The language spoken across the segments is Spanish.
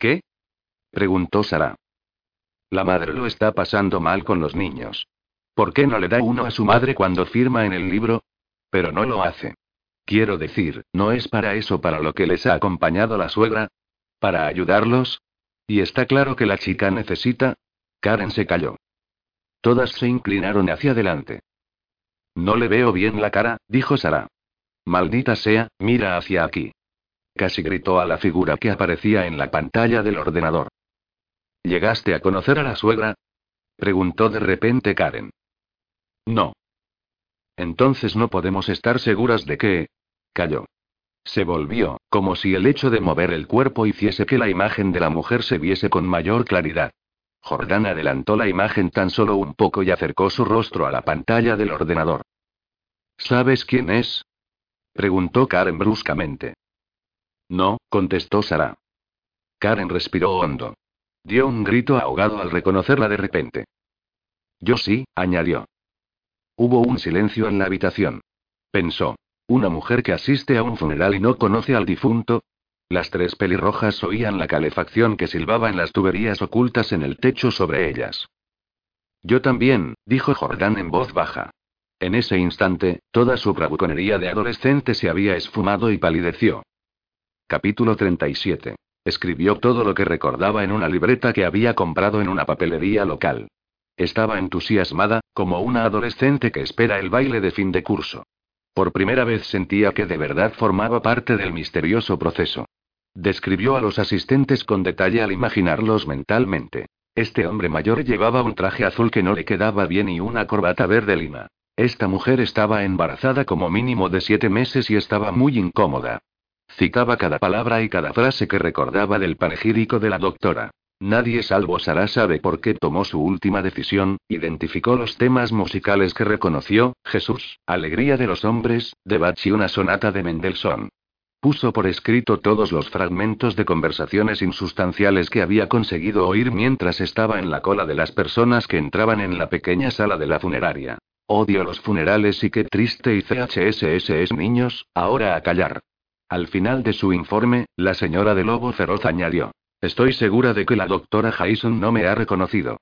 ¿Qué? preguntó Sara. La madre lo está pasando mal con los niños. ¿Por qué no le da uno a su madre cuando firma en el libro? Pero no lo hace. Quiero decir, ¿no es para eso para lo que les ha acompañado la suegra? ¿Para ayudarlos? Y está claro que la chica necesita. Karen se calló. Todas se inclinaron hacia adelante. No le veo bien la cara, dijo Sara. Maldita sea, mira hacia aquí. Casi gritó a la figura que aparecía en la pantalla del ordenador. ¿Llegaste a conocer a la suegra? preguntó de repente Karen. No. Entonces no podemos estar seguras de que... Cayó. Se volvió, como si el hecho de mover el cuerpo hiciese que la imagen de la mujer se viese con mayor claridad. Jordán adelantó la imagen tan solo un poco y acercó su rostro a la pantalla del ordenador. ¿Sabes quién es? preguntó Karen bruscamente. No, contestó Sara. Karen respiró hondo. Dio un grito ahogado al reconocerla de repente. Yo sí, añadió. Hubo un silencio en la habitación. Pensó. Una mujer que asiste a un funeral y no conoce al difunto. Las tres pelirrojas oían la calefacción que silbaba en las tuberías ocultas en el techo sobre ellas. Yo también, dijo Jordán en voz baja. En ese instante, toda su bravuconería de adolescente se había esfumado y palideció. Capítulo 37. Escribió todo lo que recordaba en una libreta que había comprado en una papelería local. Estaba entusiasmada, como una adolescente que espera el baile de fin de curso. Por primera vez sentía que de verdad formaba parte del misterioso proceso. Describió a los asistentes con detalle al imaginarlos mentalmente. Este hombre mayor llevaba un traje azul que no le quedaba bien y una corbata verde lima. Esta mujer estaba embarazada como mínimo de siete meses y estaba muy incómoda. Citaba cada palabra y cada frase que recordaba del panegírico de la doctora. Nadie salvo Sara sabe por qué tomó su última decisión, identificó los temas musicales que reconoció, Jesús, Alegría de los Hombres, de Bach y una sonata de Mendelssohn. Puso por escrito todos los fragmentos de conversaciones insustanciales que había conseguido oír mientras estaba en la cola de las personas que entraban en la pequeña sala de la funeraria. Odio los funerales y qué triste y CHSS es niños, ahora a callar. Al final de su informe, la señora de Lobo Feroz añadió. Estoy segura de que la doctora Jason no me ha reconocido.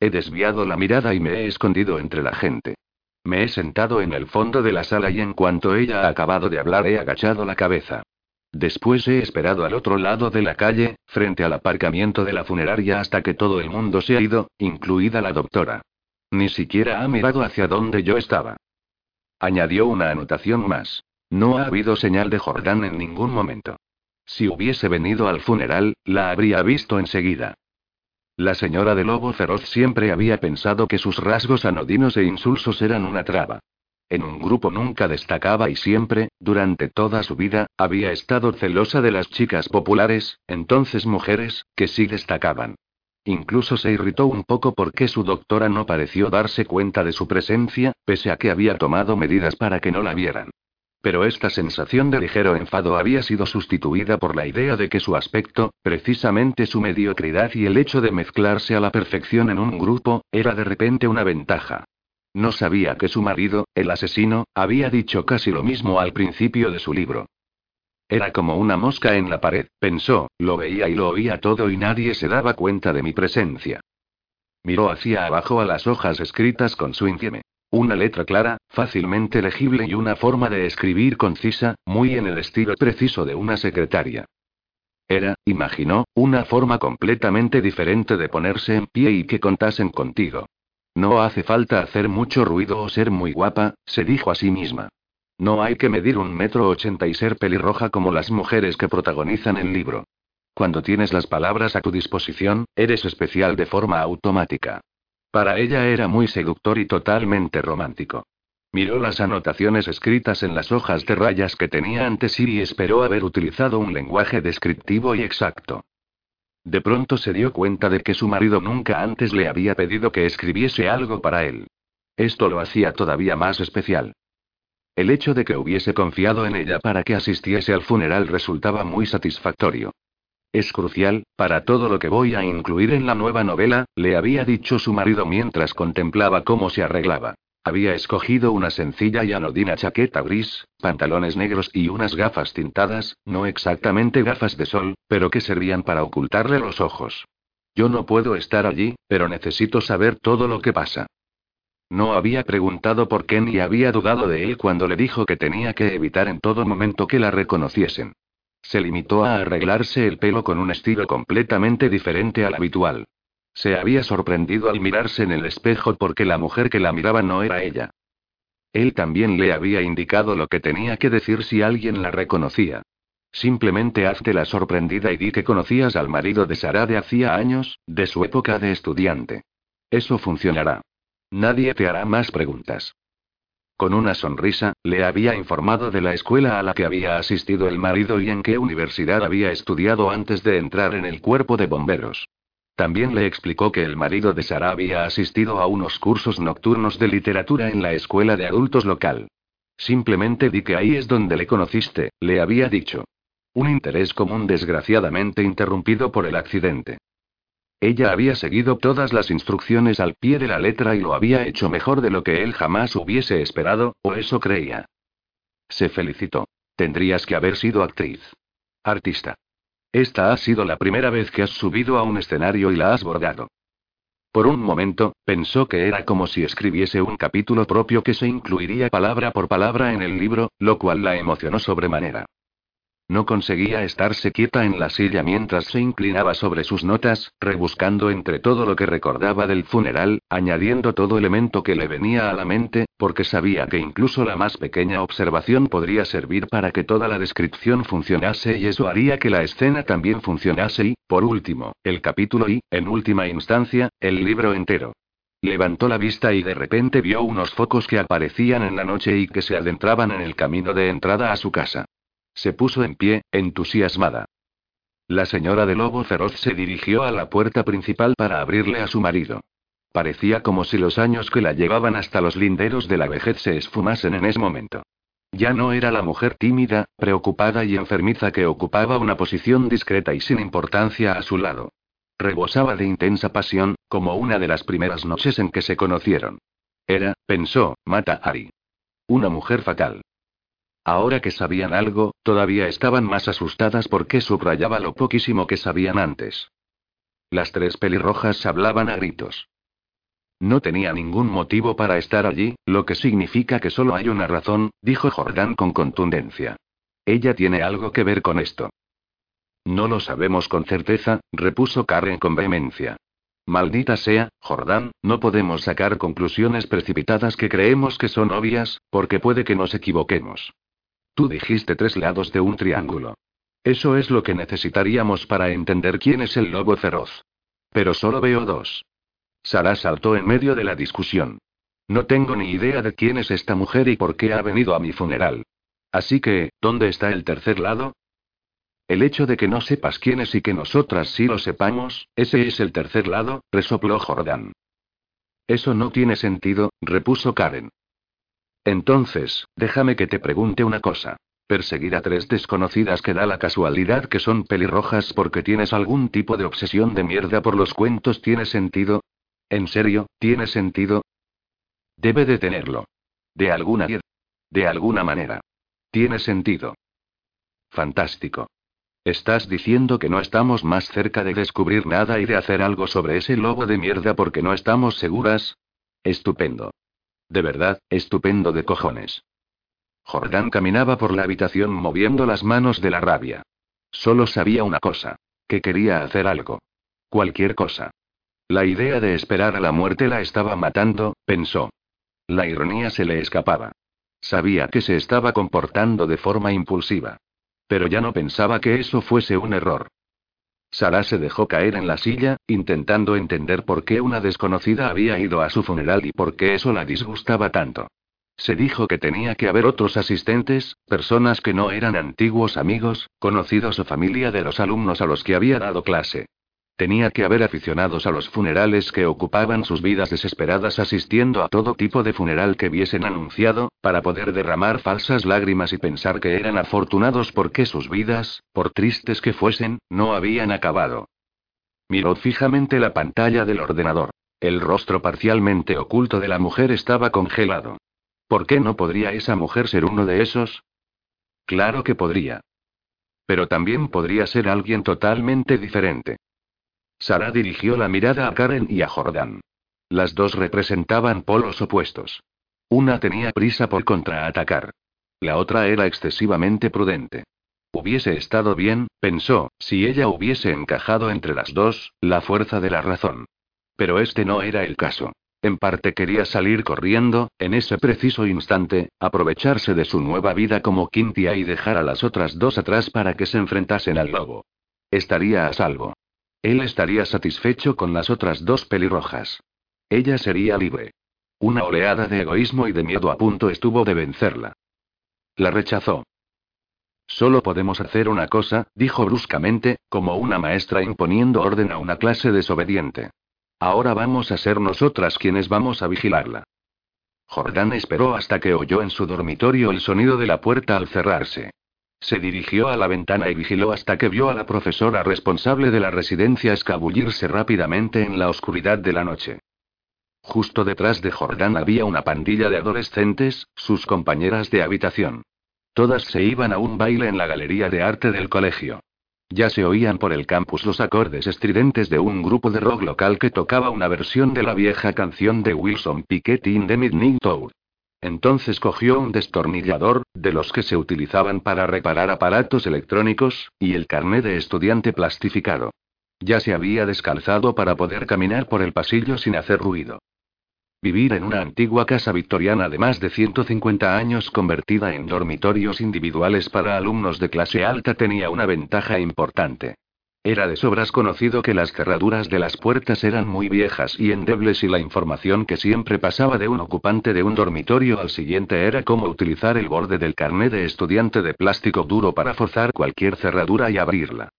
He desviado la mirada y me he escondido entre la gente. Me he sentado en el fondo de la sala y en cuanto ella ha acabado de hablar he agachado la cabeza. Después he esperado al otro lado de la calle, frente al aparcamiento de la funeraria hasta que todo el mundo se ha ido, incluida la doctora. Ni siquiera ha mirado hacia donde yo estaba. Añadió una anotación más. No ha habido señal de Jordán en ningún momento. Si hubiese venido al funeral, la habría visto enseguida. La señora de Lobo Feroz siempre había pensado que sus rasgos anodinos e insulsos eran una traba. En un grupo nunca destacaba y siempre, durante toda su vida, había estado celosa de las chicas populares, entonces mujeres, que sí destacaban. Incluso se irritó un poco porque su doctora no pareció darse cuenta de su presencia, pese a que había tomado medidas para que no la vieran. Pero esta sensación de ligero enfado había sido sustituida por la idea de que su aspecto, precisamente su mediocridad y el hecho de mezclarse a la perfección en un grupo, era de repente una ventaja. No sabía que su marido, el asesino, había dicho casi lo mismo al principio de su libro. Era como una mosca en la pared, pensó, lo veía y lo oía todo y nadie se daba cuenta de mi presencia. Miró hacia abajo a las hojas escritas con su infieme. Una letra clara, fácilmente legible y una forma de escribir concisa, muy en el estilo preciso de una secretaria. Era, imaginó, una forma completamente diferente de ponerse en pie y que contasen contigo. No hace falta hacer mucho ruido o ser muy guapa, se dijo a sí misma. No hay que medir un metro ochenta y ser pelirroja como las mujeres que protagonizan el libro. Cuando tienes las palabras a tu disposición, eres especial de forma automática. Para ella era muy seductor y totalmente romántico. Miró las anotaciones escritas en las hojas de rayas que tenía ante sí y esperó haber utilizado un lenguaje descriptivo y exacto. De pronto se dio cuenta de que su marido nunca antes le había pedido que escribiese algo para él. Esto lo hacía todavía más especial. El hecho de que hubiese confiado en ella para que asistiese al funeral resultaba muy satisfactorio. Es crucial, para todo lo que voy a incluir en la nueva novela, le había dicho su marido mientras contemplaba cómo se arreglaba. Había escogido una sencilla y anodina chaqueta gris, pantalones negros y unas gafas tintadas, no exactamente gafas de sol, pero que servían para ocultarle los ojos. Yo no puedo estar allí, pero necesito saber todo lo que pasa. No había preguntado por qué ni había dudado de él cuando le dijo que tenía que evitar en todo momento que la reconociesen. Se limitó a arreglarse el pelo con un estilo completamente diferente al habitual. Se había sorprendido al mirarse en el espejo porque la mujer que la miraba no era ella. Él también le había indicado lo que tenía que decir si alguien la reconocía. Simplemente hazte la sorprendida y di que conocías al marido de Sara de hacía años, de su época de estudiante. Eso funcionará. Nadie te hará más preguntas. Con una sonrisa, le había informado de la escuela a la que había asistido el marido y en qué universidad había estudiado antes de entrar en el cuerpo de bomberos. También le explicó que el marido de Sara había asistido a unos cursos nocturnos de literatura en la escuela de adultos local. Simplemente di que ahí es donde le conociste, le había dicho. Un interés común desgraciadamente interrumpido por el accidente. Ella había seguido todas las instrucciones al pie de la letra y lo había hecho mejor de lo que él jamás hubiese esperado, o eso creía. Se felicitó. Tendrías que haber sido actriz. Artista. Esta ha sido la primera vez que has subido a un escenario y la has bordado. Por un momento, pensó que era como si escribiese un capítulo propio que se incluiría palabra por palabra en el libro, lo cual la emocionó sobremanera. No conseguía estarse quieta en la silla mientras se inclinaba sobre sus notas, rebuscando entre todo lo que recordaba del funeral, añadiendo todo elemento que le venía a la mente, porque sabía que incluso la más pequeña observación podría servir para que toda la descripción funcionase y eso haría que la escena también funcionase y, por último, el capítulo y, en última instancia, el libro entero. Levantó la vista y de repente vio unos focos que aparecían en la noche y que se adentraban en el camino de entrada a su casa. Se puso en pie, entusiasmada. La señora de Lobo Feroz se dirigió a la puerta principal para abrirle a su marido. Parecía como si los años que la llevaban hasta los linderos de la vejez se esfumasen en ese momento. Ya no era la mujer tímida, preocupada y enfermiza que ocupaba una posición discreta y sin importancia a su lado. Rebosaba de intensa pasión, como una de las primeras noches en que se conocieron. Era, pensó, Mata Ari. Una mujer fatal. Ahora que sabían algo, todavía estaban más asustadas porque subrayaba lo poquísimo que sabían antes. Las tres pelirrojas hablaban a gritos. No tenía ningún motivo para estar allí, lo que significa que solo hay una razón, dijo Jordán con contundencia. Ella tiene algo que ver con esto. No lo sabemos con certeza, repuso Karen con vehemencia. Maldita sea, Jordán, no podemos sacar conclusiones precipitadas que creemos que son obvias, porque puede que nos equivoquemos. Tú dijiste tres lados de un triángulo. Eso es lo que necesitaríamos para entender quién es el lobo feroz. Pero solo veo dos. Sara saltó en medio de la discusión. No tengo ni idea de quién es esta mujer y por qué ha venido a mi funeral. Así que, ¿dónde está el tercer lado? El hecho de que no sepas quién es y que nosotras sí lo sepamos, ese es el tercer lado, resopló Jordán. Eso no tiene sentido, repuso Karen. Entonces, déjame que te pregunte una cosa. ¿Perseguir a tres desconocidas que da la casualidad que son pelirrojas porque tienes algún tipo de obsesión de mierda por los cuentos tiene sentido? ¿En serio, tiene sentido? Debe de tenerlo. De alguna De alguna manera. Tiene sentido. Fantástico. ¿Estás diciendo que no estamos más cerca de descubrir nada y de hacer algo sobre ese lobo de mierda porque no estamos seguras? Estupendo. De verdad, estupendo de cojones. Jordán caminaba por la habitación moviendo las manos de la rabia. Solo sabía una cosa. Que quería hacer algo. Cualquier cosa. La idea de esperar a la muerte la estaba matando, pensó. La ironía se le escapaba. Sabía que se estaba comportando de forma impulsiva. Pero ya no pensaba que eso fuese un error. Sara se dejó caer en la silla, intentando entender por qué una desconocida había ido a su funeral y por qué eso la disgustaba tanto. Se dijo que tenía que haber otros asistentes, personas que no eran antiguos amigos, conocidos o familia de los alumnos a los que había dado clase. Tenía que haber aficionados a los funerales que ocupaban sus vidas desesperadas asistiendo a todo tipo de funeral que viesen anunciado, para poder derramar falsas lágrimas y pensar que eran afortunados porque sus vidas, por tristes que fuesen, no habían acabado. Miró fijamente la pantalla del ordenador. El rostro parcialmente oculto de la mujer estaba congelado. ¿Por qué no podría esa mujer ser uno de esos? Claro que podría. Pero también podría ser alguien totalmente diferente. Sara dirigió la mirada a Karen y a Jordan. Las dos representaban polos opuestos. Una tenía prisa por contraatacar. La otra era excesivamente prudente. Hubiese estado bien, pensó, si ella hubiese encajado entre las dos, la fuerza de la razón. Pero este no era el caso. En parte quería salir corriendo, en ese preciso instante, aprovecharse de su nueva vida como Quintia y dejar a las otras dos atrás para que se enfrentasen al lobo. Estaría a salvo. Él estaría satisfecho con las otras dos pelirrojas. Ella sería libre. Una oleada de egoísmo y de miedo a punto estuvo de vencerla. La rechazó. Solo podemos hacer una cosa, dijo bruscamente, como una maestra imponiendo orden a una clase desobediente. Ahora vamos a ser nosotras quienes vamos a vigilarla. Jordán esperó hasta que oyó en su dormitorio el sonido de la puerta al cerrarse. Se dirigió a la ventana y vigiló hasta que vio a la profesora responsable de la residencia escabullirse rápidamente en la oscuridad de la noche. Justo detrás de Jordán había una pandilla de adolescentes, sus compañeras de habitación. Todas se iban a un baile en la galería de arte del colegio. Ya se oían por el campus los acordes estridentes de un grupo de rock local que tocaba una versión de la vieja canción de Wilson Pickett in the Midnight Tour. Entonces cogió un destornillador, de los que se utilizaban para reparar aparatos electrónicos, y el carné de estudiante plastificado. Ya se había descalzado para poder caminar por el pasillo sin hacer ruido. Vivir en una antigua casa victoriana de más de 150 años convertida en dormitorios individuales para alumnos de clase alta tenía una ventaja importante. Era de sobras conocido que las cerraduras de las puertas eran muy viejas y endebles y la información que siempre pasaba de un ocupante de un dormitorio al siguiente era cómo utilizar el borde del carné de estudiante de plástico duro para forzar cualquier cerradura y abrirla.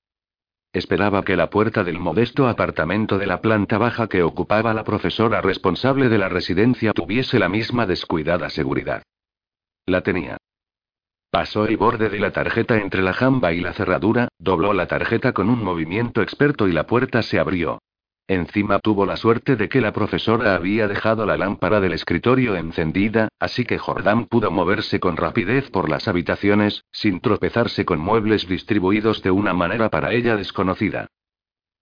Esperaba que la puerta del modesto apartamento de la planta baja que ocupaba la profesora responsable de la residencia tuviese la misma descuidada seguridad. La tenía. Pasó el borde de la tarjeta entre la jamba y la cerradura, dobló la tarjeta con un movimiento experto y la puerta se abrió. Encima tuvo la suerte de que la profesora había dejado la lámpara del escritorio encendida, así que Jordán pudo moverse con rapidez por las habitaciones, sin tropezarse con muebles distribuidos de una manera para ella desconocida.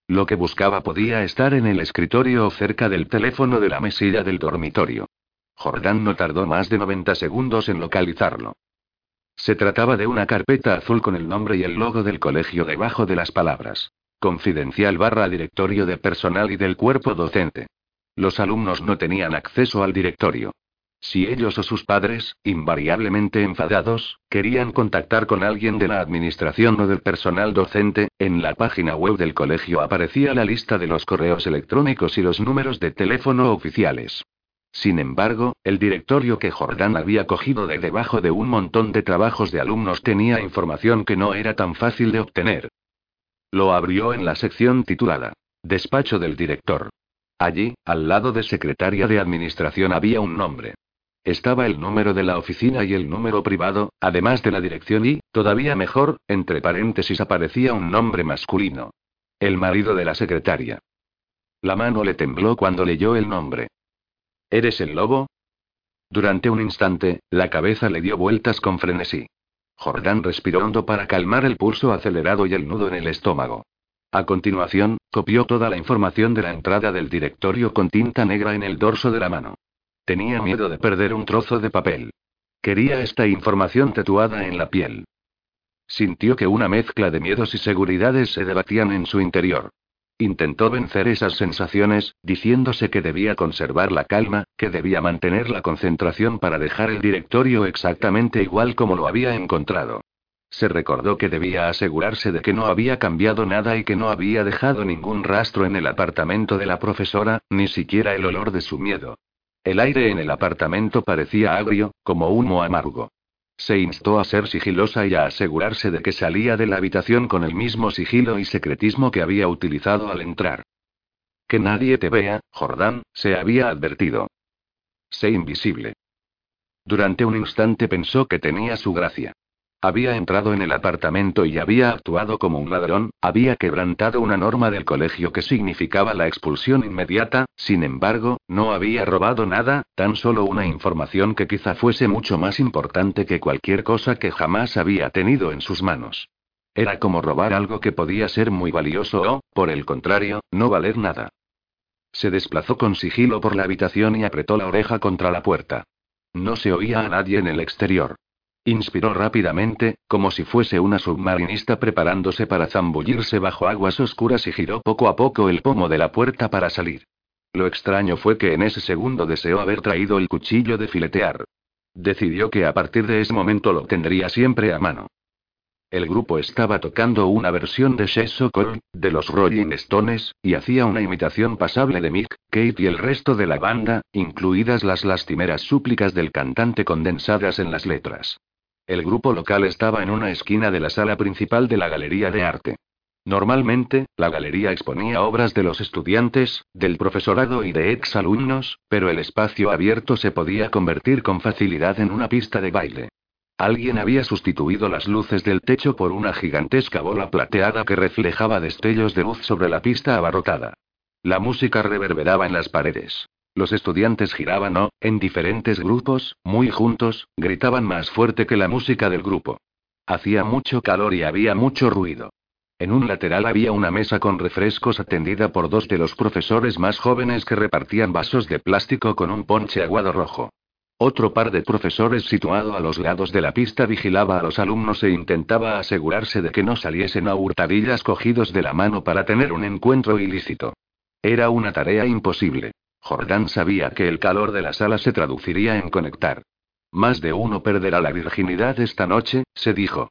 Lo que buscaba podía estar en el escritorio o cerca del teléfono de la mesilla del dormitorio. Jordán no tardó más de 90 segundos en localizarlo. Se trataba de una carpeta azul con el nombre y el logo del colegio debajo de las palabras. Confidencial barra directorio de personal y del cuerpo docente. Los alumnos no tenían acceso al directorio. Si ellos o sus padres, invariablemente enfadados, querían contactar con alguien de la administración o del personal docente, en la página web del colegio aparecía la lista de los correos electrónicos y los números de teléfono oficiales. Sin embargo, el directorio que Jordán había cogido de debajo de un montón de trabajos de alumnos tenía información que no era tan fácil de obtener. Lo abrió en la sección titulada Despacho del director. Allí, al lado de secretaria de administración había un nombre. Estaba el número de la oficina y el número privado, además de la dirección y, todavía mejor, entre paréntesis aparecía un nombre masculino. El marido de la secretaria. La mano le tembló cuando leyó el nombre. ¿Eres el lobo? Durante un instante, la cabeza le dio vueltas con frenesí. Jordán respiró hondo para calmar el pulso acelerado y el nudo en el estómago. A continuación, copió toda la información de la entrada del directorio con tinta negra en el dorso de la mano. Tenía miedo de perder un trozo de papel. Quería esta información tatuada en la piel. Sintió que una mezcla de miedos y seguridades se debatían en su interior. Intentó vencer esas sensaciones, diciéndose que debía conservar la calma, que debía mantener la concentración para dejar el directorio exactamente igual como lo había encontrado. Se recordó que debía asegurarse de que no había cambiado nada y que no había dejado ningún rastro en el apartamento de la profesora, ni siquiera el olor de su miedo. El aire en el apartamento parecía agrio, como humo amargo. Se instó a ser sigilosa y a asegurarse de que salía de la habitación con el mismo sigilo y secretismo que había utilizado al entrar. Que nadie te vea, Jordán, se había advertido. Sé invisible. Durante un instante pensó que tenía su gracia. Había entrado en el apartamento y había actuado como un ladrón, había quebrantado una norma del colegio que significaba la expulsión inmediata, sin embargo, no había robado nada, tan solo una información que quizá fuese mucho más importante que cualquier cosa que jamás había tenido en sus manos. Era como robar algo que podía ser muy valioso o, por el contrario, no valer nada. Se desplazó con sigilo por la habitación y apretó la oreja contra la puerta. No se oía a nadie en el exterior. Inspiró rápidamente, como si fuese una submarinista preparándose para zambullirse bajo aguas oscuras y giró poco a poco el pomo de la puerta para salir. Lo extraño fue que en ese segundo deseó haber traído el cuchillo de filetear. Decidió que a partir de ese momento lo tendría siempre a mano. El grupo estaba tocando una versión de She Sokol, de los Rolling Stones, y hacía una imitación pasable de Mick, Kate y el resto de la banda, incluidas las lastimeras súplicas del cantante condensadas en las letras. El grupo local estaba en una esquina de la sala principal de la Galería de Arte. Normalmente, la galería exponía obras de los estudiantes, del profesorado y de exalumnos, pero el espacio abierto se podía convertir con facilidad en una pista de baile. Alguien había sustituido las luces del techo por una gigantesca bola plateada que reflejaba destellos de luz sobre la pista abarrotada. La música reverberaba en las paredes. Los estudiantes giraban o, en diferentes grupos, muy juntos, gritaban más fuerte que la música del grupo. Hacía mucho calor y había mucho ruido. En un lateral había una mesa con refrescos atendida por dos de los profesores más jóvenes que repartían vasos de plástico con un ponche aguado rojo. Otro par de profesores situado a los lados de la pista vigilaba a los alumnos e intentaba asegurarse de que no saliesen a hurtadillas cogidos de la mano para tener un encuentro ilícito. Era una tarea imposible. Jordán sabía que el calor de la sala se traduciría en conectar. Más de uno perderá la virginidad esta noche, se dijo.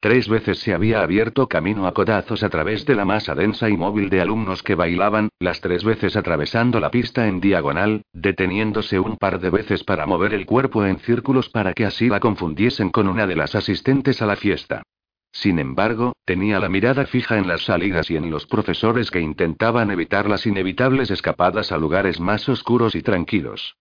Tres veces se había abierto camino a codazos a través de la masa densa y móvil de alumnos que bailaban, las tres veces atravesando la pista en diagonal, deteniéndose un par de veces para mover el cuerpo en círculos para que así la confundiesen con una de las asistentes a la fiesta. Sin embargo, tenía la mirada fija en las salidas y en los profesores que intentaban evitar las inevitables escapadas a lugares más oscuros y tranquilos.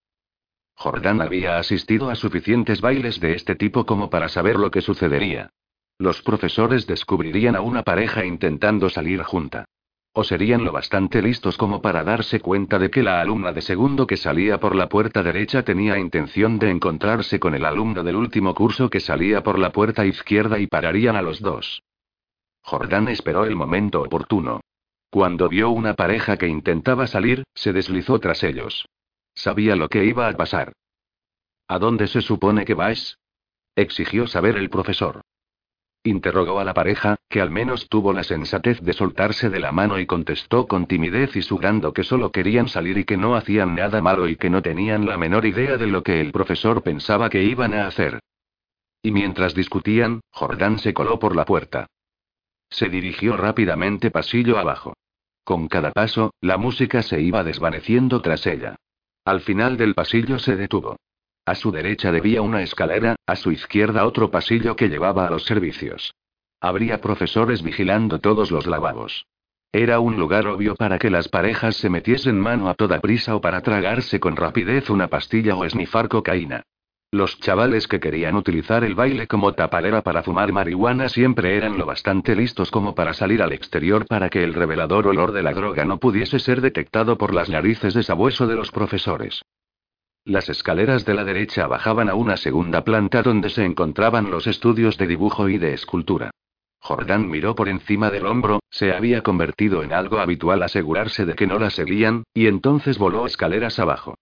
Jordán había asistido a suficientes bailes de este tipo como para saber lo que sucedería. Los profesores descubrirían a una pareja intentando salir junta. O serían lo bastante listos como para darse cuenta de que la alumna de segundo que salía por la puerta derecha tenía intención de encontrarse con el alumno del último curso que salía por la puerta izquierda y pararían a los dos. Jordán esperó el momento oportuno. Cuando vio una pareja que intentaba salir, se deslizó tras ellos. Sabía lo que iba a pasar. ¿A dónde se supone que vais? exigió saber el profesor. Interrogó a la pareja, que al menos tuvo la sensatez de soltarse de la mano y contestó con timidez y sudando que solo querían salir y que no hacían nada malo y que no tenían la menor idea de lo que el profesor pensaba que iban a hacer. Y mientras discutían, Jordán se coló por la puerta. Se dirigió rápidamente pasillo abajo. Con cada paso, la música se iba desvaneciendo tras ella. Al final del pasillo se detuvo. A su derecha debía una escalera, a su izquierda otro pasillo que llevaba a los servicios. Habría profesores vigilando todos los lavabos. Era un lugar obvio para que las parejas se metiesen mano a toda prisa o para tragarse con rapidez una pastilla o esnifar cocaína. Los chavales que querían utilizar el baile como tapadera para fumar marihuana siempre eran lo bastante listos como para salir al exterior para que el revelador olor de la droga no pudiese ser detectado por las narices de sabueso de los profesores. Las escaleras de la derecha bajaban a una segunda planta donde se encontraban los estudios de dibujo y de escultura. Jordán miró por encima del hombro, se había convertido en algo habitual asegurarse de que no la seguían, y entonces voló escaleras abajo.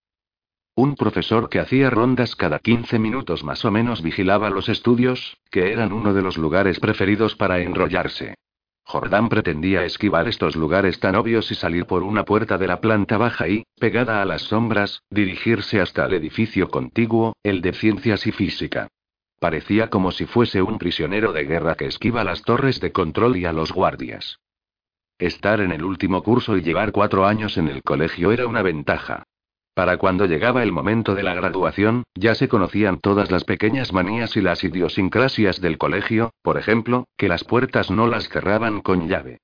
Un profesor que hacía rondas cada 15 minutos más o menos vigilaba los estudios, que eran uno de los lugares preferidos para enrollarse. Jordán pretendía esquivar estos lugares tan obvios y salir por una puerta de la planta baja y, pegada a las sombras, dirigirse hasta el edificio contiguo, el de ciencias y física. Parecía como si fuese un prisionero de guerra que esquiva las torres de control y a los guardias. Estar en el último curso y llevar cuatro años en el colegio era una ventaja. Para cuando llegaba el momento de la graduación, ya se conocían todas las pequeñas manías y las idiosincrasias del colegio, por ejemplo, que las puertas no las cerraban con llave.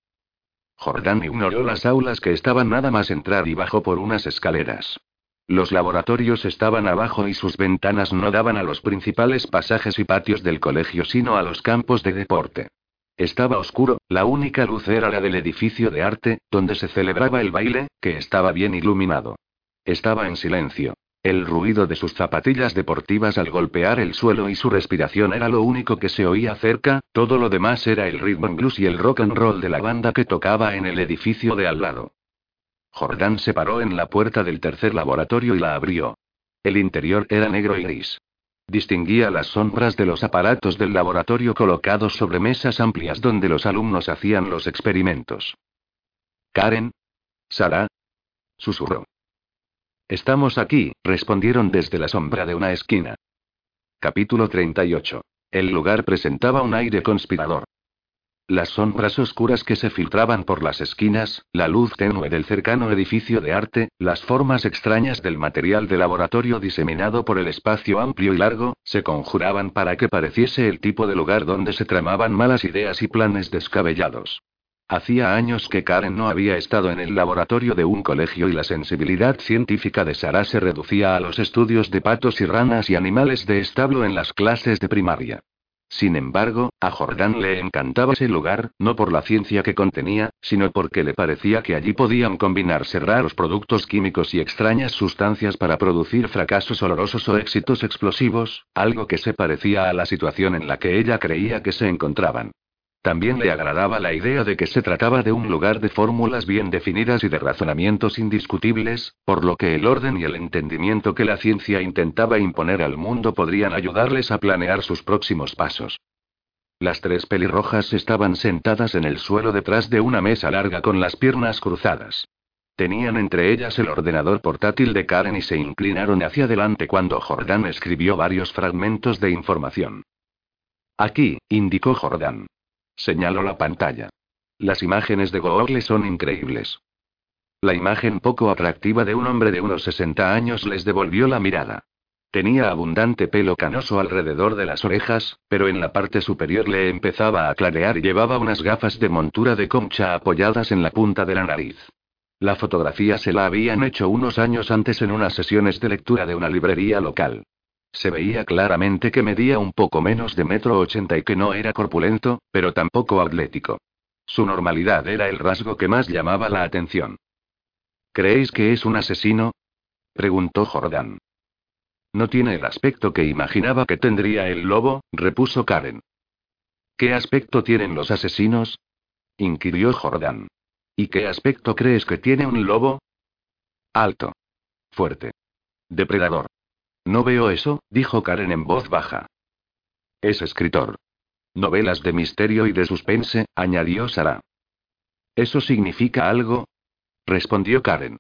Jordán ignoró las aulas que estaban nada más entrar y bajó por unas escaleras. Los laboratorios estaban abajo y sus ventanas no daban a los principales pasajes y patios del colegio, sino a los campos de deporte. Estaba oscuro, la única luz era la del edificio de arte, donde se celebraba el baile, que estaba bien iluminado. Estaba en silencio. El ruido de sus zapatillas deportivas al golpear el suelo y su respiración era lo único que se oía cerca, todo lo demás era el rhythm and blues y el rock and roll de la banda que tocaba en el edificio de al lado. Jordán se paró en la puerta del tercer laboratorio y la abrió. El interior era negro y gris. Distinguía las sombras de los aparatos del laboratorio colocados sobre mesas amplias donde los alumnos hacían los experimentos. Karen. Sara. Susurró. Estamos aquí, respondieron desde la sombra de una esquina. Capítulo 38. El lugar presentaba un aire conspirador. Las sombras oscuras que se filtraban por las esquinas, la luz tenue del cercano edificio de arte, las formas extrañas del material de laboratorio diseminado por el espacio amplio y largo, se conjuraban para que pareciese el tipo de lugar donde se tramaban malas ideas y planes descabellados. Hacía años que Karen no había estado en el laboratorio de un colegio y la sensibilidad científica de Sara se reducía a los estudios de patos y ranas y animales de establo en las clases de primaria. Sin embargo, a Jordán le encantaba ese lugar, no por la ciencia que contenía, sino porque le parecía que allí podían combinarse raros productos químicos y extrañas sustancias para producir fracasos olorosos o éxitos explosivos, algo que se parecía a la situación en la que ella creía que se encontraban. También le agradaba la idea de que se trataba de un lugar de fórmulas bien definidas y de razonamientos indiscutibles, por lo que el orden y el entendimiento que la ciencia intentaba imponer al mundo podrían ayudarles a planear sus próximos pasos. Las tres pelirrojas estaban sentadas en el suelo detrás de una mesa larga con las piernas cruzadas. Tenían entre ellas el ordenador portátil de Karen y se inclinaron hacia adelante cuando Jordan escribió varios fragmentos de información. Aquí, indicó Jordan. Señaló la pantalla. Las imágenes de Google son increíbles. La imagen poco atractiva de un hombre de unos 60 años les devolvió la mirada. Tenía abundante pelo canoso alrededor de las orejas, pero en la parte superior le empezaba a clarear y llevaba unas gafas de montura de concha apoyadas en la punta de la nariz. La fotografía se la habían hecho unos años antes en unas sesiones de lectura de una librería local. Se veía claramente que medía un poco menos de metro ochenta y que no era corpulento, pero tampoco atlético. Su normalidad era el rasgo que más llamaba la atención. ¿Creéis que es un asesino? preguntó Jordán. No tiene el aspecto que imaginaba que tendría el lobo, repuso Karen. ¿Qué aspecto tienen los asesinos? inquirió Jordán. ¿Y qué aspecto crees que tiene un lobo? Alto. Fuerte. Depredador. No veo eso, dijo Karen en voz baja. Es escritor. Novelas de misterio y de suspense, añadió Sara. ¿Eso significa algo? respondió Karen.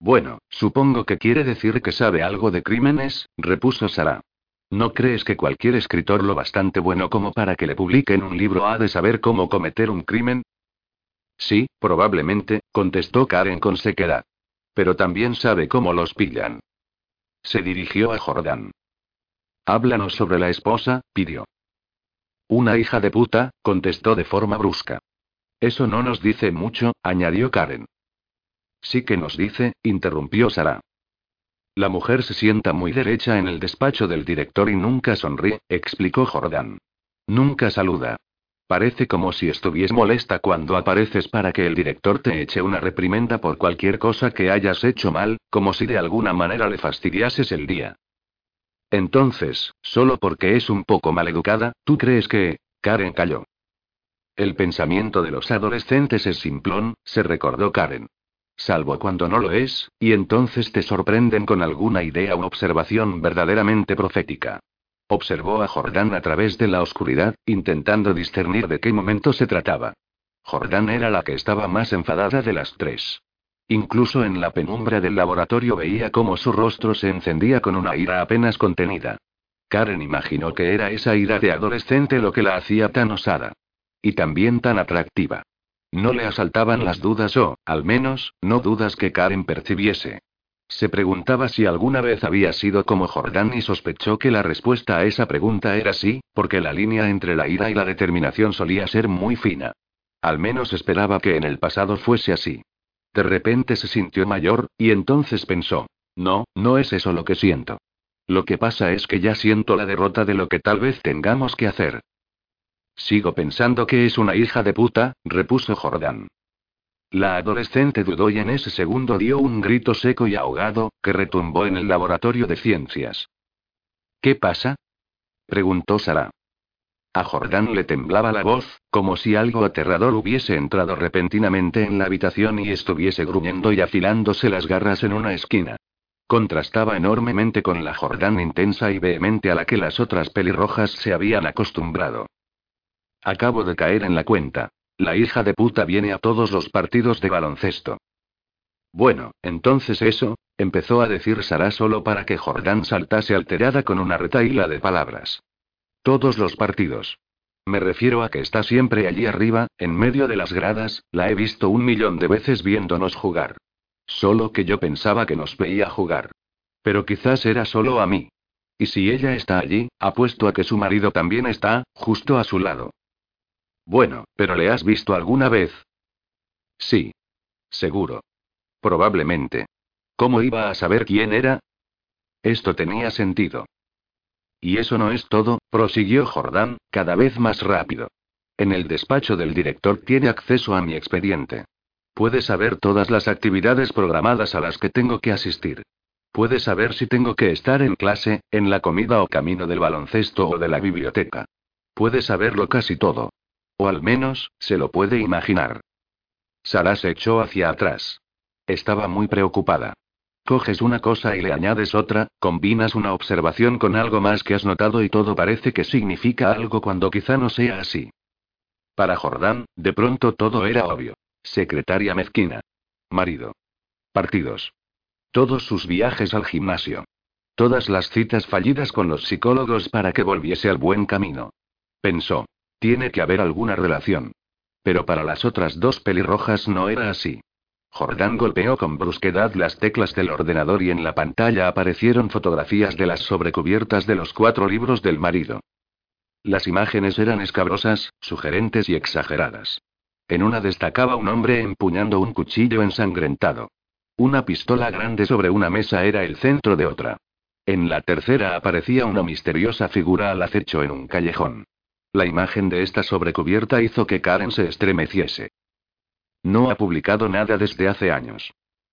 Bueno, supongo que quiere decir que sabe algo de crímenes, repuso Sara. ¿No crees que cualquier escritor lo bastante bueno como para que le publiquen un libro ha de saber cómo cometer un crimen? Sí, probablemente, contestó Karen con sequedad. Pero también sabe cómo los pillan. Se dirigió a Jordán. Háblanos sobre la esposa, pidió. Una hija de puta, contestó de forma brusca. Eso no nos dice mucho, añadió Karen. Sí que nos dice, interrumpió Sara. La mujer se sienta muy derecha en el despacho del director y nunca sonríe, explicó Jordán. Nunca saluda. Parece como si estuviese molesta cuando apareces para que el director te eche una reprimenda por cualquier cosa que hayas hecho mal, como si de alguna manera le fastidiases el día. Entonces, solo porque es un poco maleducada, ¿tú crees que... Karen calló. El pensamiento de los adolescentes es simplón, se recordó Karen. Salvo cuando no lo es, y entonces te sorprenden con alguna idea u observación verdaderamente profética. Observó a Jordán a través de la oscuridad, intentando discernir de qué momento se trataba. Jordán era la que estaba más enfadada de las tres. Incluso en la penumbra del laboratorio veía cómo su rostro se encendía con una ira apenas contenida. Karen imaginó que era esa ira de adolescente lo que la hacía tan osada. Y también tan atractiva. No le asaltaban las dudas o, al menos, no dudas que Karen percibiese. Se preguntaba si alguna vez había sido como Jordán y sospechó que la respuesta a esa pregunta era sí, porque la línea entre la ira y la determinación solía ser muy fina. Al menos esperaba que en el pasado fuese así. De repente se sintió mayor, y entonces pensó. No, no es eso lo que siento. Lo que pasa es que ya siento la derrota de lo que tal vez tengamos que hacer. Sigo pensando que es una hija de puta, repuso Jordán. La adolescente dudó y en ese segundo dio un grito seco y ahogado, que retumbó en el laboratorio de ciencias. ¿Qué pasa? preguntó Sara. A Jordán le temblaba la voz, como si algo aterrador hubiese entrado repentinamente en la habitación y estuviese gruñendo y afilándose las garras en una esquina. Contrastaba enormemente con la Jordán intensa y vehemente a la que las otras pelirrojas se habían acostumbrado. Acabo de caer en la cuenta. La hija de puta viene a todos los partidos de baloncesto. Bueno, entonces eso, empezó a decir Sara solo para que Jordán saltase alterada con una retaíla de palabras. Todos los partidos. Me refiero a que está siempre allí arriba, en medio de las gradas, la he visto un millón de veces viéndonos jugar. Solo que yo pensaba que nos veía jugar. Pero quizás era solo a mí. Y si ella está allí, apuesto a que su marido también está, justo a su lado. Bueno, pero ¿le has visto alguna vez? Sí. Seguro. Probablemente. ¿Cómo iba a saber quién era? Esto tenía sentido. Y eso no es todo, prosiguió Jordán, cada vez más rápido. En el despacho del director tiene acceso a mi expediente. Puede saber todas las actividades programadas a las que tengo que asistir. Puede saber si tengo que estar en clase, en la comida o camino del baloncesto o de la biblioteca. Puede saberlo casi todo. O al menos, se lo puede imaginar. Sara se echó hacia atrás. Estaba muy preocupada. Coges una cosa y le añades otra, combinas una observación con algo más que has notado y todo parece que significa algo cuando quizá no sea así. Para Jordán, de pronto todo era obvio. Secretaria mezquina. Marido. Partidos. Todos sus viajes al gimnasio. Todas las citas fallidas con los psicólogos para que volviese al buen camino. Pensó. Tiene que haber alguna relación. Pero para las otras dos pelirrojas no era así. Jordán golpeó con brusquedad las teclas del ordenador y en la pantalla aparecieron fotografías de las sobrecubiertas de los cuatro libros del marido. Las imágenes eran escabrosas, sugerentes y exageradas. En una destacaba un hombre empuñando un cuchillo ensangrentado. Una pistola grande sobre una mesa era el centro de otra. En la tercera aparecía una misteriosa figura al acecho en un callejón. La imagen de esta sobrecubierta hizo que Karen se estremeciese. No ha publicado nada desde hace años.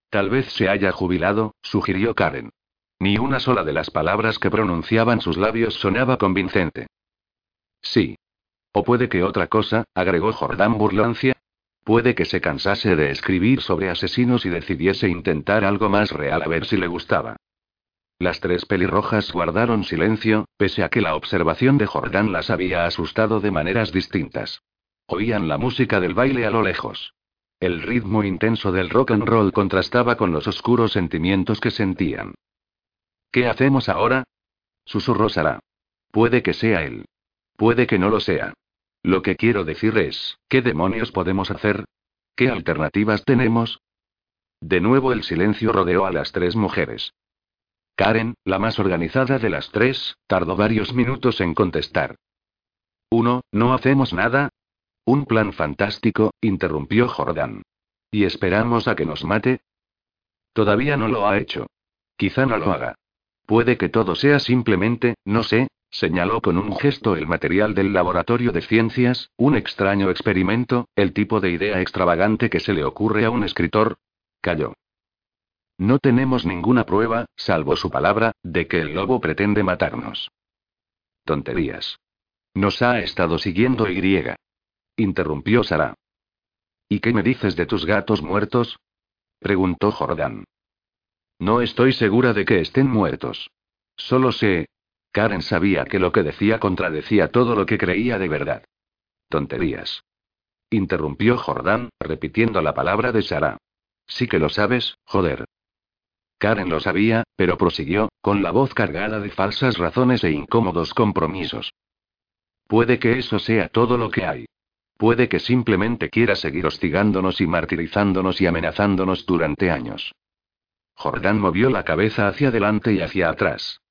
Tal vez se haya jubilado, sugirió Karen. Ni una sola de las palabras que pronunciaban sus labios sonaba convincente. Sí. O puede que otra cosa, agregó Jordán Burlancia. Puede que se cansase de escribir sobre asesinos y decidiese intentar algo más real a ver si le gustaba. Las tres pelirrojas guardaron silencio, pese a que la observación de Jordán las había asustado de maneras distintas. Oían la música del baile a lo lejos. El ritmo intenso del rock and roll contrastaba con los oscuros sentimientos que sentían. ¿Qué hacemos ahora? susurró Sara. Puede que sea él. Puede que no lo sea. Lo que quiero decir es, ¿qué demonios podemos hacer? ¿Qué alternativas tenemos? De nuevo el silencio rodeó a las tres mujeres. Karen, la más organizada de las tres, tardó varios minutos en contestar. Uno, ¿no hacemos nada? Un plan fantástico, interrumpió Jordán. ¿Y esperamos a que nos mate? Todavía no lo ha hecho. Quizá no lo haga. Puede que todo sea simplemente, no sé, señaló con un gesto el material del laboratorio de ciencias, un extraño experimento, el tipo de idea extravagante que se le ocurre a un escritor. Calló. No tenemos ninguna prueba, salvo su palabra, de que el lobo pretende matarnos. Tonterías. Nos ha estado siguiendo Y. Interrumpió Sara. ¿Y qué me dices de tus gatos muertos? preguntó Jordán. No estoy segura de que estén muertos. Solo sé. Karen sabía que lo que decía contradecía todo lo que creía de verdad. Tonterías. Interrumpió Jordán, repitiendo la palabra de Sara. Sí que lo sabes, joder. Karen lo sabía, pero prosiguió, con la voz cargada de falsas razones e incómodos compromisos. Puede que eso sea todo lo que hay. Puede que simplemente quiera seguir hostigándonos y martirizándonos y amenazándonos durante años. Jordán movió la cabeza hacia adelante y hacia atrás.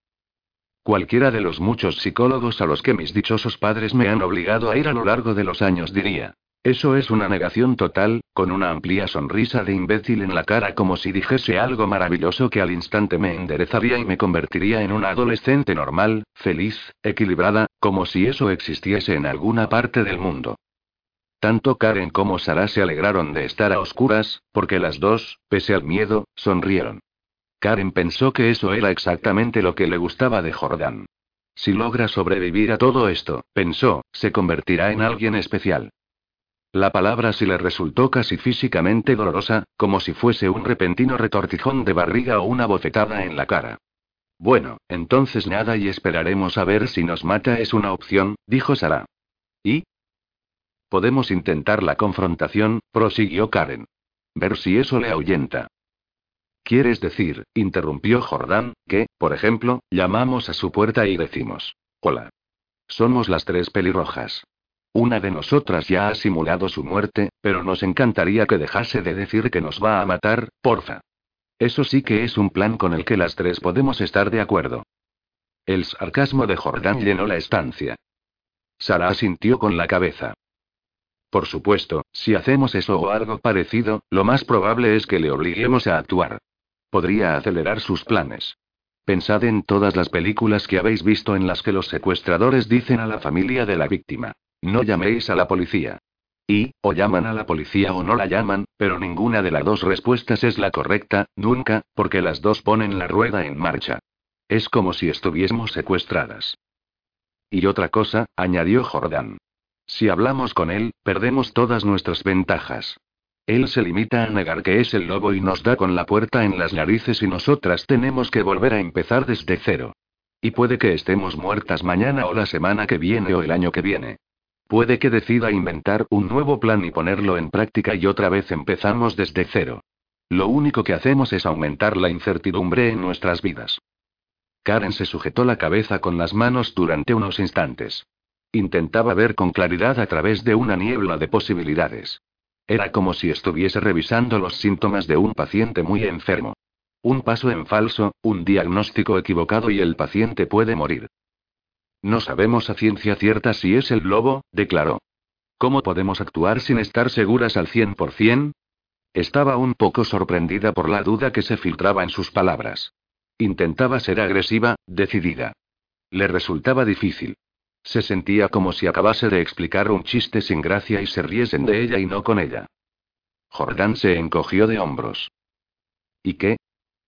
Cualquiera de los muchos psicólogos a los que mis dichosos padres me han obligado a ir a lo largo de los años diría, Eso es una negación total, con una amplia sonrisa de imbécil en la cara como si dijese algo maravilloso que al instante me enderezaría y me convertiría en una adolescente normal, feliz, equilibrada, como si eso existiese en alguna parte del mundo. Tanto Karen como Sara se alegraron de estar a oscuras, porque las dos, pese al miedo, sonrieron. Karen pensó que eso era exactamente lo que le gustaba de Jordan. Si logra sobrevivir a todo esto, pensó, se convertirá en alguien especial. La palabra sí le resultó casi físicamente dolorosa, como si fuese un repentino retortijón de barriga o una bofetada en la cara. Bueno, entonces nada y esperaremos a ver si nos mata es una opción, dijo Sara. ¿Y? Podemos intentar la confrontación, prosiguió Karen. Ver si eso le ahuyenta. ¿Quieres decir, interrumpió Jordán, que, por ejemplo, llamamos a su puerta y decimos, hola? Somos las tres pelirrojas. Una de nosotras ya ha simulado su muerte, pero nos encantaría que dejase de decir que nos va a matar, porfa. Eso sí que es un plan con el que las tres podemos estar de acuerdo. El sarcasmo de Jordán llenó la estancia. Sara asintió con la cabeza. Por supuesto, si hacemos eso o algo parecido, lo más probable es que le obliguemos a actuar. Podría acelerar sus planes. Pensad en todas las películas que habéis visto en las que los secuestradores dicen a la familia de la víctima, no llaméis a la policía. Y, o llaman a la policía o no la llaman, pero ninguna de las dos respuestas es la correcta, nunca, porque las dos ponen la rueda en marcha. Es como si estuviésemos secuestradas. Y otra cosa, añadió Jordán. Si hablamos con él, perdemos todas nuestras ventajas. Él se limita a negar que es el lobo y nos da con la puerta en las narices y nosotras tenemos que volver a empezar desde cero. Y puede que estemos muertas mañana o la semana que viene o el año que viene. Puede que decida inventar un nuevo plan y ponerlo en práctica y otra vez empezamos desde cero. Lo único que hacemos es aumentar la incertidumbre en nuestras vidas. Karen se sujetó la cabeza con las manos durante unos instantes. Intentaba ver con claridad a través de una niebla de posibilidades. Era como si estuviese revisando los síntomas de un paciente muy enfermo. Un paso en falso, un diagnóstico equivocado y el paciente puede morir. No sabemos a ciencia cierta si es el lobo, declaró. ¿Cómo podemos actuar sin estar seguras al 100%? Estaba un poco sorprendida por la duda que se filtraba en sus palabras. Intentaba ser agresiva, decidida. Le resultaba difícil. Se sentía como si acabase de explicar un chiste sin gracia y se riesen de ella y no con ella. Jordán se encogió de hombros. ¿Y qué?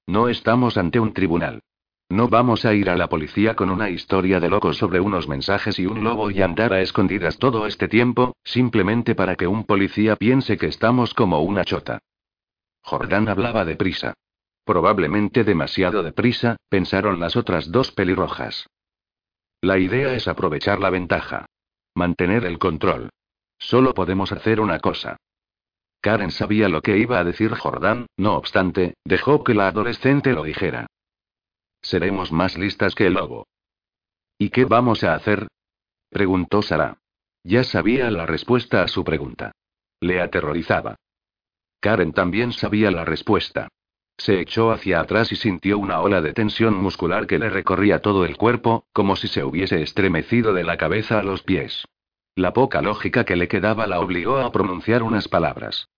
No estamos ante un tribunal. No vamos a ir a la policía con una historia de locos sobre unos mensajes y un lobo y andar a escondidas todo este tiempo, simplemente para que un policía piense que estamos como una chota. Jordán hablaba deprisa. Probablemente demasiado deprisa, pensaron las otras dos pelirrojas. La idea es aprovechar la ventaja. Mantener el control. Solo podemos hacer una cosa. Karen sabía lo que iba a decir Jordán, no obstante, dejó que la adolescente lo dijera. Seremos más listas que el lobo. ¿Y qué vamos a hacer? preguntó Sara. Ya sabía la respuesta a su pregunta. Le aterrorizaba. Karen también sabía la respuesta. Se echó hacia atrás y sintió una ola de tensión muscular que le recorría todo el cuerpo, como si se hubiese estremecido de la cabeza a los pies. La poca lógica que le quedaba la obligó a pronunciar unas palabras.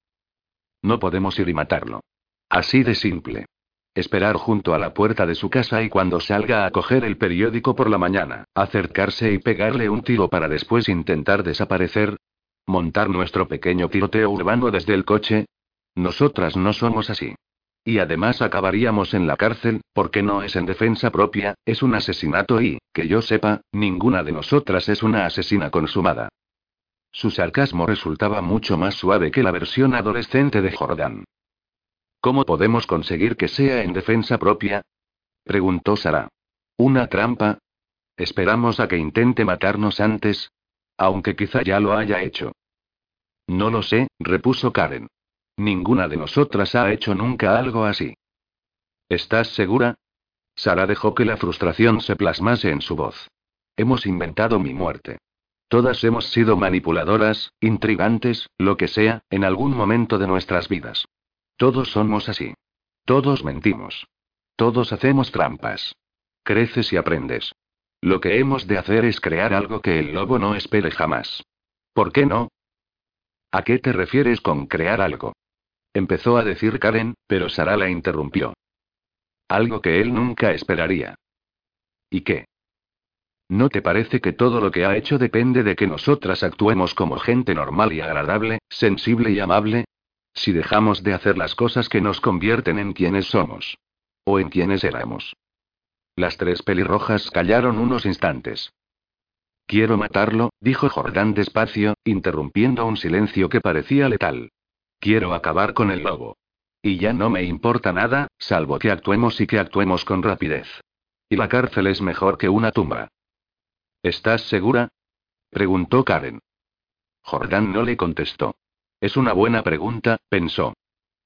No podemos ir y matarlo. Así de simple. Esperar junto a la puerta de su casa y cuando salga a coger el periódico por la mañana, acercarse y pegarle un tiro para después intentar desaparecer. Montar nuestro pequeño tiroteo urbano desde el coche. Nosotras no somos así. Y además acabaríamos en la cárcel, porque no es en defensa propia, es un asesinato y, que yo sepa, ninguna de nosotras es una asesina consumada. Su sarcasmo resultaba mucho más suave que la versión adolescente de Jordan. ¿Cómo podemos conseguir que sea en defensa propia? preguntó Sara. ¿Una trampa? ¿Esperamos a que intente matarnos antes? Aunque quizá ya lo haya hecho. No lo sé, repuso Karen. Ninguna de nosotras ha hecho nunca algo así. ¿Estás segura? Sara dejó que la frustración se plasmase en su voz. Hemos inventado mi muerte. Todas hemos sido manipuladoras, intrigantes, lo que sea, en algún momento de nuestras vidas. Todos somos así. Todos mentimos. Todos hacemos trampas. Creces y aprendes. Lo que hemos de hacer es crear algo que el lobo no espere jamás. ¿Por qué no? ¿A qué te refieres con crear algo? Empezó a decir Karen, pero Sara la interrumpió. Algo que él nunca esperaría. ¿Y qué? ¿No te parece que todo lo que ha hecho depende de que nosotras actuemos como gente normal y agradable, sensible y amable? Si dejamos de hacer las cosas que nos convierten en quienes somos. O en quienes éramos. Las tres pelirrojas callaron unos instantes. Quiero matarlo, dijo Jordán despacio, interrumpiendo un silencio que parecía letal. Quiero acabar con el lobo. Y ya no me importa nada, salvo que actuemos y que actuemos con rapidez. Y la cárcel es mejor que una tumba. ¿Estás segura? preguntó Karen. Jordán no le contestó. Es una buena pregunta, pensó.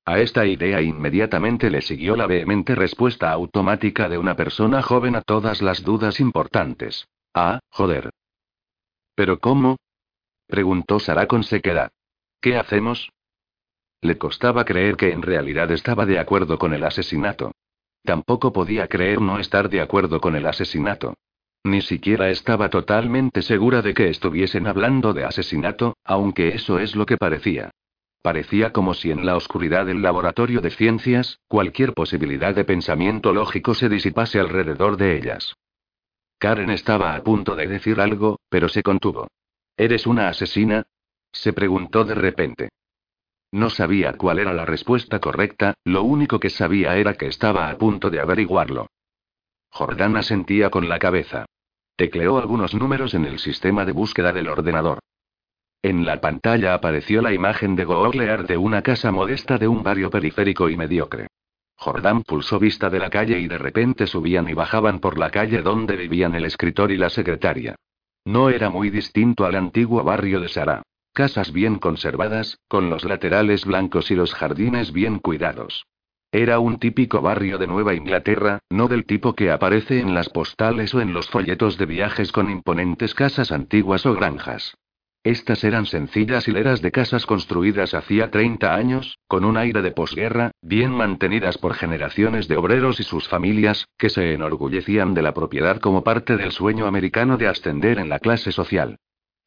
A esta idea inmediatamente le siguió la vehemente respuesta automática de una persona joven a todas las dudas importantes. Ah, joder. ¿Pero cómo? preguntó Sara con sequedad. ¿Qué hacemos? Le costaba creer que en realidad estaba de acuerdo con el asesinato. Tampoco podía creer no estar de acuerdo con el asesinato. Ni siquiera estaba totalmente segura de que estuviesen hablando de asesinato, aunque eso es lo que parecía. Parecía como si en la oscuridad del laboratorio de ciencias, cualquier posibilidad de pensamiento lógico se disipase alrededor de ellas. Karen estaba a punto de decir algo, pero se contuvo. ¿Eres una asesina? se preguntó de repente. No sabía cuál era la respuesta correcta, lo único que sabía era que estaba a punto de averiguarlo. Jordana sentía con la cabeza. Tecleó algunos números en el sistema de búsqueda del ordenador. En la pantalla apareció la imagen de googlear de una casa modesta de un barrio periférico y mediocre. Jordán pulsó vista de la calle y de repente subían y bajaban por la calle donde vivían el escritor y la secretaria. No era muy distinto al antiguo barrio de Sara. Casas bien conservadas, con los laterales blancos y los jardines bien cuidados. Era un típico barrio de Nueva Inglaterra, no del tipo que aparece en las postales o en los folletos de viajes con imponentes casas antiguas o granjas. Estas eran sencillas hileras de casas construidas hacía 30 años, con un aire de posguerra, bien mantenidas por generaciones de obreros y sus familias, que se enorgullecían de la propiedad como parte del sueño americano de ascender en la clase social.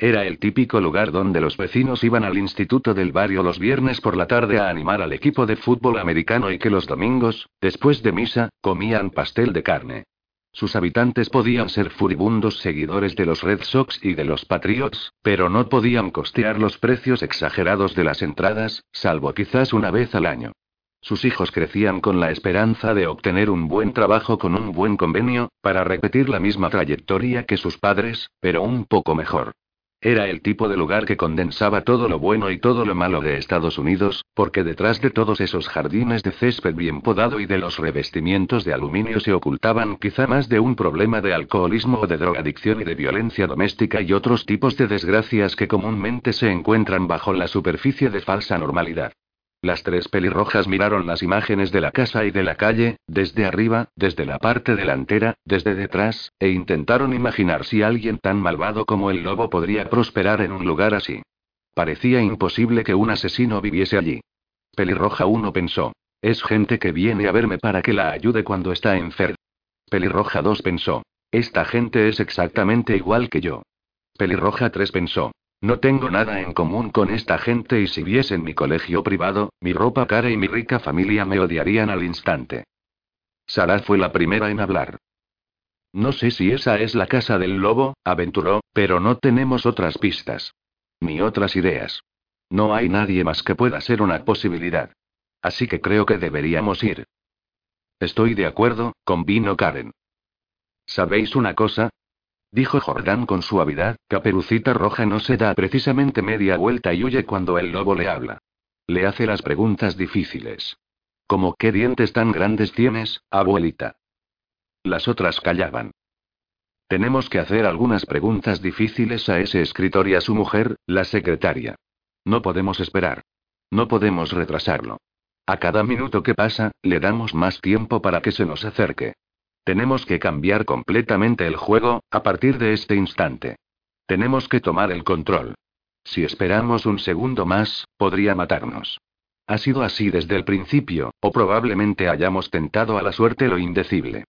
Era el típico lugar donde los vecinos iban al instituto del barrio los viernes por la tarde a animar al equipo de fútbol americano y que los domingos, después de misa, comían pastel de carne. Sus habitantes podían ser furibundos seguidores de los Red Sox y de los Patriots, pero no podían costear los precios exagerados de las entradas, salvo quizás una vez al año. Sus hijos crecían con la esperanza de obtener un buen trabajo con un buen convenio, para repetir la misma trayectoria que sus padres, pero un poco mejor. Era el tipo de lugar que condensaba todo lo bueno y todo lo malo de Estados Unidos, porque detrás de todos esos jardines de césped bien podado y de los revestimientos de aluminio se ocultaban quizá más de un problema de alcoholismo o de drogadicción y de violencia doméstica y otros tipos de desgracias que comúnmente se encuentran bajo la superficie de falsa normalidad. Las tres pelirrojas miraron las imágenes de la casa y de la calle, desde arriba, desde la parte delantera, desde detrás, e intentaron imaginar si alguien tan malvado como el lobo podría prosperar en un lugar así. Parecía imposible que un asesino viviese allí. Pelirroja 1 pensó. Es gente que viene a verme para que la ayude cuando está enferma. Pelirroja 2 pensó. Esta gente es exactamente igual que yo. Pelirroja 3 pensó. No tengo nada en común con esta gente y si viesen mi colegio privado, mi ropa cara y mi rica familia me odiarían al instante. Sara fue la primera en hablar. No sé si esa es la casa del lobo, aventuró, pero no tenemos otras pistas. Ni otras ideas. No hay nadie más que pueda ser una posibilidad. Así que creo que deberíamos ir. Estoy de acuerdo, convino Karen. ¿Sabéis una cosa? Dijo Jordán con suavidad, Caperucita Roja no se da precisamente media vuelta y huye cuando el lobo le habla. Le hace las preguntas difíciles. ¿Cómo qué dientes tan grandes tienes, abuelita? Las otras callaban. Tenemos que hacer algunas preguntas difíciles a ese escritor y a su mujer, la secretaria. No podemos esperar. No podemos retrasarlo. A cada minuto que pasa, le damos más tiempo para que se nos acerque. Tenemos que cambiar completamente el juego, a partir de este instante. Tenemos que tomar el control. Si esperamos un segundo más, podría matarnos. Ha sido así desde el principio, o probablemente hayamos tentado a la suerte lo indecible.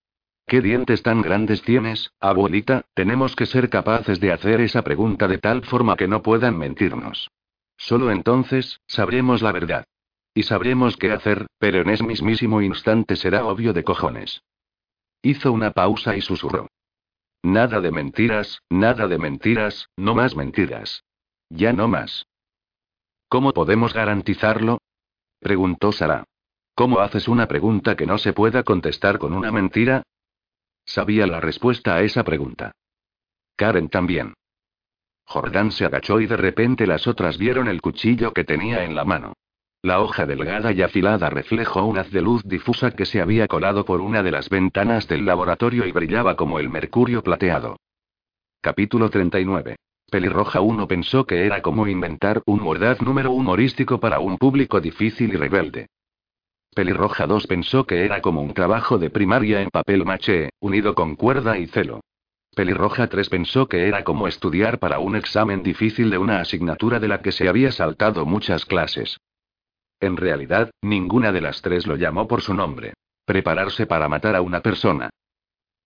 ¿Qué dientes tan grandes tienes, abuelita? Tenemos que ser capaces de hacer esa pregunta de tal forma que no puedan mentirnos. Solo entonces, sabremos la verdad. Y sabremos qué hacer, pero en ese mismísimo instante será obvio de cojones. Hizo una pausa y susurró. Nada de mentiras, nada de mentiras, no más mentiras. Ya no más. ¿Cómo podemos garantizarlo? preguntó Sara. ¿Cómo haces una pregunta que no se pueda contestar con una mentira? Sabía la respuesta a esa pregunta. Karen también. Jordán se agachó y de repente las otras vieron el cuchillo que tenía en la mano. La hoja delgada y afilada reflejó un haz de luz difusa que se había colado por una de las ventanas del laboratorio y brillaba como el mercurio plateado. Capítulo 39. Pelirroja 1 pensó que era como inventar un mordaz número humorístico para un público difícil y rebelde. Pelirroja 2 pensó que era como un trabajo de primaria en papel maché, unido con cuerda y celo. Pelirroja 3 pensó que era como estudiar para un examen difícil de una asignatura de la que se había saltado muchas clases. En realidad, ninguna de las tres lo llamó por su nombre. Prepararse para matar a una persona.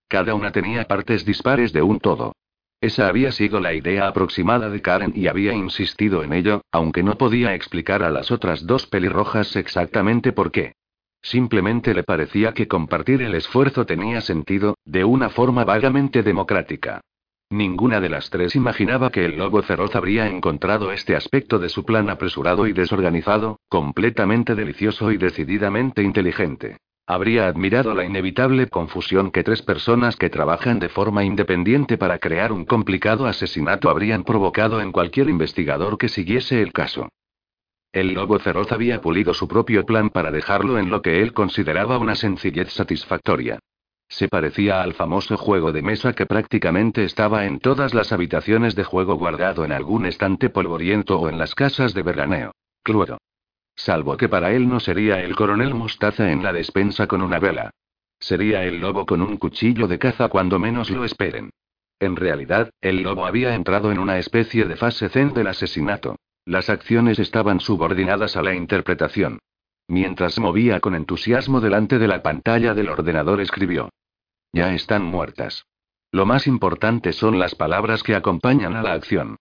Cada una tenía partes dispares de un todo. Esa había sido la idea aproximada de Karen y había insistido en ello, aunque no podía explicar a las otras dos pelirrojas exactamente por qué. Simplemente le parecía que compartir el esfuerzo tenía sentido, de una forma vagamente democrática. Ninguna de las tres imaginaba que el lobo feroz habría encontrado este aspecto de su plan apresurado y desorganizado, completamente delicioso y decididamente inteligente. Habría admirado la inevitable confusión que tres personas que trabajan de forma independiente para crear un complicado asesinato habrían provocado en cualquier investigador que siguiese el caso. El lobo feroz había pulido su propio plan para dejarlo en lo que él consideraba una sencillez satisfactoria. Se parecía al famoso juego de mesa que prácticamente estaba en todas las habitaciones de juego guardado en algún estante polvoriento o en las casas de veraneo. Cluedo. Salvo que para él no sería el coronel Mostaza en la despensa con una vela. Sería el lobo con un cuchillo de caza cuando menos lo esperen. En realidad, el lobo había entrado en una especie de fase zen del asesinato. Las acciones estaban subordinadas a la interpretación. Mientras movía con entusiasmo delante de la pantalla del ordenador escribió. Ya están muertas. Lo más importante son las palabras que acompañan a la acción.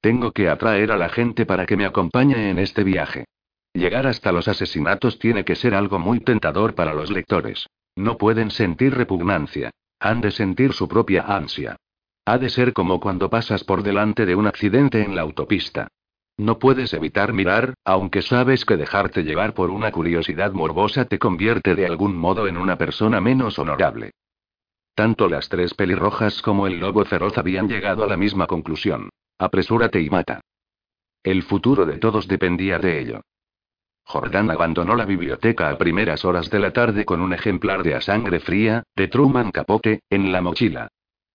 Tengo que atraer a la gente para que me acompañe en este viaje. Llegar hasta los asesinatos tiene que ser algo muy tentador para los lectores. No pueden sentir repugnancia. Han de sentir su propia ansia. Ha de ser como cuando pasas por delante de un accidente en la autopista. No puedes evitar mirar, aunque sabes que dejarte llevar por una curiosidad morbosa te convierte de algún modo en una persona menos honorable. Tanto las tres pelirrojas como el lobo feroz habían llegado a la misma conclusión. Apresúrate y mata. El futuro de todos dependía de ello. Jordan abandonó la biblioteca a primeras horas de la tarde con un ejemplar de A Sangre Fría, de Truman Capote, en la mochila.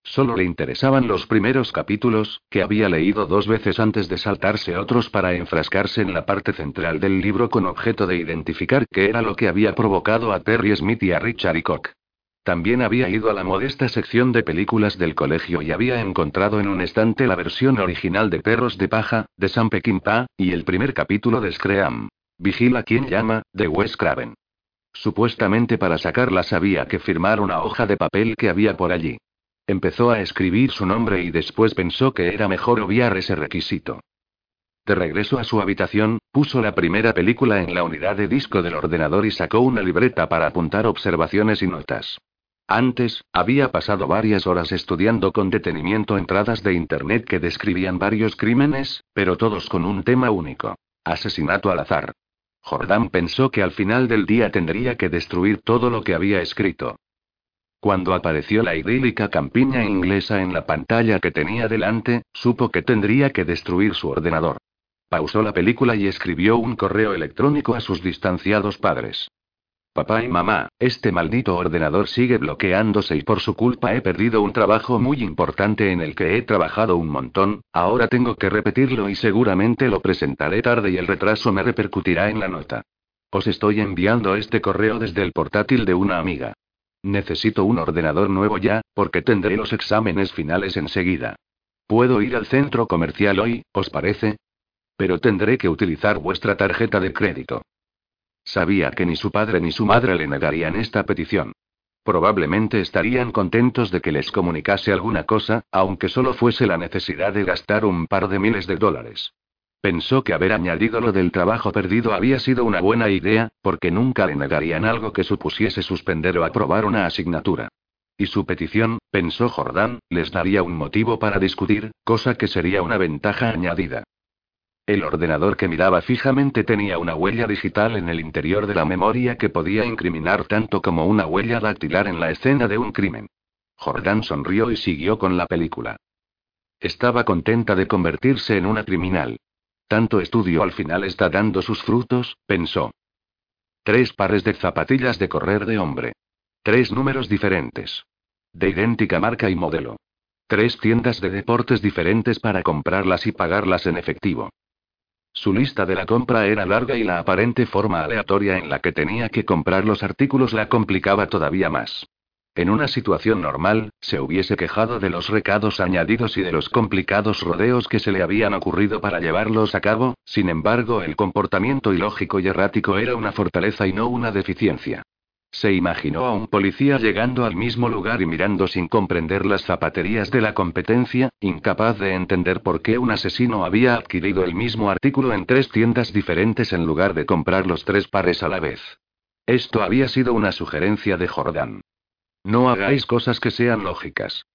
Solo le interesaban los primeros capítulos, que había leído dos veces antes de saltarse otros para enfrascarse en la parte central del libro con objeto de identificar qué era lo que había provocado a Terry Smith y a Richard Cook. También había ido a la modesta sección de películas del colegio y había encontrado en un estante la versión original de Perros de Paja, de Sam Peckinpah, y el primer capítulo de Scream. Vigila quien llama, de Wes Craven. Supuestamente para sacarlas había que firmar una hoja de papel que había por allí. Empezó a escribir su nombre y después pensó que era mejor obviar ese requisito. De regreso a su habitación, puso la primera película en la unidad de disco del ordenador y sacó una libreta para apuntar observaciones y notas. Antes, había pasado varias horas estudiando con detenimiento entradas de Internet que describían varios crímenes, pero todos con un tema único. Asesinato al azar. Jordán pensó que al final del día tendría que destruir todo lo que había escrito. Cuando apareció la idílica campiña inglesa en la pantalla que tenía delante, supo que tendría que destruir su ordenador. Pausó la película y escribió un correo electrónico a sus distanciados padres. Papá y mamá, este maldito ordenador sigue bloqueándose y por su culpa he perdido un trabajo muy importante en el que he trabajado un montón, ahora tengo que repetirlo y seguramente lo presentaré tarde y el retraso me repercutirá en la nota. Os estoy enviando este correo desde el portátil de una amiga. Necesito un ordenador nuevo ya, porque tendré los exámenes finales enseguida. Puedo ir al centro comercial hoy, ¿os parece? Pero tendré que utilizar vuestra tarjeta de crédito. Sabía que ni su padre ni su madre le negarían esta petición. Probablemente estarían contentos de que les comunicase alguna cosa, aunque solo fuese la necesidad de gastar un par de miles de dólares. Pensó que haber añadido lo del trabajo perdido había sido una buena idea, porque nunca le negarían algo que supusiese suspender o aprobar una asignatura. Y su petición, pensó Jordán, les daría un motivo para discutir, cosa que sería una ventaja añadida. El ordenador que miraba fijamente tenía una huella digital en el interior de la memoria que podía incriminar tanto como una huella dactilar en la escena de un crimen. Jordán sonrió y siguió con la película. Estaba contenta de convertirse en una criminal. Tanto estudio al final está dando sus frutos, pensó. Tres pares de zapatillas de correr de hombre. Tres números diferentes. De idéntica marca y modelo. Tres tiendas de deportes diferentes para comprarlas y pagarlas en efectivo. Su lista de la compra era larga y la aparente forma aleatoria en la que tenía que comprar los artículos la complicaba todavía más. En una situación normal, se hubiese quejado de los recados añadidos y de los complicados rodeos que se le habían ocurrido para llevarlos a cabo, sin embargo el comportamiento ilógico y errático era una fortaleza y no una deficiencia. Se imaginó a un policía llegando al mismo lugar y mirando sin comprender las zapaterías de la competencia, incapaz de entender por qué un asesino había adquirido el mismo artículo en tres tiendas diferentes en lugar de comprar los tres pares a la vez. Esto había sido una sugerencia de Jordán. No hagáis cosas que sean lógicas.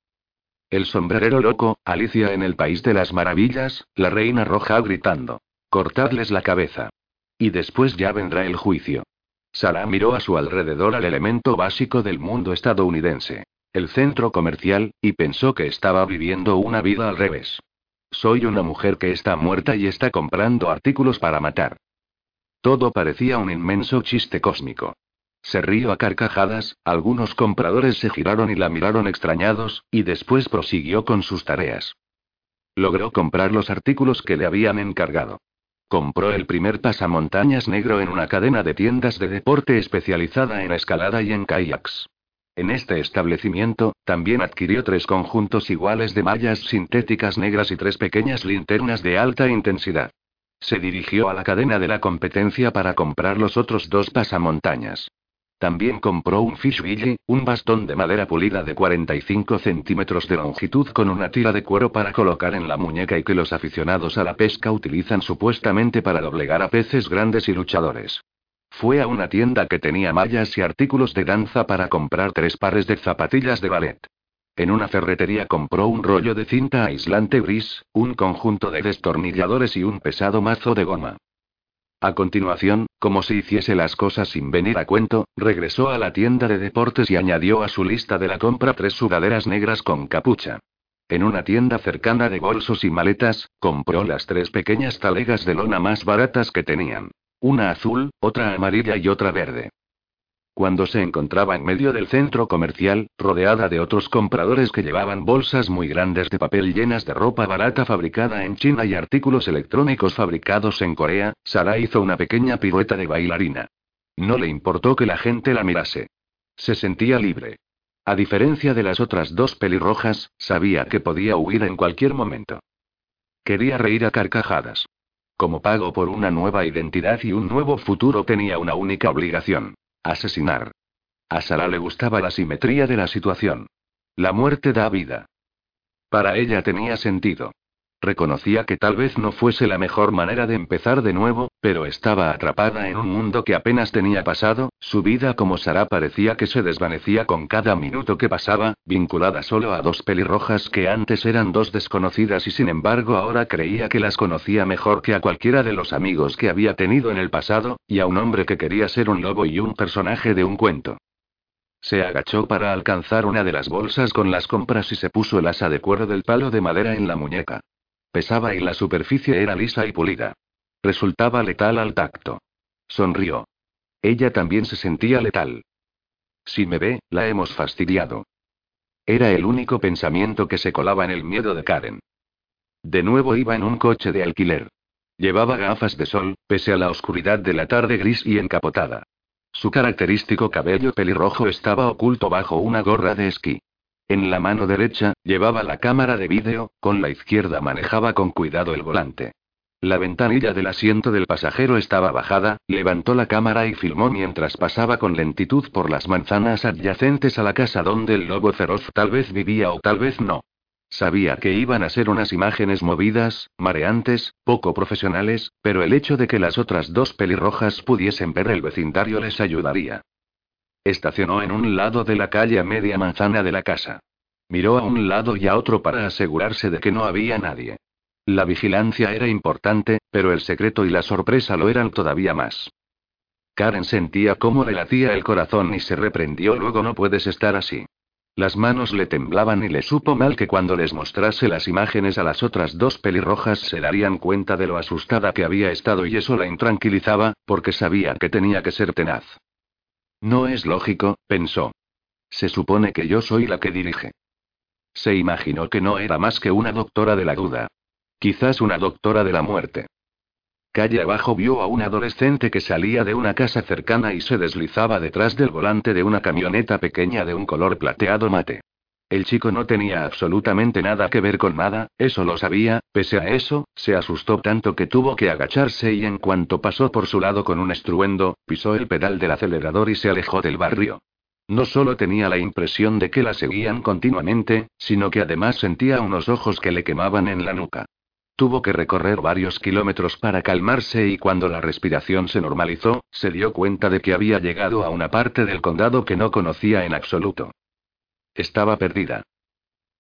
El sombrerero loco, Alicia en el País de las Maravillas, la Reina Roja gritando. Cortadles la cabeza. Y después ya vendrá el juicio. Sara miró a su alrededor al elemento básico del mundo estadounidense, el centro comercial, y pensó que estaba viviendo una vida al revés. Soy una mujer que está muerta y está comprando artículos para matar. Todo parecía un inmenso chiste cósmico. Se rió a carcajadas, algunos compradores se giraron y la miraron extrañados, y después prosiguió con sus tareas. Logró comprar los artículos que le habían encargado. Compró el primer pasamontañas negro en una cadena de tiendas de deporte especializada en escalada y en kayaks. En este establecimiento, también adquirió tres conjuntos iguales de mallas sintéticas negras y tres pequeñas linternas de alta intensidad. Se dirigió a la cadena de la competencia para comprar los otros dos pasamontañas. También compró un fishwille, un bastón de madera pulida de 45 centímetros de longitud con una tira de cuero para colocar en la muñeca y que los aficionados a la pesca utilizan supuestamente para doblegar a peces grandes y luchadores. Fue a una tienda que tenía mallas y artículos de danza para comprar tres pares de zapatillas de ballet. En una ferretería compró un rollo de cinta aislante gris, un conjunto de destornilladores y un pesado mazo de goma. A continuación, como si hiciese las cosas sin venir a cuento, regresó a la tienda de deportes y añadió a su lista de la compra tres sudaderas negras con capucha. En una tienda cercana de bolsos y maletas, compró las tres pequeñas talegas de lona más baratas que tenían. Una azul, otra amarilla y otra verde. Cuando se encontraba en medio del centro comercial, rodeada de otros compradores que llevaban bolsas muy grandes de papel llenas de ropa barata fabricada en China y artículos electrónicos fabricados en Corea, Sara hizo una pequeña pirueta de bailarina. No le importó que la gente la mirase. Se sentía libre. A diferencia de las otras dos pelirrojas, sabía que podía huir en cualquier momento. Quería reír a carcajadas. Como pago por una nueva identidad y un nuevo futuro tenía una única obligación. Asesinar. A Sara le gustaba la simetría de la situación. La muerte da vida. Para ella tenía sentido. Reconocía que tal vez no fuese la mejor manera de empezar de nuevo, pero estaba atrapada en un mundo que apenas tenía pasado, su vida como Sara parecía que se desvanecía con cada minuto que pasaba, vinculada solo a dos pelirrojas que antes eran dos desconocidas y sin embargo ahora creía que las conocía mejor que a cualquiera de los amigos que había tenido en el pasado, y a un hombre que quería ser un lobo y un personaje de un cuento. Se agachó para alcanzar una de las bolsas con las compras y se puso el asa de cuero del palo de madera en la muñeca. Pesaba y la superficie era lisa y pulida. Resultaba letal al tacto. Sonrió. Ella también se sentía letal. Si me ve, la hemos fastidiado. Era el único pensamiento que se colaba en el miedo de Karen. De nuevo iba en un coche de alquiler. Llevaba gafas de sol, pese a la oscuridad de la tarde gris y encapotada. Su característico cabello pelirrojo estaba oculto bajo una gorra de esquí. En la mano derecha, llevaba la cámara de vídeo, con la izquierda manejaba con cuidado el volante. La ventanilla del asiento del pasajero estaba bajada, levantó la cámara y filmó mientras pasaba con lentitud por las manzanas adyacentes a la casa donde el lobo feroz tal vez vivía o tal vez no. Sabía que iban a ser unas imágenes movidas, mareantes, poco profesionales, pero el hecho de que las otras dos pelirrojas pudiesen ver el vecindario les ayudaría. Estacionó en un lado de la calle a media manzana de la casa. Miró a un lado y a otro para asegurarse de que no había nadie. La vigilancia era importante, pero el secreto y la sorpresa lo eran todavía más. Karen sentía cómo le latía el corazón y se reprendió luego no puedes estar así. Las manos le temblaban y le supo mal que cuando les mostrase las imágenes a las otras dos pelirrojas se darían cuenta de lo asustada que había estado y eso la intranquilizaba, porque sabía que tenía que ser tenaz. No es lógico, pensó. Se supone que yo soy la que dirige. Se imaginó que no era más que una doctora de la duda. Quizás una doctora de la muerte. Calle abajo vio a un adolescente que salía de una casa cercana y se deslizaba detrás del volante de una camioneta pequeña de un color plateado mate. El chico no tenía absolutamente nada que ver con nada, eso lo sabía, pese a eso, se asustó tanto que tuvo que agacharse y en cuanto pasó por su lado con un estruendo, pisó el pedal del acelerador y se alejó del barrio. No solo tenía la impresión de que la seguían continuamente, sino que además sentía unos ojos que le quemaban en la nuca. Tuvo que recorrer varios kilómetros para calmarse y cuando la respiración se normalizó, se dio cuenta de que había llegado a una parte del condado que no conocía en absoluto. Estaba perdida.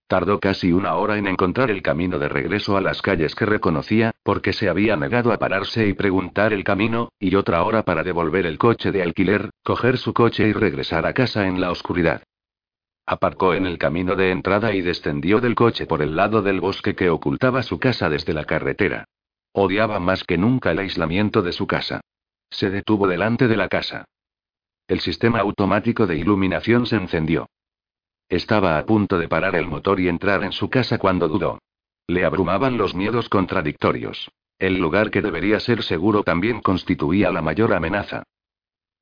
Tardó casi una hora en encontrar el camino de regreso a las calles que reconocía, porque se había negado a pararse y preguntar el camino, y otra hora para devolver el coche de alquiler, coger su coche y regresar a casa en la oscuridad. Aparcó en el camino de entrada y descendió del coche por el lado del bosque que ocultaba su casa desde la carretera. Odiaba más que nunca el aislamiento de su casa. Se detuvo delante de la casa. El sistema automático de iluminación se encendió. Estaba a punto de parar el motor y entrar en su casa cuando dudó. Le abrumaban los miedos contradictorios. El lugar que debería ser seguro también constituía la mayor amenaza.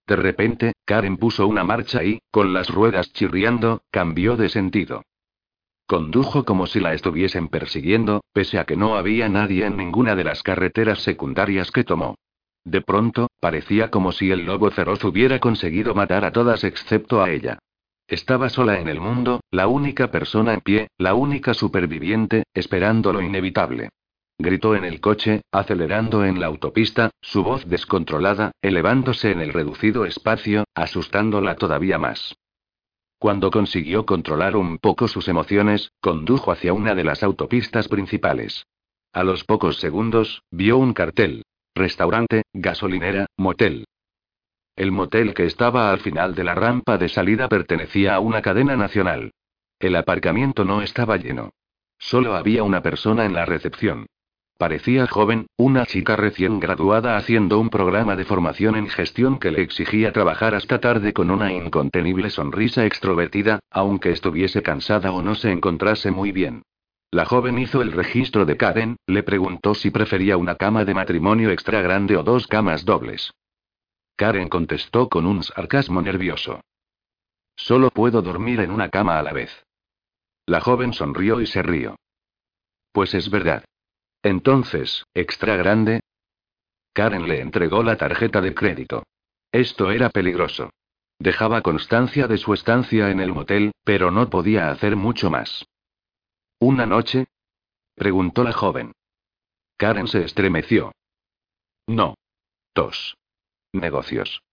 De repente, Karen puso una marcha y, con las ruedas chirriando, cambió de sentido. Condujo como si la estuviesen persiguiendo, pese a que no había nadie en ninguna de las carreteras secundarias que tomó. De pronto, parecía como si el lobo feroz hubiera conseguido matar a todas excepto a ella. Estaba sola en el mundo, la única persona en pie, la única superviviente, esperando lo inevitable. Gritó en el coche, acelerando en la autopista, su voz descontrolada, elevándose en el reducido espacio, asustándola todavía más. Cuando consiguió controlar un poco sus emociones, condujo hacia una de las autopistas principales. A los pocos segundos, vio un cartel. Restaurante, gasolinera, motel. El motel que estaba al final de la rampa de salida pertenecía a una cadena nacional. El aparcamiento no estaba lleno. Solo había una persona en la recepción. Parecía joven, una chica recién graduada haciendo un programa de formación en gestión que le exigía trabajar hasta tarde con una incontenible sonrisa extrovertida, aunque estuviese cansada o no se encontrase muy bien. La joven hizo el registro de Karen, le preguntó si prefería una cama de matrimonio extra grande o dos camas dobles. Karen contestó con un sarcasmo nervioso. Solo puedo dormir en una cama a la vez. La joven sonrió y se rió. Pues es verdad. Entonces, ¿extra grande? Karen le entregó la tarjeta de crédito. Esto era peligroso. Dejaba constancia de su estancia en el motel, pero no podía hacer mucho más. ¿Una noche? preguntó la joven. Karen se estremeció. No. Dos. Negocios.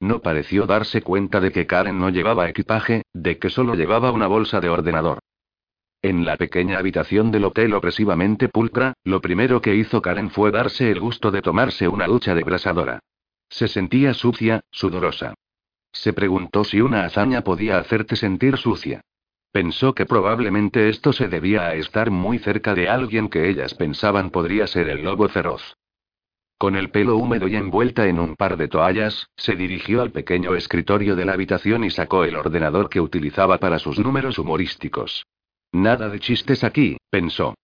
No pareció darse cuenta de que Karen no llevaba equipaje, de que solo llevaba una bolsa de ordenador. En la pequeña habitación del hotel opresivamente pulcra, lo primero que hizo Karen fue darse el gusto de tomarse una ducha de brasadora. Se sentía sucia, sudorosa. Se preguntó si una hazaña podía hacerte sentir sucia. Pensó que probablemente esto se debía a estar muy cerca de alguien que ellas pensaban podría ser el lobo feroz. Con el pelo húmedo y envuelta en un par de toallas, se dirigió al pequeño escritorio de la habitación y sacó el ordenador que utilizaba para sus números humorísticos. Nada de chistes aquí, pensó.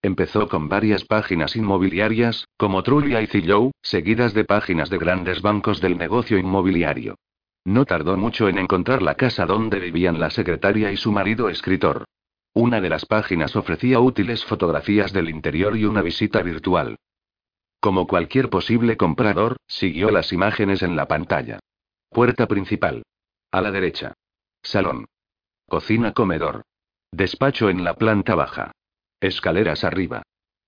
Empezó con varias páginas inmobiliarias, como Trulia y Zillow, seguidas de páginas de grandes bancos del negocio inmobiliario. No tardó mucho en encontrar la casa donde vivían la secretaria y su marido escritor. Una de las páginas ofrecía útiles fotografías del interior y una visita virtual. Como cualquier posible comprador, siguió las imágenes en la pantalla. Puerta principal. A la derecha. Salón. Cocina comedor. Despacho en la planta baja. Escaleras arriba.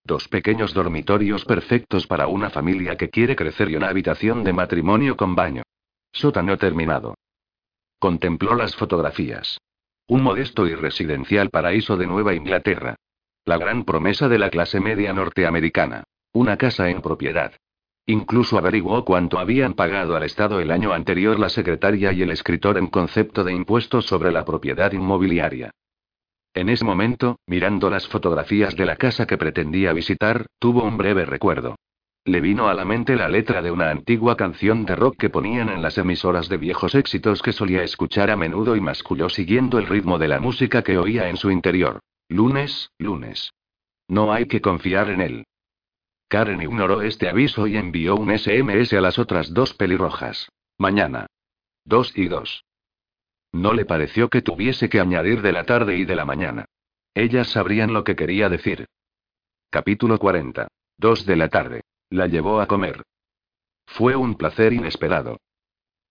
Dos pequeños dormitorios perfectos para una familia que quiere crecer y una habitación de matrimonio con baño. Sótano terminado. Contempló las fotografías. Un modesto y residencial paraíso de Nueva Inglaterra. La gran promesa de la clase media norteamericana. Una casa en propiedad. Incluso averiguó cuánto habían pagado al Estado el año anterior la secretaria y el escritor en concepto de impuestos sobre la propiedad inmobiliaria. En ese momento, mirando las fotografías de la casa que pretendía visitar, tuvo un breve recuerdo. Le vino a la mente la letra de una antigua canción de rock que ponían en las emisoras de viejos éxitos que solía escuchar a menudo y masculló siguiendo el ritmo de la música que oía en su interior. Lunes, lunes. No hay que confiar en él. Karen ignoró este aviso y envió un SMS a las otras dos pelirrojas. Mañana. Dos y dos. No le pareció que tuviese que añadir de la tarde y de la mañana. Ellas sabrían lo que quería decir. Capítulo 40. Dos de la tarde. La llevó a comer. Fue un placer inesperado.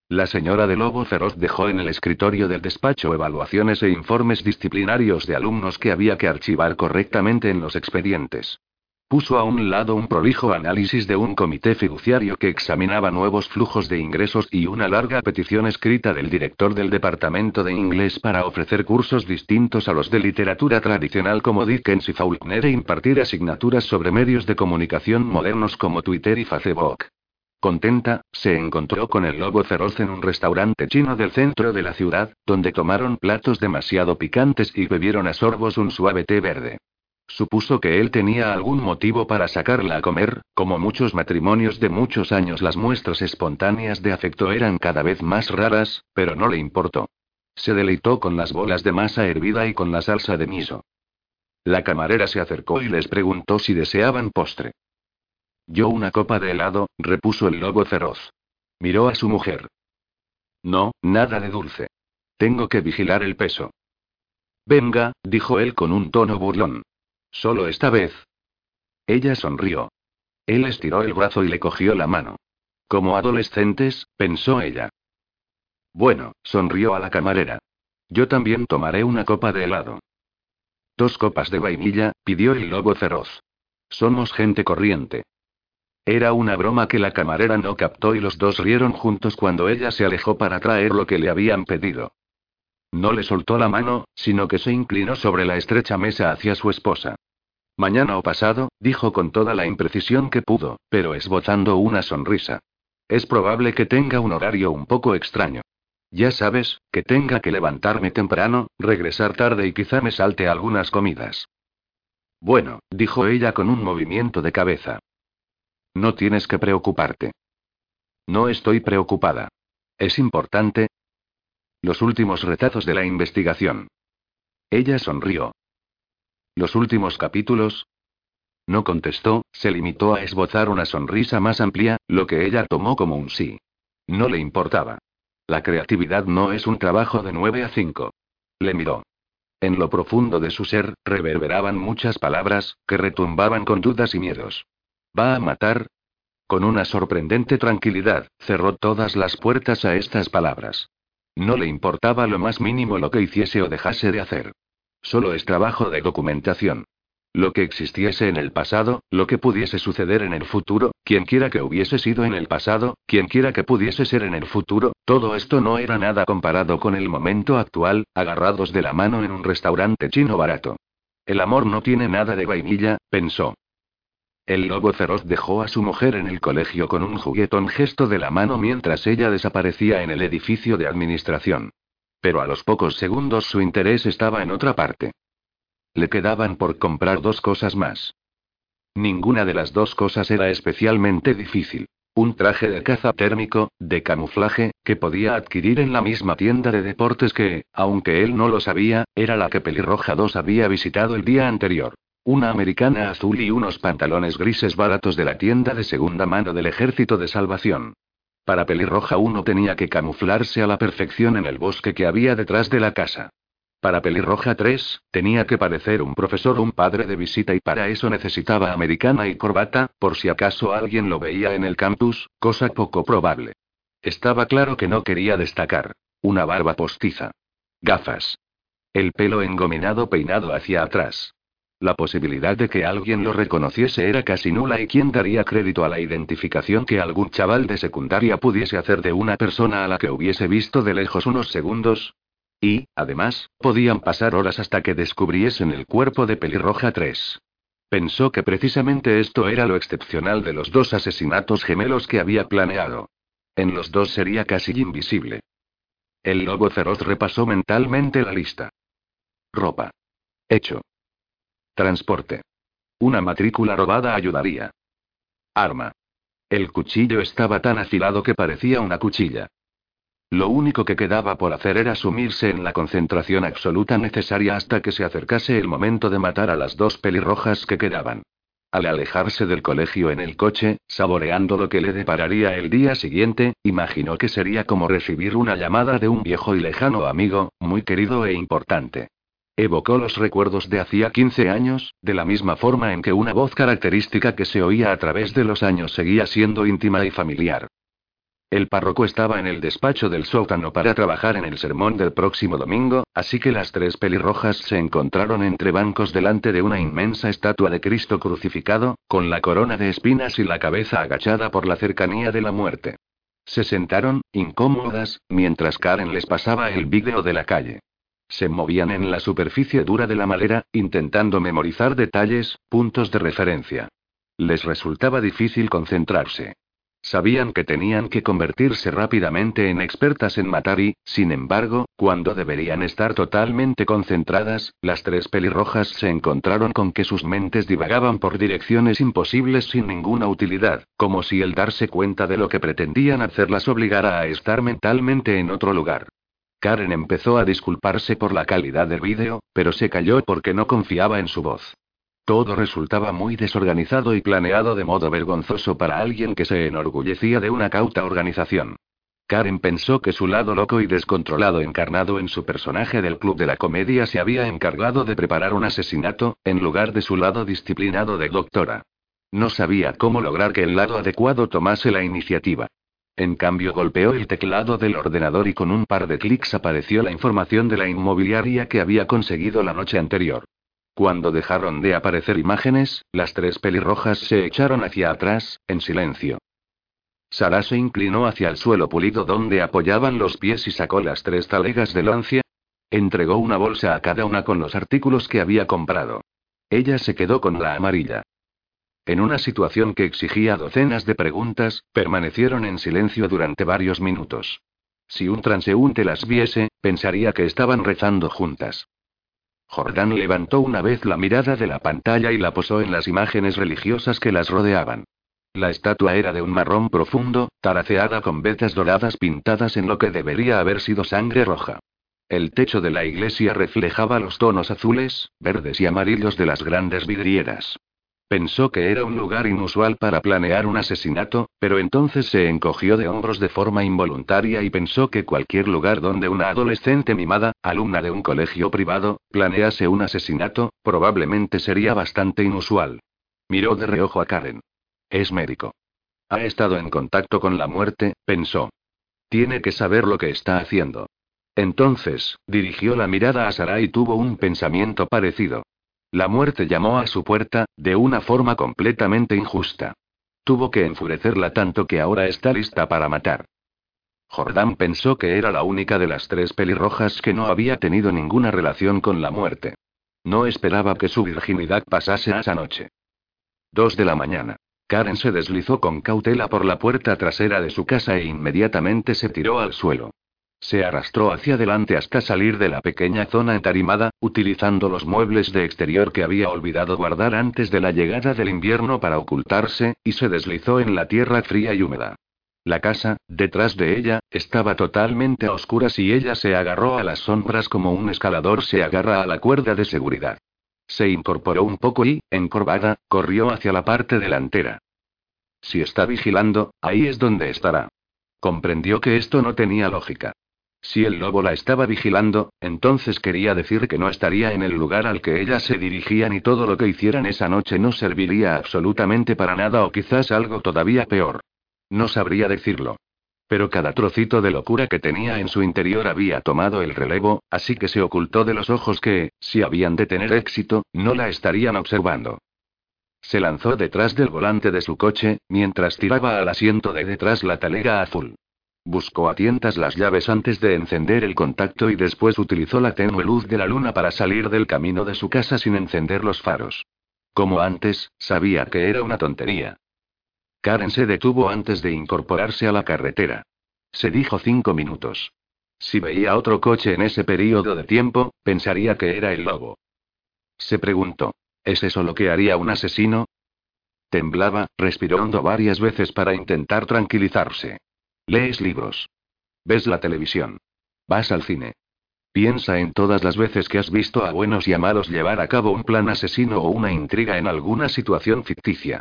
La señora de Lobo Feroz dejó en el escritorio del despacho evaluaciones e informes disciplinarios de alumnos que había que archivar correctamente en los expedientes. Puso a un lado un prolijo análisis de un comité fiduciario que examinaba nuevos flujos de ingresos y una larga petición escrita del director del departamento de inglés para ofrecer cursos distintos a los de literatura tradicional como Dickens y Faulkner e impartir asignaturas sobre medios de comunicación modernos como Twitter y Facebook. Contenta, se encontró con el lobo feroz en un restaurante chino del centro de la ciudad, donde tomaron platos demasiado picantes y bebieron a sorbos un suave té verde. Supuso que él tenía algún motivo para sacarla a comer, como muchos matrimonios de muchos años las muestras espontáneas de afecto eran cada vez más raras, pero no le importó. Se deleitó con las bolas de masa hervida y con la salsa de miso. La camarera se acercó y les preguntó si deseaban postre. Yo una copa de helado, repuso el lobo feroz. Miró a su mujer. No, nada de dulce. Tengo que vigilar el peso. Venga, dijo él con un tono burlón. Solo esta vez. Ella sonrió. Él estiró el brazo y le cogió la mano. Como adolescentes, pensó ella. Bueno, sonrió a la camarera. Yo también tomaré una copa de helado. Dos copas de vainilla, pidió el lobo feroz. Somos gente corriente. Era una broma que la camarera no captó y los dos rieron juntos cuando ella se alejó para traer lo que le habían pedido. No le soltó la mano, sino que se inclinó sobre la estrecha mesa hacia su esposa. Mañana o pasado, dijo con toda la imprecisión que pudo, pero esbozando una sonrisa. Es probable que tenga un horario un poco extraño. Ya sabes, que tenga que levantarme temprano, regresar tarde y quizá me salte algunas comidas. Bueno, dijo ella con un movimiento de cabeza. No tienes que preocuparte. No estoy preocupada. Es importante, los últimos retazos de la investigación. Ella sonrió. ¿Los últimos capítulos? No contestó, se limitó a esbozar una sonrisa más amplia, lo que ella tomó como un sí. No le importaba. La creatividad no es un trabajo de 9 a 5. Le miró. En lo profundo de su ser, reverberaban muchas palabras, que retumbaban con dudas y miedos. ¿Va a matar? Con una sorprendente tranquilidad, cerró todas las puertas a estas palabras. No le importaba lo más mínimo lo que hiciese o dejase de hacer. Solo es trabajo de documentación. Lo que existiese en el pasado, lo que pudiese suceder en el futuro, quien quiera que hubiese sido en el pasado, quien quiera que pudiese ser en el futuro, todo esto no era nada comparado con el momento actual, agarrados de la mano en un restaurante chino barato. El amor no tiene nada de vainilla, pensó. El lobo feroz dejó a su mujer en el colegio con un juguetón gesto de la mano mientras ella desaparecía en el edificio de administración. Pero a los pocos segundos su interés estaba en otra parte. Le quedaban por comprar dos cosas más. Ninguna de las dos cosas era especialmente difícil. Un traje de caza térmico, de camuflaje, que podía adquirir en la misma tienda de deportes que, aunque él no lo sabía, era la que Pelirroja 2 había visitado el día anterior. Una americana azul y unos pantalones grises baratos de la tienda de segunda mano del Ejército de Salvación. Para Pelirroja uno tenía que camuflarse a la perfección en el bosque que había detrás de la casa. Para Pelirroja 3, tenía que parecer un profesor o un padre de visita y para eso necesitaba americana y corbata, por si acaso alguien lo veía en el campus, cosa poco probable. Estaba claro que no quería destacar. Una barba postiza. Gafas. El pelo engominado peinado hacia atrás. La posibilidad de que alguien lo reconociese era casi nula y quién daría crédito a la identificación que algún chaval de secundaria pudiese hacer de una persona a la que hubiese visto de lejos unos segundos. Y, además, podían pasar horas hasta que descubriesen el cuerpo de Pelirroja 3. Pensó que precisamente esto era lo excepcional de los dos asesinatos gemelos que había planeado. En los dos sería casi invisible. El lobo feroz repasó mentalmente la lista. Ropa. Hecho. Transporte. Una matrícula robada ayudaría. Arma. El cuchillo estaba tan afilado que parecía una cuchilla. Lo único que quedaba por hacer era sumirse en la concentración absoluta necesaria hasta que se acercase el momento de matar a las dos pelirrojas que quedaban. Al alejarse del colegio en el coche, saboreando lo que le depararía el día siguiente, imaginó que sería como recibir una llamada de un viejo y lejano amigo, muy querido e importante. Evocó los recuerdos de hacía 15 años, de la misma forma en que una voz característica que se oía a través de los años seguía siendo íntima y familiar. El párroco estaba en el despacho del sótano para trabajar en el sermón del próximo domingo, así que las tres pelirrojas se encontraron entre bancos delante de una inmensa estatua de Cristo crucificado, con la corona de espinas y la cabeza agachada por la cercanía de la muerte. Se sentaron, incómodas, mientras Karen les pasaba el vídeo de la calle. Se movían en la superficie dura de la madera, intentando memorizar detalles, puntos de referencia. Les resultaba difícil concentrarse. Sabían que tenían que convertirse rápidamente en expertas en matar y, sin embargo, cuando deberían estar totalmente concentradas, las tres pelirrojas se encontraron con que sus mentes divagaban por direcciones imposibles sin ninguna utilidad, como si el darse cuenta de lo que pretendían hacer las obligara a estar mentalmente en otro lugar. Karen empezó a disculparse por la calidad del vídeo, pero se calló porque no confiaba en su voz. Todo resultaba muy desorganizado y planeado de modo vergonzoso para alguien que se enorgullecía de una cauta organización. Karen pensó que su lado loco y descontrolado encarnado en su personaje del club de la comedia se había encargado de preparar un asesinato, en lugar de su lado disciplinado de doctora. No sabía cómo lograr que el lado adecuado tomase la iniciativa. En cambio golpeó el teclado del ordenador y con un par de clics apareció la información de la inmobiliaria que había conseguido la noche anterior. Cuando dejaron de aparecer imágenes, las tres pelirrojas se echaron hacia atrás, en silencio. Sara se inclinó hacia el suelo pulido donde apoyaban los pies y sacó las tres talegas de lancia. Entregó una bolsa a cada una con los artículos que había comprado. Ella se quedó con la amarilla. En una situación que exigía docenas de preguntas, permanecieron en silencio durante varios minutos. Si un transeúnte las viese, pensaría que estaban rezando juntas. Jordán levantó una vez la mirada de la pantalla y la posó en las imágenes religiosas que las rodeaban. La estatua era de un marrón profundo, taraceada con vetas doradas pintadas en lo que debería haber sido sangre roja. El techo de la iglesia reflejaba los tonos azules, verdes y amarillos de las grandes vidrieras. Pensó que era un lugar inusual para planear un asesinato, pero entonces se encogió de hombros de forma involuntaria y pensó que cualquier lugar donde una adolescente mimada, alumna de un colegio privado, planease un asesinato, probablemente sería bastante inusual. Miró de reojo a Karen. Es médico. Ha estado en contacto con la muerte, pensó. Tiene que saber lo que está haciendo. Entonces, dirigió la mirada a Sara y tuvo un pensamiento parecido. La muerte llamó a su puerta, de una forma completamente injusta. Tuvo que enfurecerla tanto que ahora está lista para matar. Jordán pensó que era la única de las tres pelirrojas que no había tenido ninguna relación con la muerte. No esperaba que su virginidad pasase esa noche. Dos de la mañana. Karen se deslizó con cautela por la puerta trasera de su casa e inmediatamente se tiró al suelo. Se arrastró hacia adelante hasta salir de la pequeña zona entarimada, utilizando los muebles de exterior que había olvidado guardar antes de la llegada del invierno para ocultarse, y se deslizó en la tierra fría y húmeda. La casa, detrás de ella, estaba totalmente a oscuras y ella se agarró a las sombras como un escalador se agarra a la cuerda de seguridad. Se incorporó un poco y, encorvada, corrió hacia la parte delantera. Si está vigilando, ahí es donde estará. Comprendió que esto no tenía lógica. Si el lobo la estaba vigilando, entonces quería decir que no estaría en el lugar al que ellas se dirigían y todo lo que hicieran esa noche no serviría absolutamente para nada o quizás algo todavía peor. No sabría decirlo. Pero cada trocito de locura que tenía en su interior había tomado el relevo, así que se ocultó de los ojos que, si habían de tener éxito, no la estarían observando. Se lanzó detrás del volante de su coche, mientras tiraba al asiento de detrás la talega azul. Buscó a tientas las llaves antes de encender el contacto y después utilizó la tenue luz de la luna para salir del camino de su casa sin encender los faros. Como antes, sabía que era una tontería. Karen se detuvo antes de incorporarse a la carretera. Se dijo cinco minutos. Si veía otro coche en ese periodo de tiempo, pensaría que era el lobo. Se preguntó, ¿es eso lo que haría un asesino? Temblaba, respiró hondo varias veces para intentar tranquilizarse. Lees libros. Ves la televisión. Vas al cine. Piensa en todas las veces que has visto a buenos y a malos llevar a cabo un plan asesino o una intriga en alguna situación ficticia.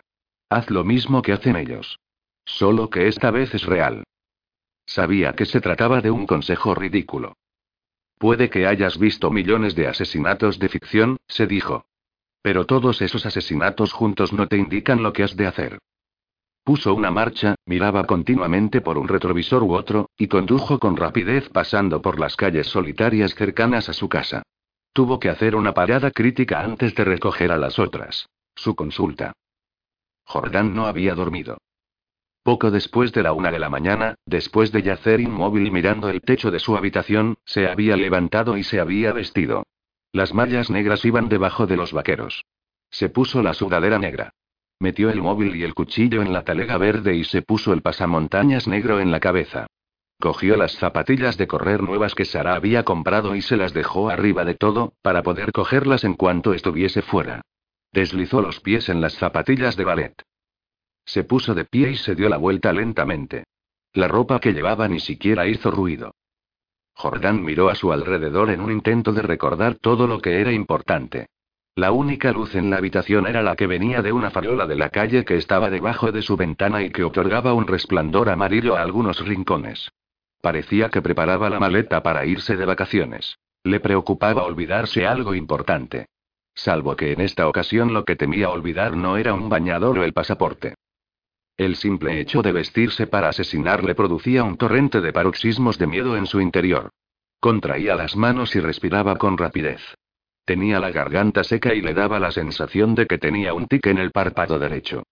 Haz lo mismo que hacen ellos. Solo que esta vez es real. Sabía que se trataba de un consejo ridículo. Puede que hayas visto millones de asesinatos de ficción, se dijo. Pero todos esos asesinatos juntos no te indican lo que has de hacer. Puso una marcha, miraba continuamente por un retrovisor u otro, y condujo con rapidez pasando por las calles solitarias cercanas a su casa. Tuvo que hacer una parada crítica antes de recoger a las otras. Su consulta. Jordán no había dormido. Poco después de la una de la mañana, después de yacer inmóvil mirando el techo de su habitación, se había levantado y se había vestido. Las mallas negras iban debajo de los vaqueros. Se puso la sudadera negra. Metió el móvil y el cuchillo en la talega verde y se puso el pasamontañas negro en la cabeza. Cogió las zapatillas de correr nuevas que Sara había comprado y se las dejó arriba de todo, para poder cogerlas en cuanto estuviese fuera. Deslizó los pies en las zapatillas de ballet. Se puso de pie y se dio la vuelta lentamente. La ropa que llevaba ni siquiera hizo ruido. Jordán miró a su alrededor en un intento de recordar todo lo que era importante. La única luz en la habitación era la que venía de una farola de la calle que estaba debajo de su ventana y que otorgaba un resplandor amarillo a algunos rincones. Parecía que preparaba la maleta para irse de vacaciones. Le preocupaba olvidarse algo importante. Salvo que en esta ocasión lo que temía olvidar no era un bañador o el pasaporte. El simple hecho de vestirse para asesinar le producía un torrente de paroxismos de miedo en su interior. Contraía las manos y respiraba con rapidez. Tenía la garganta seca y le daba la sensación de que tenía un tic en el párpado derecho.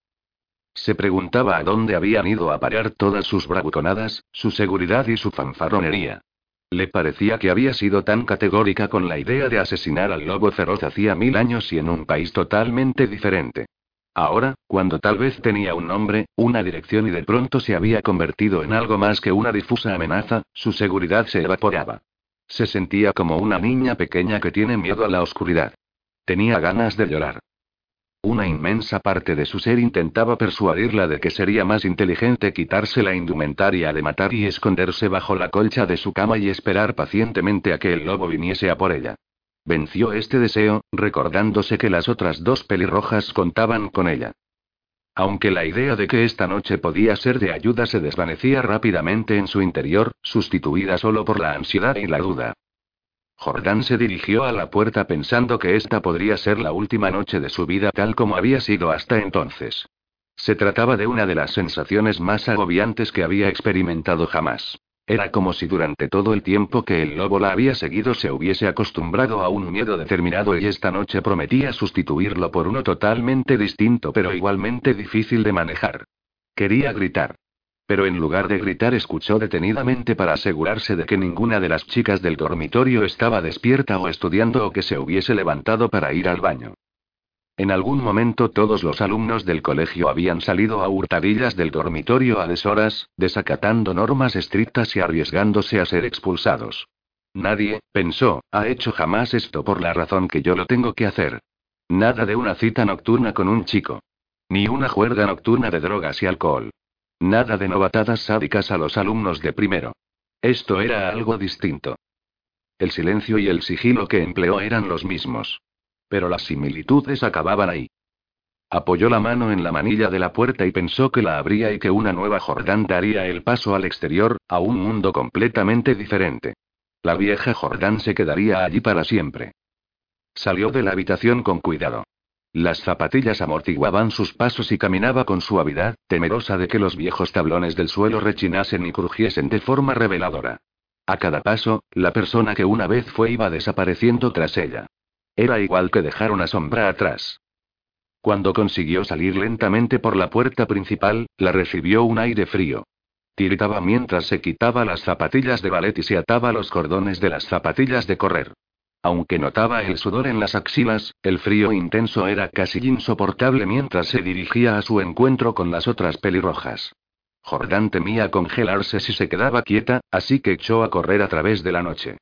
Se preguntaba a dónde habían ido a parar todas sus bravuconadas, su seguridad y su fanfarronería. Le parecía que había sido tan categórica con la idea de asesinar al lobo feroz hacía mil años y en un país totalmente diferente. Ahora, cuando tal vez tenía un nombre, una dirección y de pronto se había convertido en algo más que una difusa amenaza, su seguridad se evaporaba. Se sentía como una niña pequeña que tiene miedo a la oscuridad. Tenía ganas de llorar. Una inmensa parte de su ser intentaba persuadirla de que sería más inteligente quitarse la indumentaria de matar y esconderse bajo la colcha de su cama y esperar pacientemente a que el lobo viniese a por ella. Venció este deseo, recordándose que las otras dos pelirrojas contaban con ella. Aunque la idea de que esta noche podía ser de ayuda se desvanecía rápidamente en su interior, sustituida solo por la ansiedad y la duda. Jordán se dirigió a la puerta pensando que esta podría ser la última noche de su vida tal como había sido hasta entonces. Se trataba de una de las sensaciones más agobiantes que había experimentado jamás. Era como si durante todo el tiempo que el lobo la había seguido se hubiese acostumbrado a un miedo determinado y esta noche prometía sustituirlo por uno totalmente distinto pero igualmente difícil de manejar. Quería gritar. Pero en lugar de gritar escuchó detenidamente para asegurarse de que ninguna de las chicas del dormitorio estaba despierta o estudiando o que se hubiese levantado para ir al baño. En algún momento todos los alumnos del colegio habían salido a hurtadillas del dormitorio a deshoras, desacatando normas estrictas y arriesgándose a ser expulsados. Nadie, pensó, ha hecho jamás esto por la razón que yo lo tengo que hacer. Nada de una cita nocturna con un chico. Ni una juerga nocturna de drogas y alcohol. Nada de novatadas sádicas a los alumnos de primero. Esto era algo distinto. El silencio y el sigilo que empleó eran los mismos. Pero las similitudes acababan ahí. Apoyó la mano en la manilla de la puerta y pensó que la abría y que una nueva Jordán daría el paso al exterior, a un mundo completamente diferente. La vieja Jordán se quedaría allí para siempre. Salió de la habitación con cuidado. Las zapatillas amortiguaban sus pasos y caminaba con suavidad, temerosa de que los viejos tablones del suelo rechinasen y crujiesen de forma reveladora. A cada paso, la persona que una vez fue iba desapareciendo tras ella. Era igual que dejar una sombra atrás. Cuando consiguió salir lentamente por la puerta principal, la recibió un aire frío. Tiritaba mientras se quitaba las zapatillas de ballet y se ataba los cordones de las zapatillas de correr. Aunque notaba el sudor en las axilas, el frío intenso era casi insoportable mientras se dirigía a su encuentro con las otras pelirrojas. Jordán temía congelarse si se quedaba quieta, así que echó a correr a través de la noche.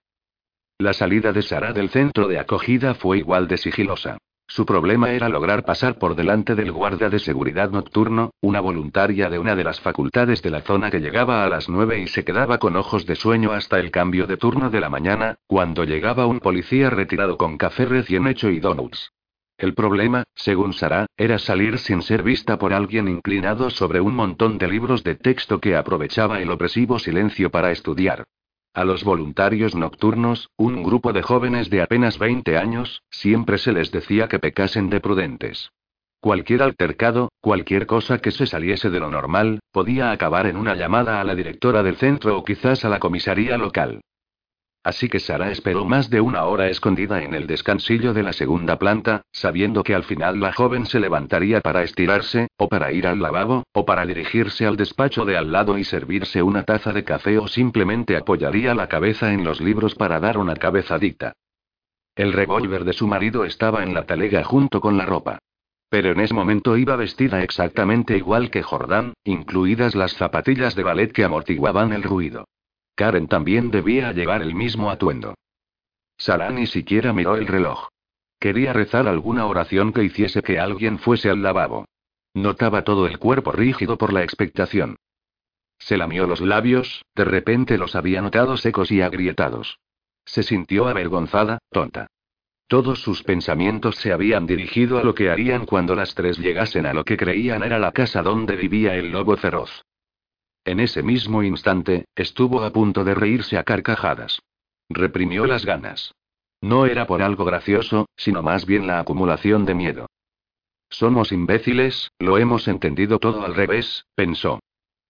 La salida de Sara del centro de acogida fue igual de sigilosa. Su problema era lograr pasar por delante del guardia de seguridad nocturno, una voluntaria de una de las facultades de la zona que llegaba a las nueve y se quedaba con ojos de sueño hasta el cambio de turno de la mañana, cuando llegaba un policía retirado con café recién hecho y donuts. El problema, según Sara, era salir sin ser vista por alguien inclinado sobre un montón de libros de texto que aprovechaba el opresivo silencio para estudiar. A los voluntarios nocturnos, un grupo de jóvenes de apenas 20 años, siempre se les decía que pecasen de prudentes. Cualquier altercado, cualquier cosa que se saliese de lo normal, podía acabar en una llamada a la directora del centro o quizás a la comisaría local. Así que Sara esperó más de una hora escondida en el descansillo de la segunda planta, sabiendo que al final la joven se levantaría para estirarse, o para ir al lavabo, o para dirigirse al despacho de al lado y servirse una taza de café o simplemente apoyaría la cabeza en los libros para dar una cabezadita. El revólver de su marido estaba en la talega junto con la ropa. Pero en ese momento iba vestida exactamente igual que Jordán, incluidas las zapatillas de ballet que amortiguaban el ruido. Karen también debía llevar el mismo atuendo. Sara ni siquiera miró el reloj. Quería rezar alguna oración que hiciese que alguien fuese al lavabo. Notaba todo el cuerpo rígido por la expectación. Se lamió los labios, de repente los había notado secos y agrietados. Se sintió avergonzada, tonta. Todos sus pensamientos se habían dirigido a lo que harían cuando las tres llegasen a lo que creían era la casa donde vivía el lobo feroz. En ese mismo instante, estuvo a punto de reírse a carcajadas. Reprimió las ganas. No era por algo gracioso, sino más bien la acumulación de miedo. Somos imbéciles, lo hemos entendido todo al revés, pensó.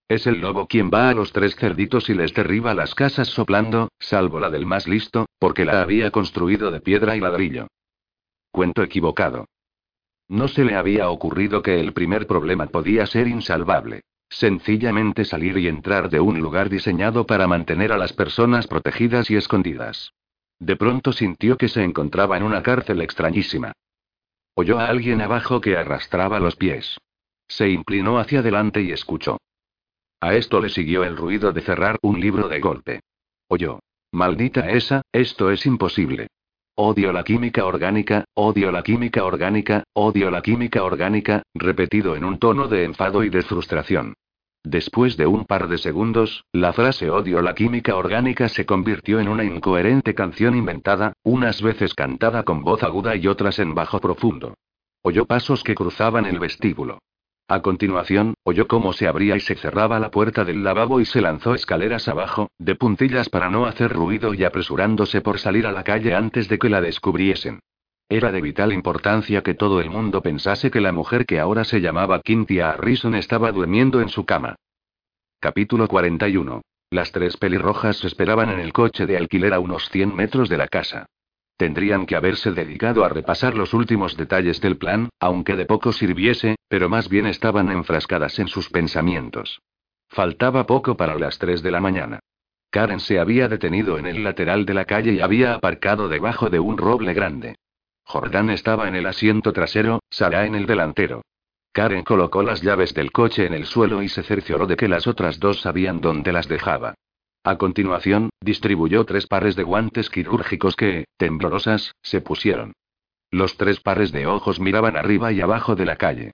Es el lobo quien va a los tres cerditos y les derriba las casas soplando, salvo la del más listo, porque la había construido de piedra y ladrillo. Cuento equivocado. No se le había ocurrido que el primer problema podía ser insalvable. Sencillamente salir y entrar de un lugar diseñado para mantener a las personas protegidas y escondidas. De pronto sintió que se encontraba en una cárcel extrañísima. Oyó a alguien abajo que arrastraba los pies. Se inclinó hacia adelante y escuchó. A esto le siguió el ruido de cerrar un libro de golpe. Oyó. Maldita esa, esto es imposible. Odio la química orgánica, odio la química orgánica, odio la química orgánica, repetido en un tono de enfado y de frustración. Después de un par de segundos, la frase odio la química orgánica se convirtió en una incoherente canción inventada, unas veces cantada con voz aguda y otras en bajo profundo. Oyó pasos que cruzaban el vestíbulo. A continuación, oyó cómo se abría y se cerraba la puerta del lavabo y se lanzó escaleras abajo, de puntillas para no hacer ruido y apresurándose por salir a la calle antes de que la descubriesen. Era de vital importancia que todo el mundo pensase que la mujer que ahora se llamaba Cynthia Harrison estaba durmiendo en su cama. Capítulo 41. Las tres pelirrojas esperaban en el coche de alquiler a unos 100 metros de la casa. Tendrían que haberse dedicado a repasar los últimos detalles del plan, aunque de poco sirviese, pero más bien estaban enfrascadas en sus pensamientos. Faltaba poco para las 3 de la mañana. Karen se había detenido en el lateral de la calle y había aparcado debajo de un roble grande. Jordán estaba en el asiento trasero, Sara en el delantero. Karen colocó las llaves del coche en el suelo y se cercioró de que las otras dos sabían dónde las dejaba. A continuación, distribuyó tres pares de guantes quirúrgicos que, temblorosas, se pusieron. Los tres pares de ojos miraban arriba y abajo de la calle.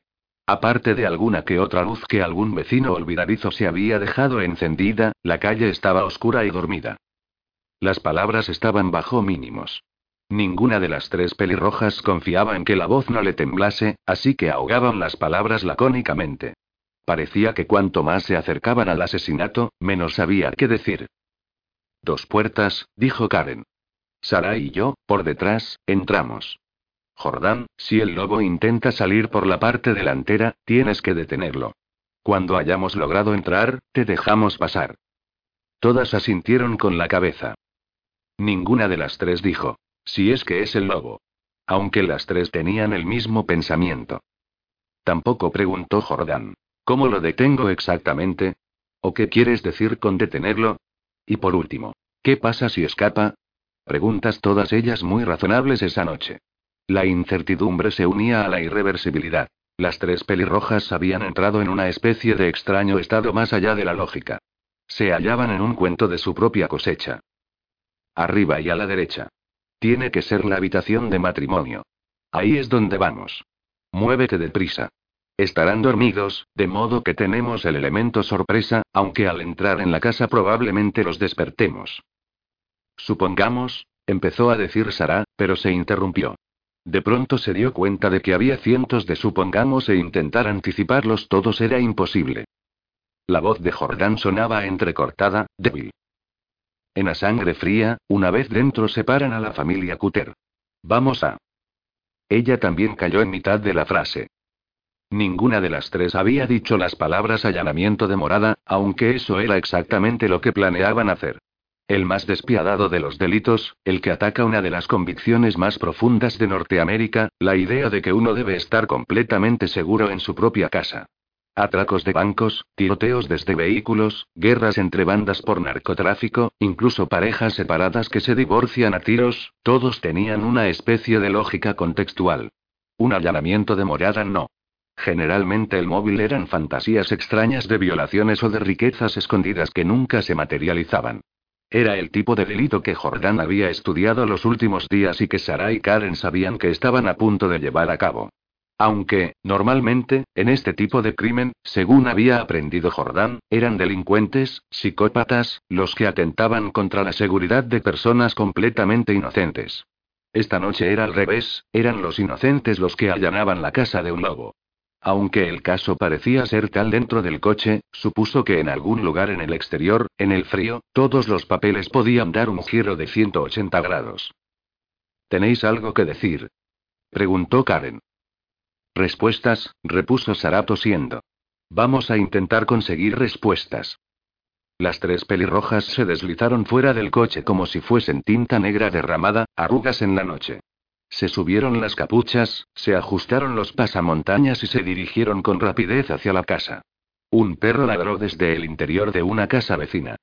Aparte de alguna que otra luz que algún vecino olvidadizo se había dejado encendida, la calle estaba oscura y dormida. Las palabras estaban bajo mínimos. Ninguna de las tres pelirrojas confiaba en que la voz no le temblase, así que ahogaban las palabras lacónicamente. Parecía que cuanto más se acercaban al asesinato, menos sabía qué decir. Dos puertas, dijo Karen. Sara y yo, por detrás, entramos. Jordán, si el lobo intenta salir por la parte delantera, tienes que detenerlo. Cuando hayamos logrado entrar, te dejamos pasar. Todas asintieron con la cabeza. Ninguna de las tres dijo, si es que es el lobo. Aunque las tres tenían el mismo pensamiento. Tampoco preguntó Jordán. ¿Cómo lo detengo exactamente? ¿O qué quieres decir con detenerlo? Y por último, ¿qué pasa si escapa? Preguntas todas ellas muy razonables esa noche. La incertidumbre se unía a la irreversibilidad. Las tres pelirrojas habían entrado en una especie de extraño estado más allá de la lógica. Se hallaban en un cuento de su propia cosecha. Arriba y a la derecha. Tiene que ser la habitación de matrimonio. Ahí es donde vamos. Muévete deprisa. Estarán dormidos, de modo que tenemos el elemento sorpresa, aunque al entrar en la casa probablemente los despertemos. Supongamos, empezó a decir Sara, pero se interrumpió. De pronto se dio cuenta de que había cientos de supongamos e intentar anticiparlos todos era imposible. La voz de Jordán sonaba entrecortada, débil. En la sangre fría, una vez dentro separan a la familia Cutter. Vamos a. Ella también cayó en mitad de la frase. Ninguna de las tres había dicho las palabras allanamiento de morada, aunque eso era exactamente lo que planeaban hacer. El más despiadado de los delitos, el que ataca una de las convicciones más profundas de Norteamérica, la idea de que uno debe estar completamente seguro en su propia casa. Atracos de bancos, tiroteos desde vehículos, guerras entre bandas por narcotráfico, incluso parejas separadas que se divorcian a tiros, todos tenían una especie de lógica contextual. Un allanamiento de morada no. Generalmente el móvil eran fantasías extrañas de violaciones o de riquezas escondidas que nunca se materializaban. Era el tipo de delito que Jordán había estudiado los últimos días y que Sarah y Karen sabían que estaban a punto de llevar a cabo. Aunque, normalmente, en este tipo de crimen, según había aprendido Jordán, eran delincuentes, psicópatas, los que atentaban contra la seguridad de personas completamente inocentes. Esta noche era al revés, eran los inocentes los que allanaban la casa de un lobo. Aunque el caso parecía ser tal dentro del coche, supuso que en algún lugar en el exterior, en el frío, todos los papeles podían dar un giro de 180 grados. ¿Tenéis algo que decir? preguntó Karen. Respuestas, repuso Sara tosiendo. Vamos a intentar conseguir respuestas. Las tres pelirrojas se deslizaron fuera del coche como si fuesen tinta negra derramada, arrugas en la noche. Se subieron las capuchas, se ajustaron los pasamontañas y se dirigieron con rapidez hacia la casa. Un perro ladró desde el interior de una casa vecina.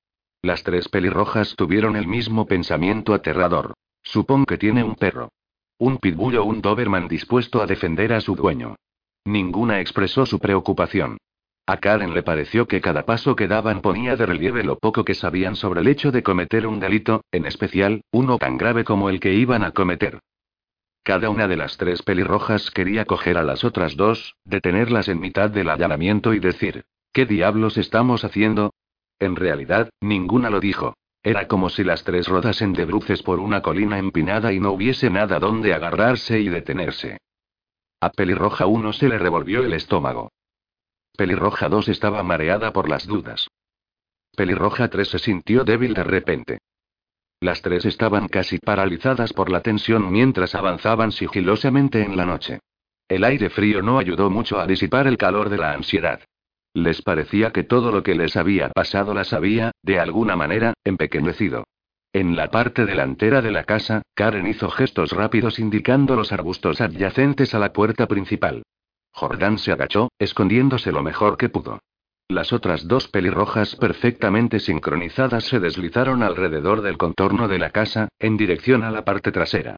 Las tres pelirrojas tuvieron el mismo pensamiento aterrador. Supón que tiene un perro. Un pitbull o un Doberman dispuesto a defender a su dueño. Ninguna expresó su preocupación. A Karen le pareció que cada paso que daban ponía de relieve lo poco que sabían sobre el hecho de cometer un delito, en especial, uno tan grave como el que iban a cometer. Cada una de las tres pelirrojas quería coger a las otras dos, detenerlas en mitad del allanamiento y decir, ¿qué diablos estamos haciendo? En realidad, ninguna lo dijo. Era como si las tres rodasen de bruces por una colina empinada y no hubiese nada donde agarrarse y detenerse. A pelirroja 1 se le revolvió el estómago. Pelirroja 2 estaba mareada por las dudas. Pelirroja 3 se sintió débil de repente. Las tres estaban casi paralizadas por la tensión mientras avanzaban sigilosamente en la noche. El aire frío no ayudó mucho a disipar el calor de la ansiedad. Les parecía que todo lo que les había pasado las había, de alguna manera, empequeñecido. En la parte delantera de la casa, Karen hizo gestos rápidos indicando los arbustos adyacentes a la puerta principal. Jordán se agachó, escondiéndose lo mejor que pudo. Las otras dos pelirrojas perfectamente sincronizadas se deslizaron alrededor del contorno de la casa, en dirección a la parte trasera.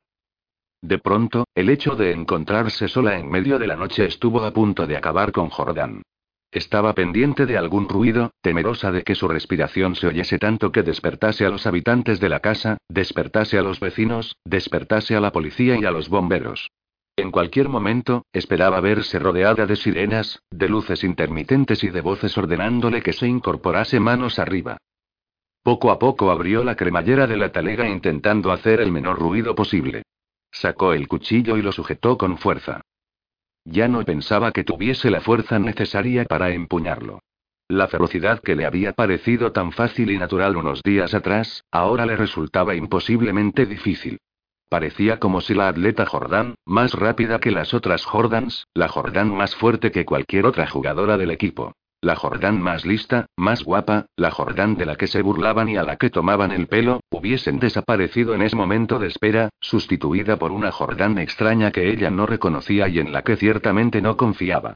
De pronto, el hecho de encontrarse sola en medio de la noche estuvo a punto de acabar con Jordán. Estaba pendiente de algún ruido, temerosa de que su respiración se oyese tanto que despertase a los habitantes de la casa, despertase a los vecinos, despertase a la policía y a los bomberos. En cualquier momento, esperaba verse rodeada de sirenas, de luces intermitentes y de voces ordenándole que se incorporase manos arriba. Poco a poco abrió la cremallera de la talega intentando hacer el menor ruido posible. Sacó el cuchillo y lo sujetó con fuerza. Ya no pensaba que tuviese la fuerza necesaria para empuñarlo. La ferocidad que le había parecido tan fácil y natural unos días atrás, ahora le resultaba imposiblemente difícil. Parecía como si la atleta Jordan, más rápida que las otras Jordans, la Jordan más fuerte que cualquier otra jugadora del equipo. La Jordan más lista, más guapa, la Jordan de la que se burlaban y a la que tomaban el pelo, hubiesen desaparecido en ese momento de espera, sustituida por una Jordan extraña que ella no reconocía y en la que ciertamente no confiaba.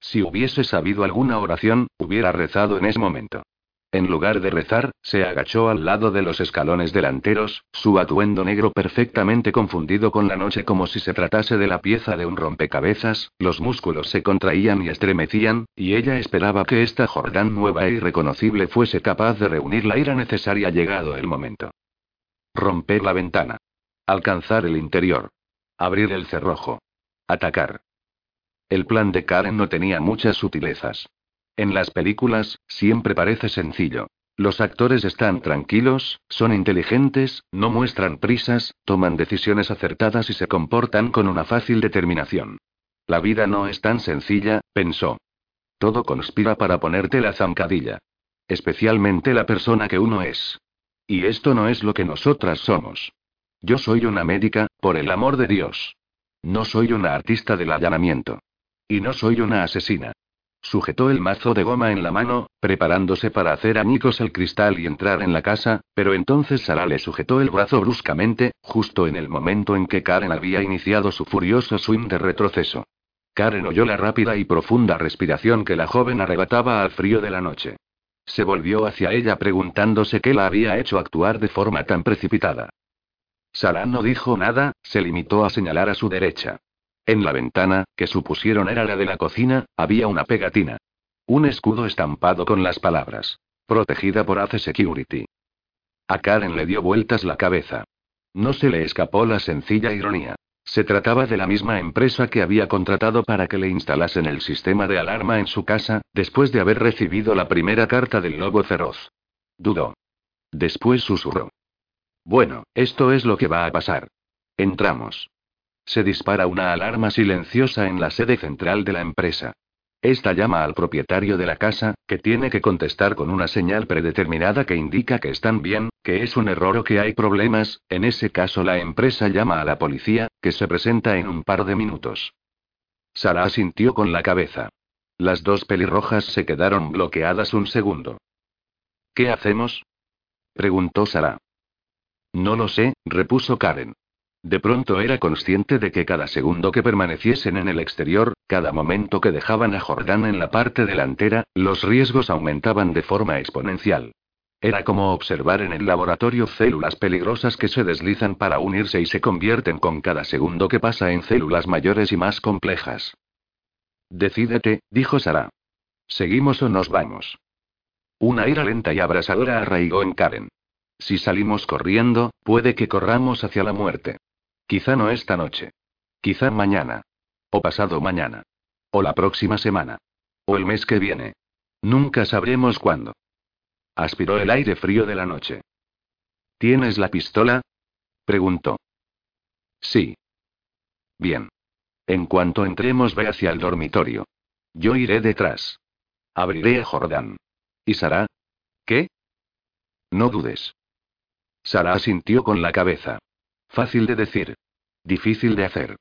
Si hubiese sabido alguna oración, hubiera rezado en ese momento. En lugar de rezar, se agachó al lado de los escalones delanteros, su atuendo negro perfectamente confundido con la noche como si se tratase de la pieza de un rompecabezas, los músculos se contraían y estremecían, y ella esperaba que esta Jordán nueva e irreconocible fuese capaz de reunir la ira necesaria llegado el momento. Romper la ventana. Alcanzar el interior. Abrir el cerrojo. Atacar. El plan de Karen no tenía muchas sutilezas. En las películas, siempre parece sencillo. Los actores están tranquilos, son inteligentes, no muestran prisas, toman decisiones acertadas y se comportan con una fácil determinación. La vida no es tan sencilla, pensó. Todo conspira para ponerte la zancadilla. Especialmente la persona que uno es. Y esto no es lo que nosotras somos. Yo soy una médica, por el amor de Dios. No soy una artista del allanamiento. Y no soy una asesina. Sujetó el mazo de goma en la mano, preparándose para hacer añicos el cristal y entrar en la casa, pero entonces Sara le sujetó el brazo bruscamente, justo en el momento en que Karen había iniciado su furioso swing de retroceso. Karen oyó la rápida y profunda respiración que la joven arrebataba al frío de la noche. Se volvió hacia ella preguntándose qué la había hecho actuar de forma tan precipitada. Sara no dijo nada, se limitó a señalar a su derecha. En la ventana, que supusieron era la de la cocina, había una pegatina. Un escudo estampado con las palabras. Protegida por Ace Security. A Karen le dio vueltas la cabeza. No se le escapó la sencilla ironía. Se trataba de la misma empresa que había contratado para que le instalasen el sistema de alarma en su casa, después de haber recibido la primera carta del lobo feroz. Dudó. Después susurró. Bueno, esto es lo que va a pasar. Entramos. Se dispara una alarma silenciosa en la sede central de la empresa. Esta llama al propietario de la casa, que tiene que contestar con una señal predeterminada que indica que están bien, que es un error o que hay problemas, en ese caso la empresa llama a la policía, que se presenta en un par de minutos. Sara asintió con la cabeza. Las dos pelirrojas se quedaron bloqueadas un segundo. ¿Qué hacemos? preguntó Sara. No lo sé, repuso Karen. De pronto era consciente de que cada segundo que permaneciesen en el exterior, cada momento que dejaban a Jordán en la parte delantera, los riesgos aumentaban de forma exponencial. Era como observar en el laboratorio células peligrosas que se deslizan para unirse y se convierten con cada segundo que pasa en células mayores y más complejas. Decídete, dijo Sara. ¿Seguimos o nos vamos? Una ira lenta y abrasadora arraigó en Karen. Si salimos corriendo, puede que corramos hacia la muerte. Quizá no esta noche. Quizá mañana. O pasado mañana. O la próxima semana. O el mes que viene. Nunca sabremos cuándo. Aspiró el aire frío de la noche. ¿Tienes la pistola? preguntó. Sí. Bien. En cuanto entremos, ve hacia el dormitorio. Yo iré detrás. Abriré a Jordán. ¿Y Sara? ¿Qué? No dudes. Sara asintió con la cabeza. Fácil de decir. Difícil de hacer.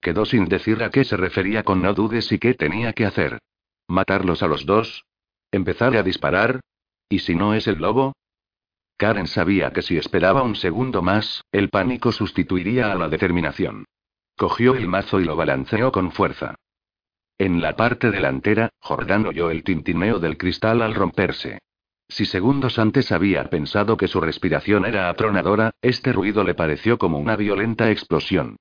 Quedó sin decir a qué se refería con no dudes y qué tenía que hacer. ¿Matarlos a los dos? ¿Empezar a disparar? ¿Y si no es el lobo? Karen sabía que si esperaba un segundo más, el pánico sustituiría a la determinación. Cogió el mazo y lo balanceó con fuerza. En la parte delantera, Jordán oyó el tintineo del cristal al romperse. Si segundos antes había pensado que su respiración era atronadora, este ruido le pareció como una violenta explosión.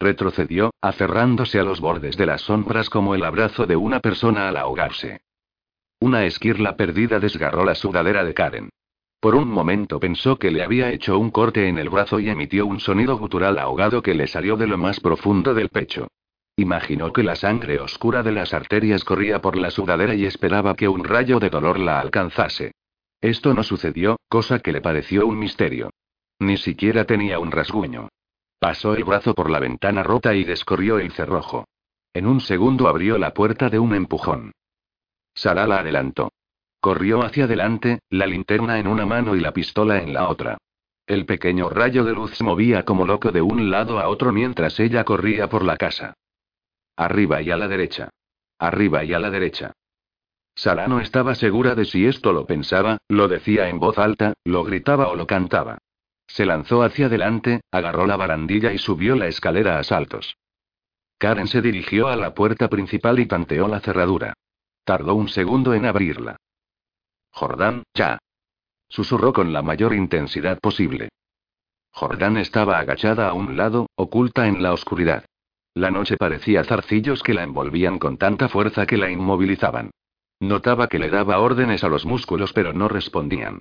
Retrocedió, aferrándose a los bordes de las sombras como el abrazo de una persona al ahogarse. Una esquirla perdida desgarró la sudadera de Karen. Por un momento pensó que le había hecho un corte en el brazo y emitió un sonido gutural ahogado que le salió de lo más profundo del pecho. Imaginó que la sangre oscura de las arterias corría por la sudadera y esperaba que un rayo de dolor la alcanzase. Esto no sucedió, cosa que le pareció un misterio. Ni siquiera tenía un rasguño. Pasó el brazo por la ventana rota y descorrió el cerrojo. En un segundo abrió la puerta de un empujón. Sara la adelantó. Corrió hacia adelante, la linterna en una mano y la pistola en la otra. El pequeño rayo de luz movía como loco de un lado a otro mientras ella corría por la casa. Arriba y a la derecha. Arriba y a la derecha. Sara no estaba segura de si esto lo pensaba, lo decía en voz alta, lo gritaba o lo cantaba. Se lanzó hacia adelante, agarró la barandilla y subió la escalera a saltos. Karen se dirigió a la puerta principal y tanteó la cerradura. Tardó un segundo en abrirla. Jordán, ya. Susurró con la mayor intensidad posible. Jordán estaba agachada a un lado, oculta en la oscuridad. La noche parecía zarcillos que la envolvían con tanta fuerza que la inmovilizaban. Notaba que le daba órdenes a los músculos pero no respondían.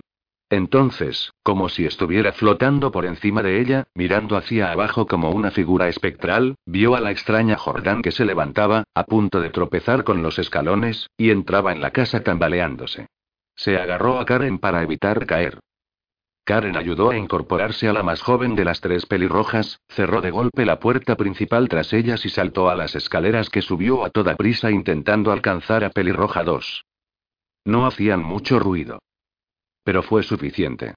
Entonces, como si estuviera flotando por encima de ella, mirando hacia abajo como una figura espectral, vio a la extraña Jordán que se levantaba, a punto de tropezar con los escalones, y entraba en la casa tambaleándose. Se agarró a Karen para evitar caer. Karen ayudó a incorporarse a la más joven de las tres pelirrojas, cerró de golpe la puerta principal tras ellas y saltó a las escaleras que subió a toda prisa intentando alcanzar a pelirroja 2. No hacían mucho ruido. Pero fue suficiente.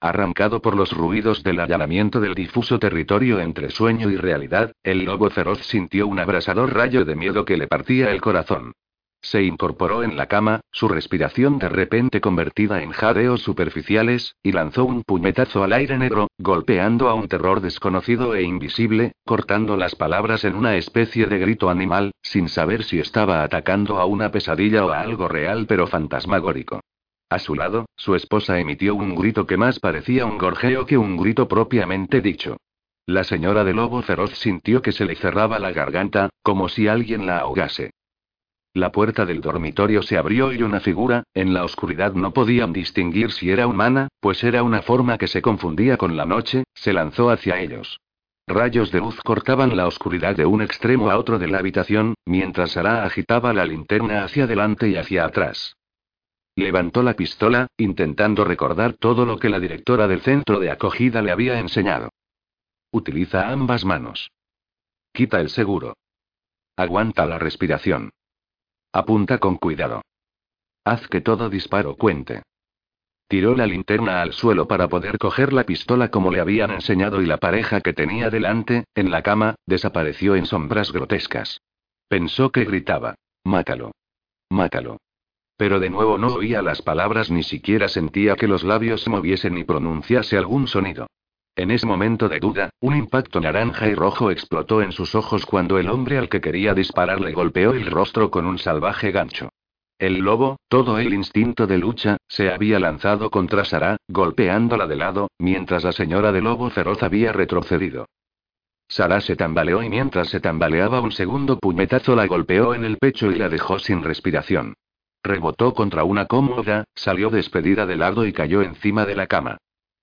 Arrancado por los ruidos del allanamiento del difuso territorio entre sueño y realidad, el lobo feroz sintió un abrasador rayo de miedo que le partía el corazón. Se incorporó en la cama, su respiración de repente convertida en jadeos superficiales, y lanzó un puñetazo al aire negro, golpeando a un terror desconocido e invisible, cortando las palabras en una especie de grito animal, sin saber si estaba atacando a una pesadilla o a algo real pero fantasmagórico. A su lado, su esposa emitió un grito que más parecía un gorjeo que un grito propiamente dicho. La señora de lobo feroz sintió que se le cerraba la garganta, como si alguien la ahogase. La puerta del dormitorio se abrió y una figura, en la oscuridad no podían distinguir si era humana, pues era una forma que se confundía con la noche, se lanzó hacia ellos. Rayos de luz cortaban la oscuridad de un extremo a otro de la habitación, mientras Sara agitaba la linterna hacia adelante y hacia atrás. Levantó la pistola, intentando recordar todo lo que la directora del centro de acogida le había enseñado. Utiliza ambas manos. Quita el seguro. Aguanta la respiración. Apunta con cuidado. Haz que todo disparo cuente. Tiró la linterna al suelo para poder coger la pistola como le habían enseñado y la pareja que tenía delante, en la cama, desapareció en sombras grotescas. Pensó que gritaba. Mátalo. Mátalo. Pero de nuevo no oía las palabras ni siquiera sentía que los labios se moviesen ni pronunciase algún sonido. En ese momento de duda, un impacto naranja y rojo explotó en sus ojos cuando el hombre al que quería disparar le golpeó el rostro con un salvaje gancho. El lobo, todo el instinto de lucha, se había lanzado contra Sara, golpeándola de lado, mientras la señora de lobo feroz había retrocedido. Sara se tambaleó y mientras se tambaleaba un segundo puñetazo la golpeó en el pecho y la dejó sin respiración. Rebotó contra una cómoda, salió despedida de lado y cayó encima de la cama.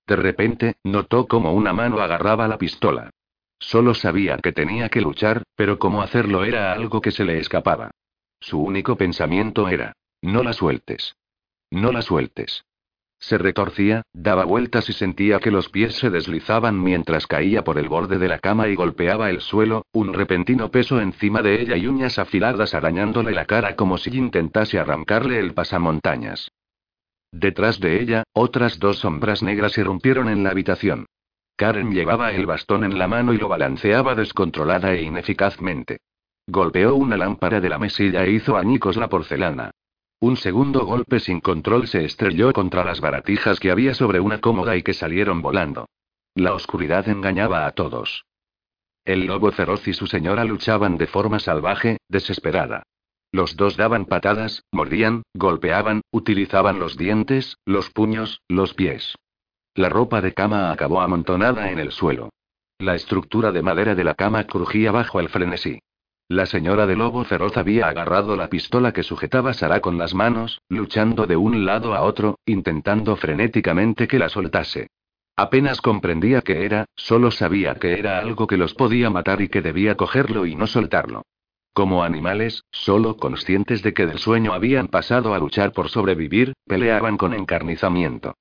De repente, notó como una mano agarraba la pistola. Solo sabía que tenía que luchar, pero cómo hacerlo era algo que se le escapaba. Su único pensamiento era, no la sueltes. No la sueltes. Se retorcía, daba vueltas y sentía que los pies se deslizaban mientras caía por el borde de la cama y golpeaba el suelo, un repentino peso encima de ella y uñas afiladas arañándole la cara como si intentase arrancarle el pasamontañas. Detrás de ella, otras dos sombras negras irrumpieron en la habitación. Karen llevaba el bastón en la mano y lo balanceaba descontrolada e ineficazmente. Golpeó una lámpara de la mesilla e hizo añicos la porcelana. Un segundo golpe sin control se estrelló contra las baratijas que había sobre una cómoda y que salieron volando. La oscuridad engañaba a todos. El lobo feroz y su señora luchaban de forma salvaje, desesperada. Los dos daban patadas, mordían, golpeaban, utilizaban los dientes, los puños, los pies. La ropa de cama acabó amontonada en el suelo. La estructura de madera de la cama crujía bajo el frenesí. La señora de lobo feroz había agarrado la pistola que sujetaba Sara con las manos, luchando de un lado a otro, intentando frenéticamente que la soltase. Apenas comprendía qué era, solo sabía que era algo que los podía matar y que debía cogerlo y no soltarlo. Como animales, solo conscientes de que del sueño habían pasado a luchar por sobrevivir, peleaban con encarnizamiento.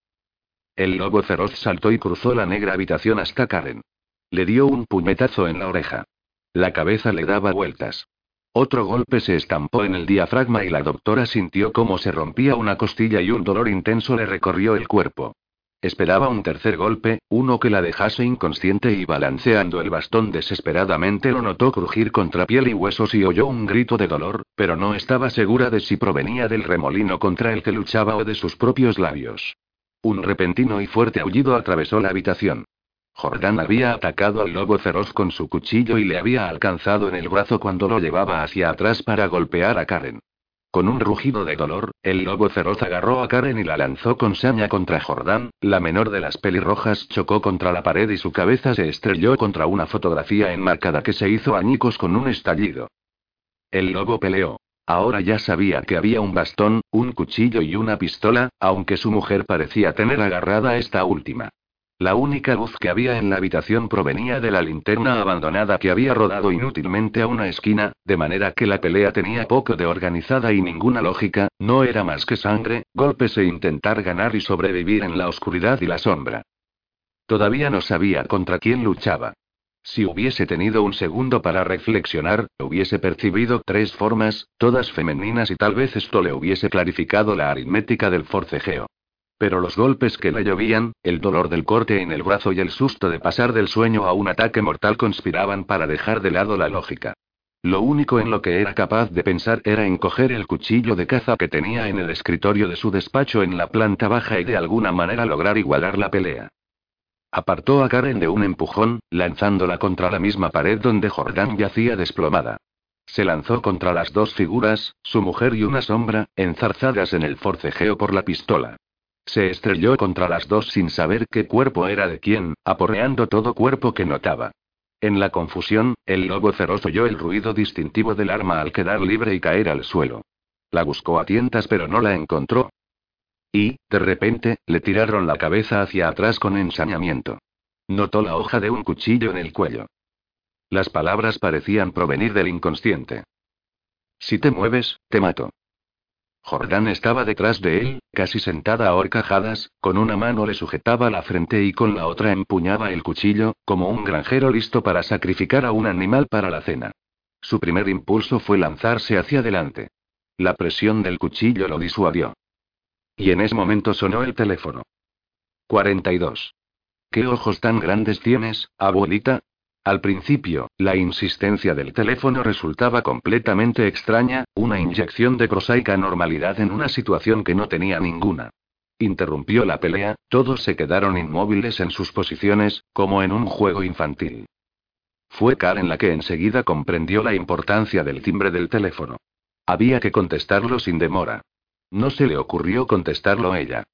El lobo feroz saltó y cruzó la negra habitación hasta Karen. Le dio un puñetazo en la oreja. La cabeza le daba vueltas. Otro golpe se estampó en el diafragma y la doctora sintió cómo se rompía una costilla y un dolor intenso le recorrió el cuerpo. Esperaba un tercer golpe, uno que la dejase inconsciente y balanceando el bastón desesperadamente lo notó crujir contra piel y huesos y oyó un grito de dolor, pero no estaba segura de si provenía del remolino contra el que luchaba o de sus propios labios. Un repentino y fuerte aullido atravesó la habitación. Jordán había atacado al lobo feroz con su cuchillo y le había alcanzado en el brazo cuando lo llevaba hacia atrás para golpear a Karen. Con un rugido de dolor, el lobo feroz agarró a Karen y la lanzó con saña contra Jordán, la menor de las pelirrojas chocó contra la pared y su cabeza se estrelló contra una fotografía enmarcada que se hizo añicos con un estallido. El lobo peleó. Ahora ya sabía que había un bastón, un cuchillo y una pistola, aunque su mujer parecía tener agarrada esta última. La única luz que había en la habitación provenía de la linterna abandonada que había rodado inútilmente a una esquina, de manera que la pelea tenía poco de organizada y ninguna lógica, no era más que sangre, golpes e intentar ganar y sobrevivir en la oscuridad y la sombra. Todavía no sabía contra quién luchaba. Si hubiese tenido un segundo para reflexionar, hubiese percibido tres formas, todas femeninas y tal vez esto le hubiese clarificado la aritmética del forcejeo. Pero los golpes que le llovían, el dolor del corte en el brazo y el susto de pasar del sueño a un ataque mortal conspiraban para dejar de lado la lógica. Lo único en lo que era capaz de pensar era en coger el cuchillo de caza que tenía en el escritorio de su despacho en la planta baja y de alguna manera lograr igualar la pelea. Apartó a Karen de un empujón, lanzándola contra la misma pared donde Jordán yacía desplomada. Se lanzó contra las dos figuras, su mujer y una sombra, enzarzadas en el forcejeo por la pistola. Se estrelló contra las dos sin saber qué cuerpo era de quién, aporreando todo cuerpo que notaba. En la confusión, el lobo feroz oyó el ruido distintivo del arma al quedar libre y caer al suelo. La buscó a tientas pero no la encontró. Y, de repente, le tiraron la cabeza hacia atrás con ensañamiento. Notó la hoja de un cuchillo en el cuello. Las palabras parecían provenir del inconsciente. Si te mueves, te mato. Jordán estaba detrás de él, casi sentada a horcajadas, con una mano le sujetaba la frente y con la otra empuñaba el cuchillo, como un granjero listo para sacrificar a un animal para la cena. Su primer impulso fue lanzarse hacia adelante. La presión del cuchillo lo disuadió. Y en ese momento sonó el teléfono. 42. ¿Qué ojos tan grandes tienes, abuelita? Al principio, la insistencia del teléfono resultaba completamente extraña, una inyección de prosaica normalidad en una situación que no tenía ninguna. Interrumpió la pelea, todos se quedaron inmóviles en sus posiciones, como en un juego infantil. Fue Karen la que enseguida comprendió la importancia del timbre del teléfono. Había que contestarlo sin demora. No se le ocurrió contestarlo ella.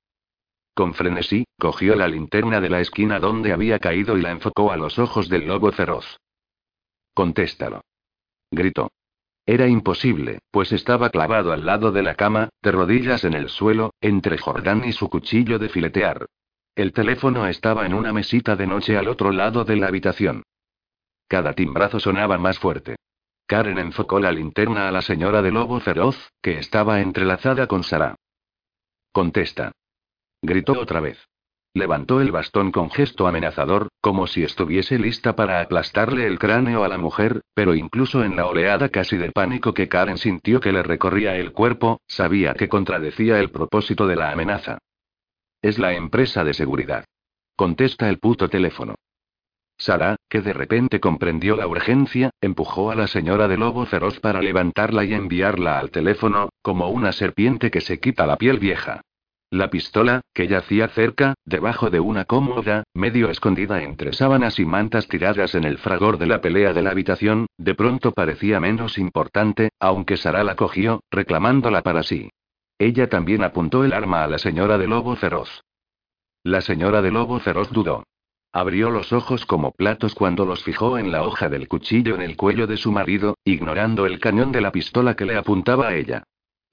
Con frenesí, cogió la linterna de la esquina donde había caído y la enfocó a los ojos del lobo feroz. Contéstalo. Gritó. Era imposible, pues estaba clavado al lado de la cama, de rodillas en el suelo, entre Jordán y su cuchillo de filetear. El teléfono estaba en una mesita de noche al otro lado de la habitación. Cada timbrazo sonaba más fuerte. Karen enfocó la linterna a la señora de lobo feroz, que estaba entrelazada con Sara. Contesta. Gritó otra vez. Levantó el bastón con gesto amenazador, como si estuviese lista para aplastarle el cráneo a la mujer, pero incluso en la oleada casi de pánico que Karen sintió que le recorría el cuerpo, sabía que contradecía el propósito de la amenaza. Es la empresa de seguridad. Contesta el puto teléfono. Sara, que de repente comprendió la urgencia, empujó a la señora de lobo feroz para levantarla y enviarla al teléfono, como una serpiente que se quita la piel vieja. La pistola, que yacía cerca, debajo de una cómoda, medio escondida entre sábanas y mantas tiradas en el fragor de la pelea de la habitación, de pronto parecía menos importante, aunque Sara la cogió, reclamándola para sí. Ella también apuntó el arma a la señora de lobo feroz. La señora de lobo feroz dudó. Abrió los ojos como platos cuando los fijó en la hoja del cuchillo en el cuello de su marido, ignorando el cañón de la pistola que le apuntaba a ella.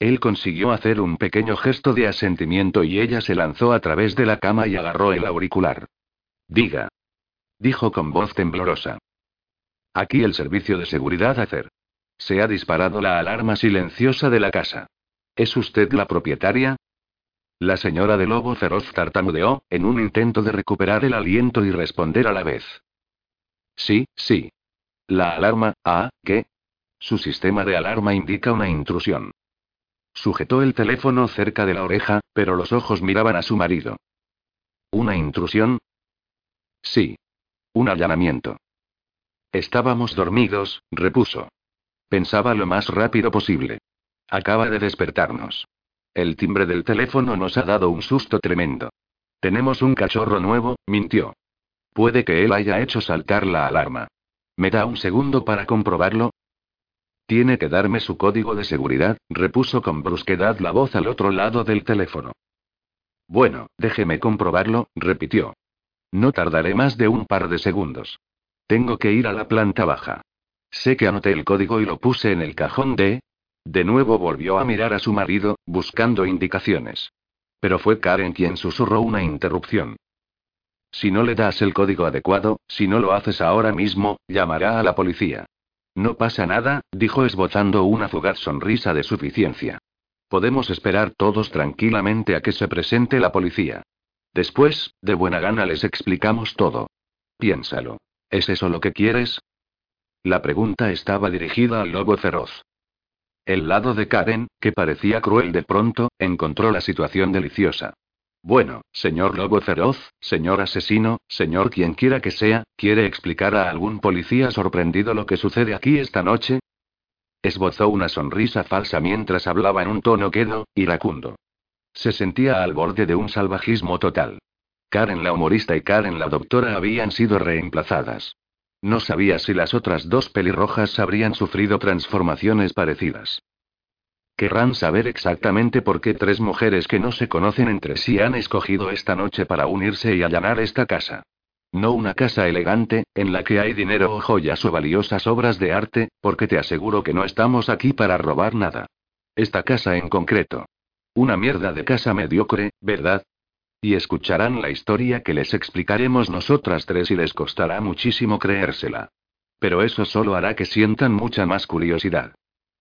Él consiguió hacer un pequeño gesto de asentimiento y ella se lanzó a través de la cama y agarró el auricular. Diga. Dijo con voz temblorosa. Aquí el servicio de seguridad hacer. Se ha disparado la alarma silenciosa de la casa. ¿Es usted la propietaria? La señora de lobo feroz tartamudeó, en un intento de recuperar el aliento y responder a la vez. Sí, sí. La alarma, ah, ¿qué? Su sistema de alarma indica una intrusión. Sujetó el teléfono cerca de la oreja, pero los ojos miraban a su marido. ¿Una intrusión? Sí. Un allanamiento. Estábamos dormidos, repuso. Pensaba lo más rápido posible. Acaba de despertarnos. El timbre del teléfono nos ha dado un susto tremendo. Tenemos un cachorro nuevo, mintió. Puede que él haya hecho saltar la alarma. ¿Me da un segundo para comprobarlo? Tiene que darme su código de seguridad, repuso con brusquedad la voz al otro lado del teléfono. Bueno, déjeme comprobarlo, repitió. No tardaré más de un par de segundos. Tengo que ir a la planta baja. Sé que anoté el código y lo puse en el cajón de... De nuevo volvió a mirar a su marido, buscando indicaciones. Pero fue Karen quien susurró una interrupción. Si no le das el código adecuado, si no lo haces ahora mismo, llamará a la policía. No pasa nada, dijo esbozando una fugaz sonrisa de suficiencia. Podemos esperar todos tranquilamente a que se presente la policía. Después, de buena gana les explicamos todo. Piénsalo. ¿Es eso lo que quieres? La pregunta estaba dirigida al lobo feroz. El lado de Karen, que parecía cruel de pronto, encontró la situación deliciosa. Bueno, señor lobo feroz, señor asesino, señor quien quiera que sea, ¿quiere explicar a algún policía sorprendido lo que sucede aquí esta noche? Esbozó una sonrisa falsa mientras hablaba en un tono quedo, iracundo. Se sentía al borde de un salvajismo total. Karen la humorista y Karen la doctora habían sido reemplazadas. No sabía si las otras dos pelirrojas habrían sufrido transformaciones parecidas. Querrán saber exactamente por qué tres mujeres que no se conocen entre sí han escogido esta noche para unirse y allanar esta casa. No una casa elegante, en la que hay dinero o joyas o valiosas obras de arte, porque te aseguro que no estamos aquí para robar nada. Esta casa en concreto. Una mierda de casa mediocre, ¿verdad? Y escucharán la historia que les explicaremos nosotras tres y les costará muchísimo creérsela. Pero eso solo hará que sientan mucha más curiosidad.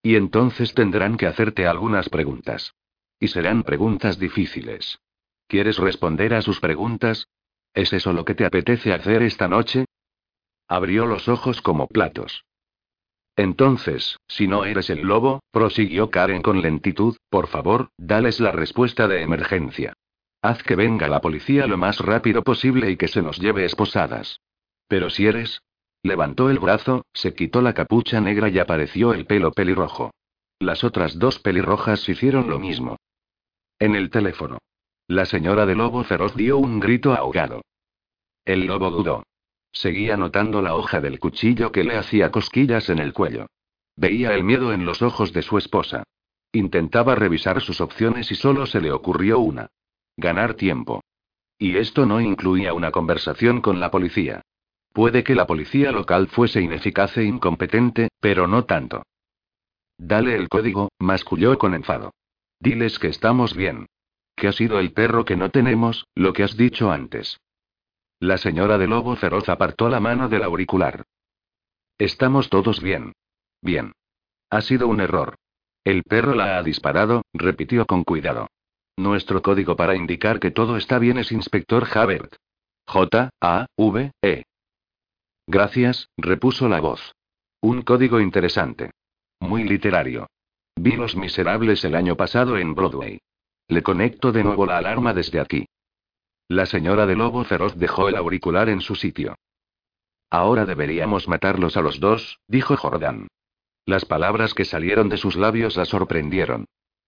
Y entonces tendrán que hacerte algunas preguntas. Y serán preguntas difíciles. ¿Quieres responder a sus preguntas? ¿Es eso lo que te apetece hacer esta noche? Abrió los ojos como platos. Entonces, si no eres el lobo, prosiguió Karen con lentitud, por favor, dales la respuesta de emergencia. Haz que venga la policía lo más rápido posible y que se nos lleve esposadas. Pero si eres... Levantó el brazo, se quitó la capucha negra y apareció el pelo pelirrojo. Las otras dos pelirrojas hicieron lo mismo. En el teléfono. La señora de lobo feroz dio un grito ahogado. El lobo dudó. Seguía notando la hoja del cuchillo que le hacía cosquillas en el cuello. Veía el miedo en los ojos de su esposa. Intentaba revisar sus opciones y solo se le ocurrió una. Ganar tiempo. Y esto no incluía una conversación con la policía. Puede que la policía local fuese ineficaz e incompetente, pero no tanto. Dale el código, masculló con enfado. Diles que estamos bien que ha sido el perro que no tenemos, lo que has dicho antes. La señora de lobo feroz apartó la mano del auricular. Estamos todos bien. Bien. Ha sido un error. El perro la ha disparado, repitió con cuidado. Nuestro código para indicar que todo está bien es Inspector Javert. J-A-V-E. Gracias, repuso la voz. Un código interesante. Muy literario. Vi Los Miserables el año pasado en Broadway. Le conecto de nuevo la alarma desde aquí. La señora de lobo feroz dejó el auricular en su sitio. Ahora deberíamos matarlos a los dos, dijo Jordán. Las palabras que salieron de sus labios la sorprendieron.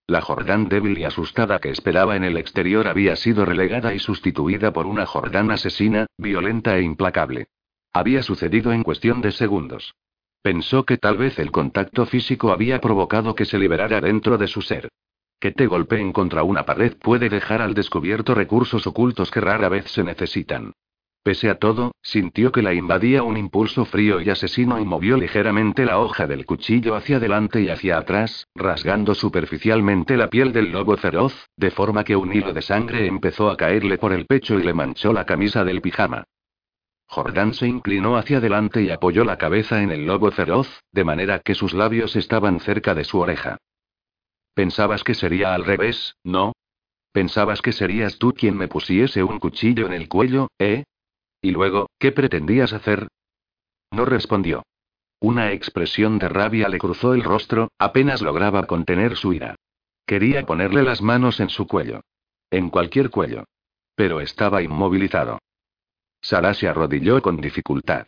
La Jordán débil y asustada que esperaba en el exterior había sido relegada y sustituida por una Jordán asesina, violenta e implacable. Había sucedido en cuestión de segundos. Pensó que tal vez el contacto físico había provocado que se liberara dentro de su ser. Que te golpeen contra una pared puede dejar al descubierto recursos ocultos que rara vez se necesitan. Pese a todo, sintió que la invadía un impulso frío y asesino y movió ligeramente la hoja del cuchillo hacia adelante y hacia atrás, rasgando superficialmente la piel del lobo feroz, de forma que un hilo de sangre empezó a caerle por el pecho y le manchó la camisa del pijama. Jordán se inclinó hacia adelante y apoyó la cabeza en el lobo feroz, de manera que sus labios estaban cerca de su oreja. Pensabas que sería al revés, ¿no? Pensabas que serías tú quien me pusiese un cuchillo en el cuello, ¿eh? Y luego, ¿qué pretendías hacer? No respondió. Una expresión de rabia le cruzó el rostro, apenas lograba contener su ira. Quería ponerle las manos en su cuello. En cualquier cuello. Pero estaba inmovilizado. Sara se arrodilló con dificultad.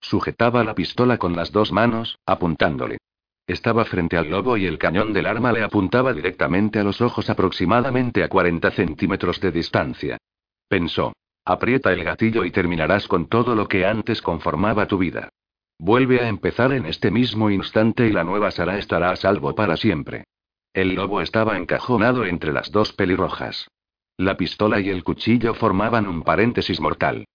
Sujetaba la pistola con las dos manos, apuntándole. Estaba frente al lobo y el cañón del arma le apuntaba directamente a los ojos aproximadamente a 40 centímetros de distancia. Pensó. Aprieta el gatillo y terminarás con todo lo que antes conformaba tu vida. Vuelve a empezar en este mismo instante y la nueva Sara estará a salvo para siempre. El lobo estaba encajonado entre las dos pelirrojas. La pistola y el cuchillo formaban un paréntesis mortal.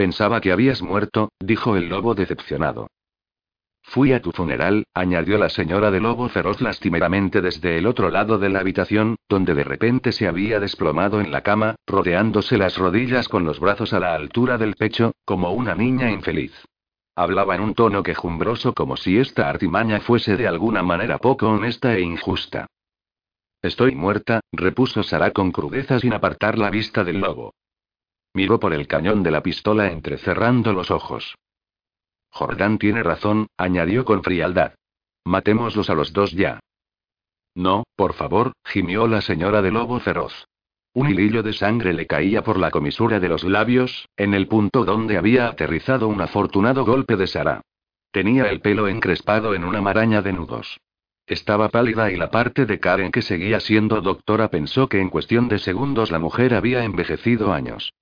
Pensaba que habías muerto, dijo el lobo decepcionado. Fui a tu funeral, añadió la señora de lobo feroz lastimeramente desde el otro lado de la habitación, donde de repente se había desplomado en la cama, rodeándose las rodillas con los brazos a la altura del pecho, como una niña infeliz. Hablaba en un tono quejumbroso como si esta artimaña fuese de alguna manera poco honesta e injusta. Estoy muerta, repuso Sara con crudeza sin apartar la vista del lobo. Miró por el cañón de la pistola entrecerrando los ojos. Jordán tiene razón, añadió con frialdad. Matémoslos a los dos ya. No, por favor, gimió la señora de lobo feroz. Un hilillo de sangre le caía por la comisura de los labios, en el punto donde había aterrizado un afortunado golpe de Sara. Tenía el pelo encrespado en una maraña de nudos. Estaba pálida y la parte de Karen que seguía siendo doctora pensó que en cuestión de segundos la mujer había envejecido años.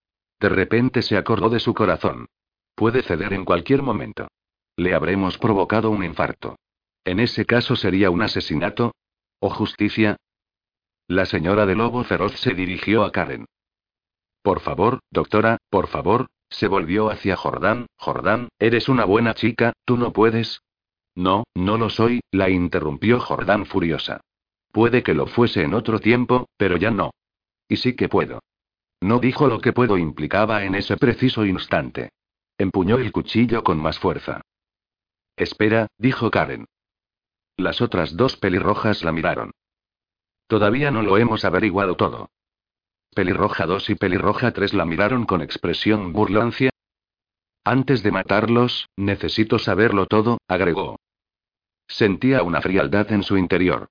De repente se acordó de su corazón. Puede ceder en cualquier momento. Le habremos provocado un infarto. En ese caso sería un asesinato. ¿O justicia? La señora de lobo feroz se dirigió a Karen. Por favor, doctora, por favor, se volvió hacia Jordán. Jordán, eres una buena chica, tú no puedes. No, no lo soy, la interrumpió Jordán furiosa. Puede que lo fuese en otro tiempo, pero ya no. Y sí que puedo. No dijo lo que puedo implicaba en ese preciso instante. Empuñó el cuchillo con más fuerza. Espera, dijo Karen. Las otras dos pelirrojas la miraron. Todavía no lo hemos averiguado todo. Pelirroja 2 y Pelirroja 3 la miraron con expresión burlancia. Antes de matarlos, necesito saberlo todo, agregó. Sentía una frialdad en su interior.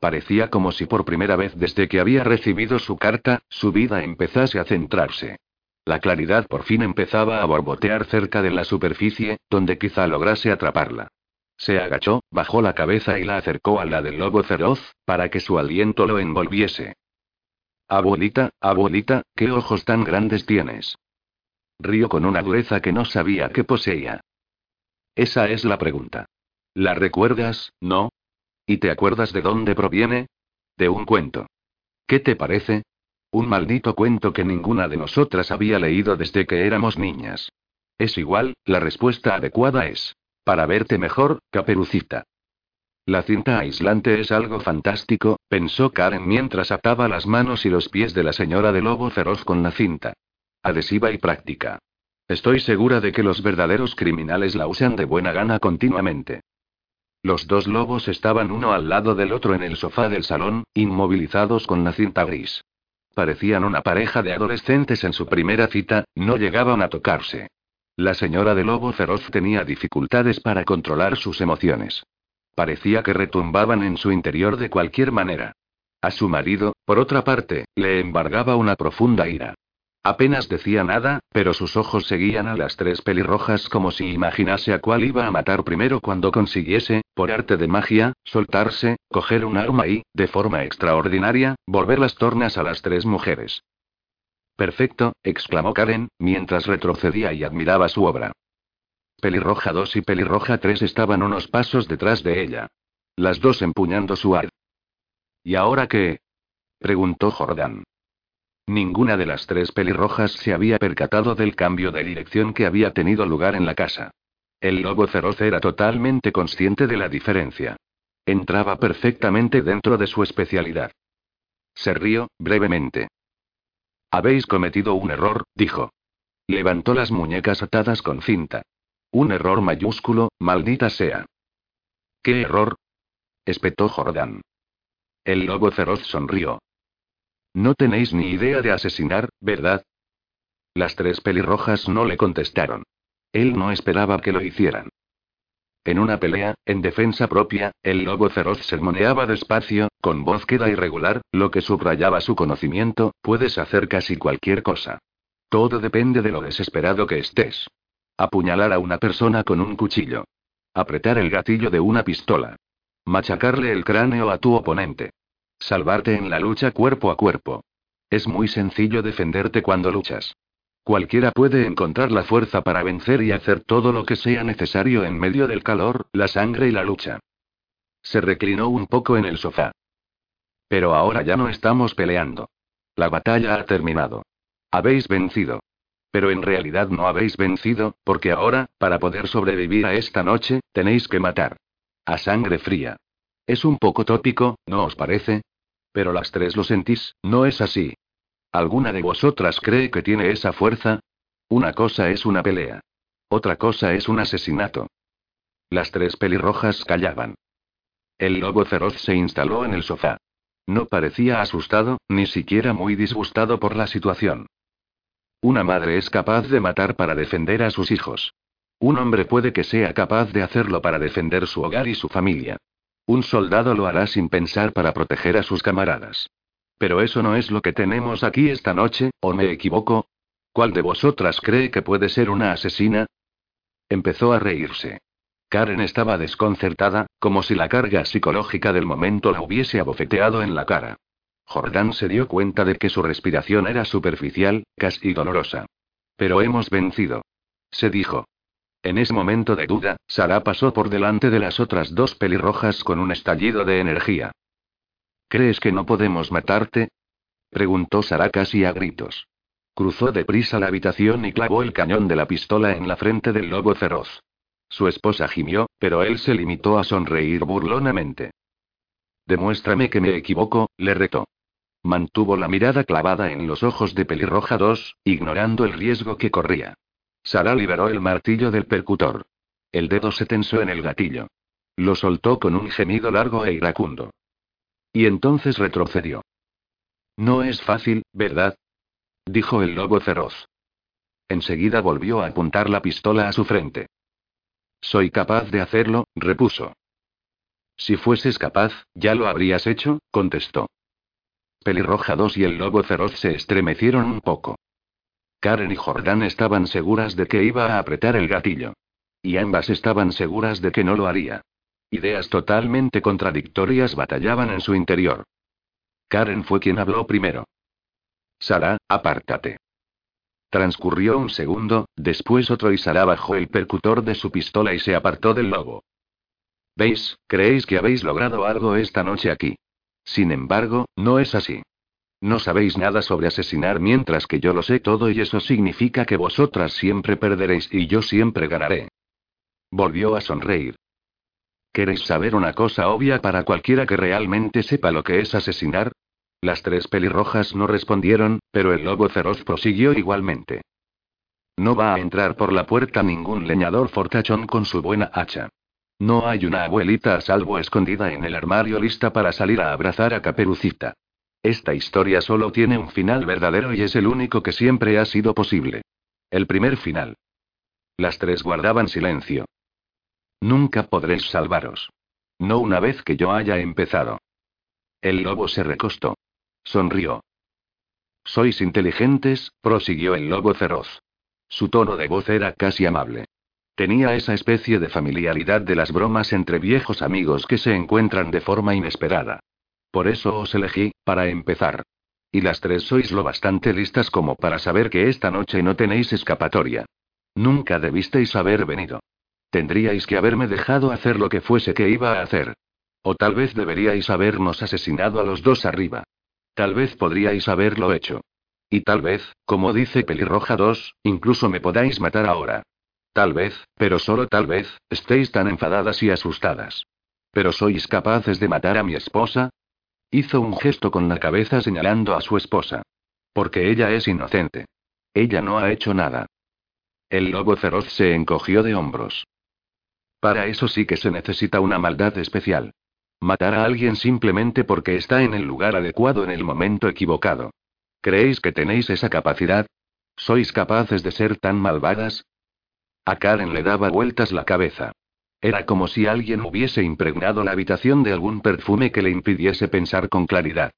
Parecía como si por primera vez desde que había recibido su carta, su vida empezase a centrarse. La claridad por fin empezaba a borbotear cerca de la superficie, donde quizá lograse atraparla. Se agachó, bajó la cabeza y la acercó a la del lobo feroz, para que su aliento lo envolviese. Abuelita, abuelita, ¿qué ojos tan grandes tienes? Río con una dureza que no sabía que poseía. Esa es la pregunta. ¿La recuerdas, no? ¿Y te acuerdas de dónde proviene? De un cuento. ¿Qué te parece? Un maldito cuento que ninguna de nosotras había leído desde que éramos niñas. Es igual, la respuesta adecuada es. Para verte mejor, caperucita. La cinta aislante es algo fantástico, pensó Karen mientras ataba las manos y los pies de la señora de lobo feroz con la cinta. Adhesiva y práctica. Estoy segura de que los verdaderos criminales la usan de buena gana continuamente. Los dos lobos estaban uno al lado del otro en el sofá del salón, inmovilizados con la cinta gris. Parecían una pareja de adolescentes en su primera cita, no llegaban a tocarse. La señora de lobo feroz tenía dificultades para controlar sus emociones. Parecía que retumbaban en su interior de cualquier manera. A su marido, por otra parte, le embargaba una profunda ira. Apenas decía nada, pero sus ojos seguían a las tres pelirrojas como si imaginase a cuál iba a matar primero cuando consiguiese, por arte de magia, soltarse, coger un arma y, de forma extraordinaria, volver las tornas a las tres mujeres. Perfecto, exclamó Karen, mientras retrocedía y admiraba su obra. Pelirroja 2 y Pelirroja 3 estaban unos pasos detrás de ella. Las dos empuñando su ar. ¿Y ahora qué? preguntó Jordán. Ninguna de las tres pelirrojas se había percatado del cambio de dirección que había tenido lugar en la casa. El lobo feroz era totalmente consciente de la diferencia. Entraba perfectamente dentro de su especialidad. Se rió, brevemente. Habéis cometido un error, dijo. Levantó las muñecas atadas con cinta. Un error mayúsculo, maldita sea. ¿Qué error? espetó Jordán. El lobo feroz sonrió. No tenéis ni idea de asesinar, ¿verdad? Las tres pelirrojas no le contestaron. Él no esperaba que lo hicieran. En una pelea, en defensa propia, el lobo feroz sermoneaba despacio, con voz queda irregular, lo que subrayaba su conocimiento, puedes hacer casi cualquier cosa. Todo depende de lo desesperado que estés. Apuñalar a una persona con un cuchillo. Apretar el gatillo de una pistola. Machacarle el cráneo a tu oponente. Salvarte en la lucha cuerpo a cuerpo. Es muy sencillo defenderte cuando luchas. Cualquiera puede encontrar la fuerza para vencer y hacer todo lo que sea necesario en medio del calor, la sangre y la lucha. Se reclinó un poco en el sofá. Pero ahora ya no estamos peleando. La batalla ha terminado. Habéis vencido. Pero en realidad no habéis vencido, porque ahora, para poder sobrevivir a esta noche, tenéis que matar. A sangre fría. Es un poco tópico, ¿no os parece? Pero las tres lo sentís, ¿no es así? ¿Alguna de vosotras cree que tiene esa fuerza? Una cosa es una pelea. Otra cosa es un asesinato. Las tres pelirrojas callaban. El lobo feroz se instaló en el sofá. No parecía asustado, ni siquiera muy disgustado por la situación. Una madre es capaz de matar para defender a sus hijos. Un hombre puede que sea capaz de hacerlo para defender su hogar y su familia. Un soldado lo hará sin pensar para proteger a sus camaradas. Pero eso no es lo que tenemos aquí esta noche, ¿o me equivoco? ¿Cuál de vosotras cree que puede ser una asesina? Empezó a reírse. Karen estaba desconcertada, como si la carga psicológica del momento la hubiese abofeteado en la cara. Jordán se dio cuenta de que su respiración era superficial, casi dolorosa. Pero hemos vencido. Se dijo. En ese momento de duda, Sara pasó por delante de las otras dos pelirrojas con un estallido de energía. ¿Crees que no podemos matarte? preguntó Sara casi a gritos. Cruzó deprisa la habitación y clavó el cañón de la pistola en la frente del lobo feroz. Su esposa gimió, pero él se limitó a sonreír burlonamente. Demuéstrame que me equivoco, le retó. Mantuvo la mirada clavada en los ojos de Pelirroja 2, ignorando el riesgo que corría. Sara liberó el martillo del percutor. El dedo se tensó en el gatillo. Lo soltó con un gemido largo e iracundo. Y entonces retrocedió. No es fácil, ¿verdad? dijo el lobo feroz. Enseguida volvió a apuntar la pistola a su frente. Soy capaz de hacerlo, repuso. Si fueses capaz, ya lo habrías hecho, contestó. Pelirroja 2 y el lobo feroz se estremecieron un poco. Karen y Jordán estaban seguras de que iba a apretar el gatillo. Y ambas estaban seguras de que no lo haría. Ideas totalmente contradictorias batallaban en su interior. Karen fue quien habló primero. Sara, apártate. Transcurrió un segundo, después otro y Sara bajó el percutor de su pistola y se apartó del lobo. ¿Veis? Creéis que habéis logrado algo esta noche aquí. Sin embargo, no es así. No sabéis nada sobre asesinar mientras que yo lo sé todo y eso significa que vosotras siempre perderéis y yo siempre ganaré. Volvió a sonreír. ¿Queréis saber una cosa obvia para cualquiera que realmente sepa lo que es asesinar? Las tres pelirrojas no respondieron, pero el lobo feroz prosiguió igualmente. No va a entrar por la puerta ningún leñador fortachón con su buena hacha. No hay una abuelita a salvo escondida en el armario lista para salir a abrazar a Caperucita. Esta historia solo tiene un final verdadero y es el único que siempre ha sido posible. El primer final. Las tres guardaban silencio. Nunca podréis salvaros. No una vez que yo haya empezado. El lobo se recostó. Sonrió. Sois inteligentes, prosiguió el lobo feroz. Su tono de voz era casi amable. Tenía esa especie de familiaridad de las bromas entre viejos amigos que se encuentran de forma inesperada. Por eso os elegí, para empezar. Y las tres sois lo bastante listas como para saber que esta noche no tenéis escapatoria. Nunca debisteis haber venido. Tendríais que haberme dejado hacer lo que fuese que iba a hacer. O tal vez deberíais habernos asesinado a los dos arriba. Tal vez podríais haberlo hecho. Y tal vez, como dice Pelirroja 2, incluso me podáis matar ahora. Tal vez, pero solo tal vez, estéis tan enfadadas y asustadas. ¿Pero sois capaces de matar a mi esposa? Hizo un gesto con la cabeza señalando a su esposa. Porque ella es inocente. Ella no ha hecho nada. El lobo feroz se encogió de hombros. Para eso sí que se necesita una maldad especial. Matar a alguien simplemente porque está en el lugar adecuado en el momento equivocado. ¿Creéis que tenéis esa capacidad? ¿Sois capaces de ser tan malvadas? A Karen le daba vueltas la cabeza. Era como si alguien hubiese impregnado la habitación de algún perfume que le impidiese pensar con claridad.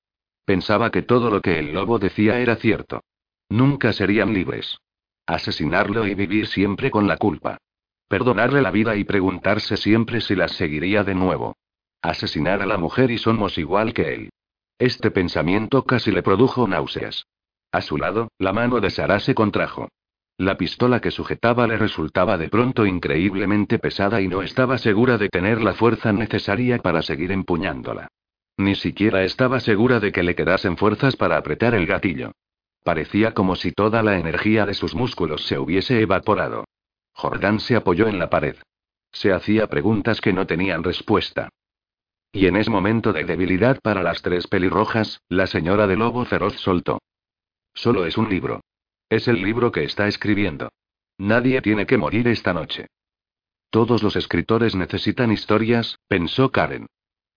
Pensaba que todo lo que el lobo decía era cierto. Nunca serían libres. Asesinarlo y vivir siempre con la culpa. Perdonarle la vida y preguntarse siempre si las seguiría de nuevo. Asesinar a la mujer y somos igual que él. Este pensamiento casi le produjo náuseas. A su lado, la mano de Sara se contrajo. La pistola que sujetaba le resultaba de pronto increíblemente pesada y no estaba segura de tener la fuerza necesaria para seguir empuñándola. Ni siquiera estaba segura de que le quedasen fuerzas para apretar el gatillo. Parecía como si toda la energía de sus músculos se hubiese evaporado. Jordán se apoyó en la pared. Se hacía preguntas que no tenían respuesta. Y en ese momento de debilidad para las tres pelirrojas, la señora de lobo feroz soltó. Solo es un libro. Es el libro que está escribiendo. Nadie tiene que morir esta noche. Todos los escritores necesitan historias, pensó Karen.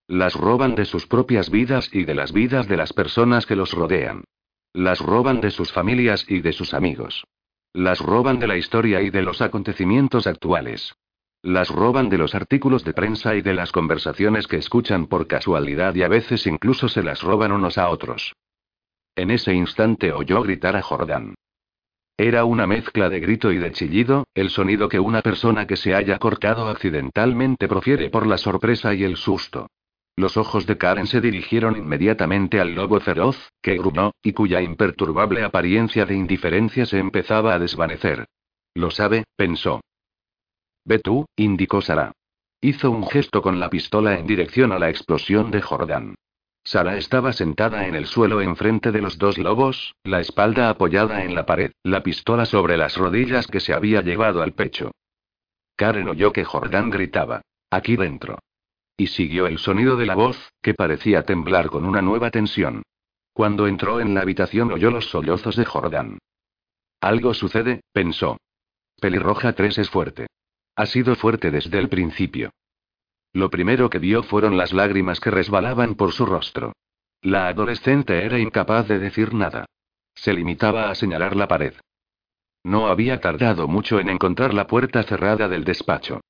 Las roban de sus propias vidas y de las vidas de las personas que los rodean. Las roban de sus familias y de sus amigos. Las roban de la historia y de los acontecimientos actuales. Las roban de los artículos de prensa y de las conversaciones que escuchan por casualidad y a veces incluso se las roban unos a otros. En ese instante oyó gritar a Jordán. Era una mezcla de grito y de chillido, el sonido que una persona que se haya cortado accidentalmente profiere por la sorpresa y el susto. Los ojos de Karen se dirigieron inmediatamente al lobo feroz, que gruñó, y cuya imperturbable apariencia de indiferencia se empezaba a desvanecer. Lo sabe, pensó. Ve tú, indicó Sara. Hizo un gesto con la pistola en dirección a la explosión de Jordán. Sara estaba sentada en el suelo enfrente de los dos lobos, la espalda apoyada en la pared, la pistola sobre las rodillas que se había llevado al pecho. Karen oyó que Jordán gritaba. Aquí dentro. Y siguió el sonido de la voz, que parecía temblar con una nueva tensión. Cuando entró en la habitación oyó los sollozos de Jordán. Algo sucede, pensó. Pelirroja 3 es fuerte. Ha sido fuerte desde el principio. Lo primero que vio fueron las lágrimas que resbalaban por su rostro. La adolescente era incapaz de decir nada. Se limitaba a señalar la pared. No había tardado mucho en encontrar la puerta cerrada del despacho.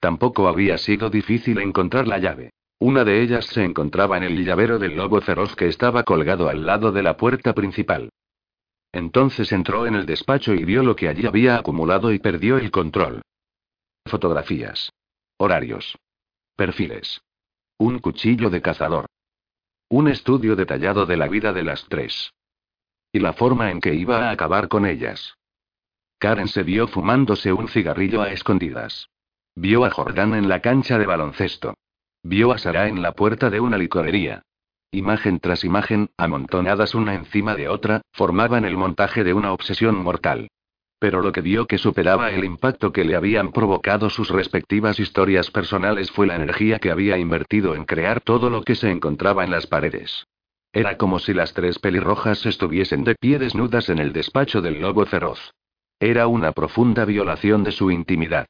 Tampoco había sido difícil encontrar la llave. Una de ellas se encontraba en el llavero del lobo feroz que estaba colgado al lado de la puerta principal. Entonces entró en el despacho y vio lo que allí había acumulado y perdió el control. Fotografías. Horarios. Perfiles. Un cuchillo de cazador. Un estudio detallado de la vida de las tres. Y la forma en que iba a acabar con ellas. Karen se vio fumándose un cigarrillo a escondidas. Vio a Jordán en la cancha de baloncesto. Vio a Sara en la puerta de una licorería. Imagen tras imagen, amontonadas una encima de otra, formaban el montaje de una obsesión mortal. Pero lo que vio que superaba el impacto que le habían provocado sus respectivas historias personales fue la energía que había invertido en crear todo lo que se encontraba en las paredes. Era como si las tres pelirrojas estuviesen de pie desnudas en el despacho del lobo feroz. Era una profunda violación de su intimidad.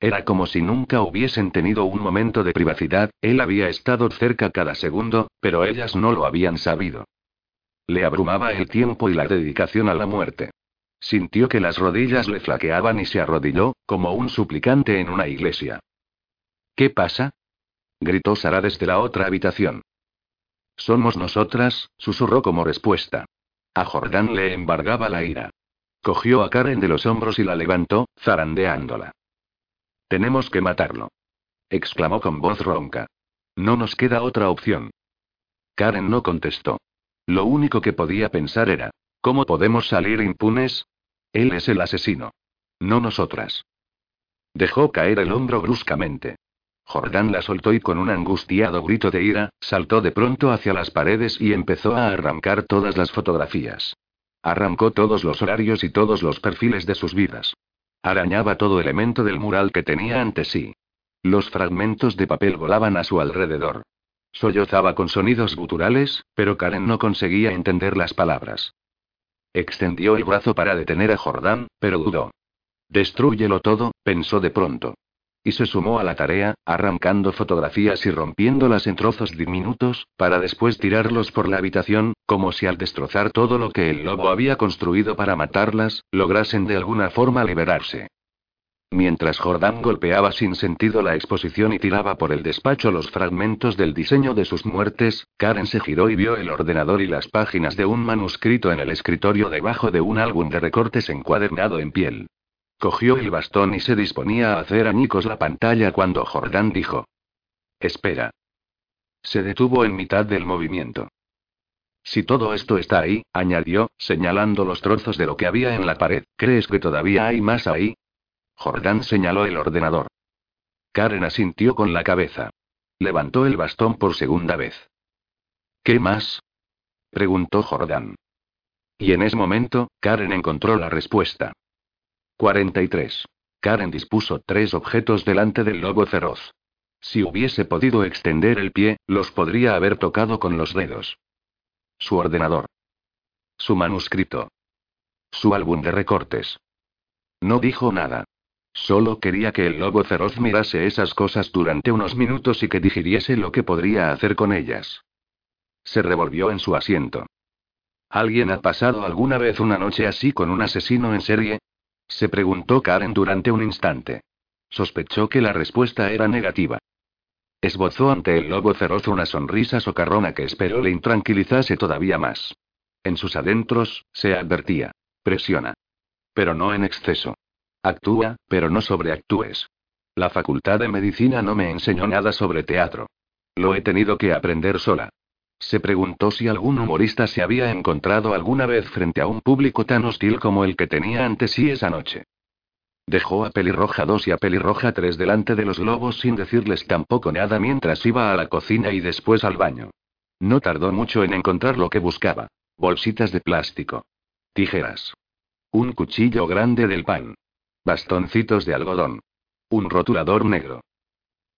Era como si nunca hubiesen tenido un momento de privacidad, él había estado cerca cada segundo, pero ellas no lo habían sabido. Le abrumaba el tiempo y la dedicación a la muerte. Sintió que las rodillas le flaqueaban y se arrodilló, como un suplicante en una iglesia. ¿Qué pasa? gritó Sara desde la otra habitación. Somos nosotras, susurró como respuesta. A Jordán le embargaba la ira. Cogió a Karen de los hombros y la levantó, zarandeándola. Tenemos que matarlo. exclamó con voz ronca. No nos queda otra opción. Karen no contestó. Lo único que podía pensar era, ¿cómo podemos salir impunes? Él es el asesino. No nosotras. Dejó caer el hombro bruscamente. Jordán la soltó y con un angustiado grito de ira, saltó de pronto hacia las paredes y empezó a arrancar todas las fotografías. Arrancó todos los horarios y todos los perfiles de sus vidas. Arañaba todo elemento del mural que tenía ante sí. Los fragmentos de papel volaban a su alrededor. Sollozaba con sonidos guturales, pero Karen no conseguía entender las palabras. Extendió el brazo para detener a Jordán, pero dudó. Destrúyelo todo, pensó de pronto. Y se sumó a la tarea, arrancando fotografías y rompiéndolas en trozos diminutos, para después tirarlos por la habitación, como si al destrozar todo lo que el lobo había construido para matarlas, lograsen de alguna forma liberarse. Mientras Jordan golpeaba sin sentido la exposición y tiraba por el despacho los fragmentos del diseño de sus muertes, Karen se giró y vio el ordenador y las páginas de un manuscrito en el escritorio debajo de un álbum de recortes encuadernado en piel. Cogió el bastón y se disponía a hacer añicos la pantalla cuando Jordan dijo: Espera. Se detuvo en mitad del movimiento. Si todo esto está ahí, añadió, señalando los trozos de lo que había en la pared, ¿crees que todavía hay más ahí? Jordan señaló el ordenador. Karen asintió con la cabeza. Levantó el bastón por segunda vez. ¿Qué más? preguntó Jordan. Y en ese momento, Karen encontró la respuesta. 43. Karen dispuso tres objetos delante del lobo feroz. Si hubiese podido extender el pie, los podría haber tocado con los dedos. Su ordenador. Su manuscrito. Su álbum de recortes. No dijo nada. Solo quería que el lobo feroz mirase esas cosas durante unos minutos y que digiriese lo que podría hacer con ellas. Se revolvió en su asiento. ¿Alguien ha pasado alguna vez una noche así con un asesino en serie? Se preguntó Karen durante un instante. Sospechó que la respuesta era negativa. Esbozó ante el lobo feroz una sonrisa socarrona que esperó le intranquilizase todavía más. En sus adentros, se advertía. Presiona. Pero no en exceso. Actúa, pero no sobreactúes. La facultad de medicina no me enseñó nada sobre teatro. Lo he tenido que aprender sola. Se preguntó si algún humorista se había encontrado alguna vez frente a un público tan hostil como el que tenía ante sí esa noche. Dejó a Pelirroja 2 y a Pelirroja 3 delante de los lobos sin decirles tampoco nada mientras iba a la cocina y después al baño. No tardó mucho en encontrar lo que buscaba. Bolsitas de plástico. Tijeras. Un cuchillo grande del pan. Bastoncitos de algodón. Un rotulador negro.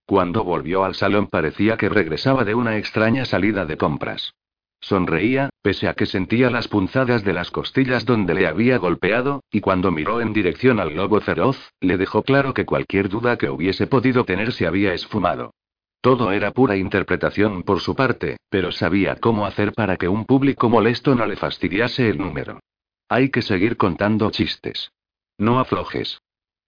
Cuando volvió al salón parecía que regresaba de una extraña salida de compras. Sonreía, pese a que sentía las punzadas de las costillas donde le había golpeado, y cuando miró en dirección al lobo feroz, le dejó claro que cualquier duda que hubiese podido tener se había esfumado. Todo era pura interpretación por su parte, pero sabía cómo hacer para que un público molesto no le fastidiase el número. Hay que seguir contando chistes. No aflojes.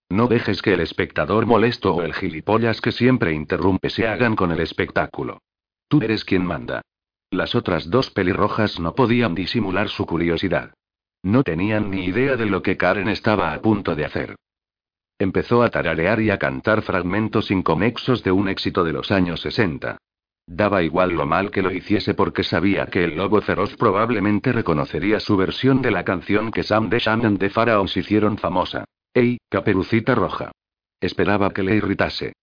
No dejes que el espectador molesto o el gilipollas que siempre interrumpe se hagan con el espectáculo. Tú eres quien manda. Las otras dos pelirrojas no podían disimular su curiosidad. No tenían ni idea de lo que Karen estaba a punto de hacer. Empezó a tararear y a cantar fragmentos inconexos de un éxito de los años 60. Daba igual lo mal que lo hiciese porque sabía que el lobo feroz probablemente reconocería su versión de la canción que Sam de Shannon de Pharaohs hicieron famosa. ¡Ey, caperucita roja! Esperaba que le irritase.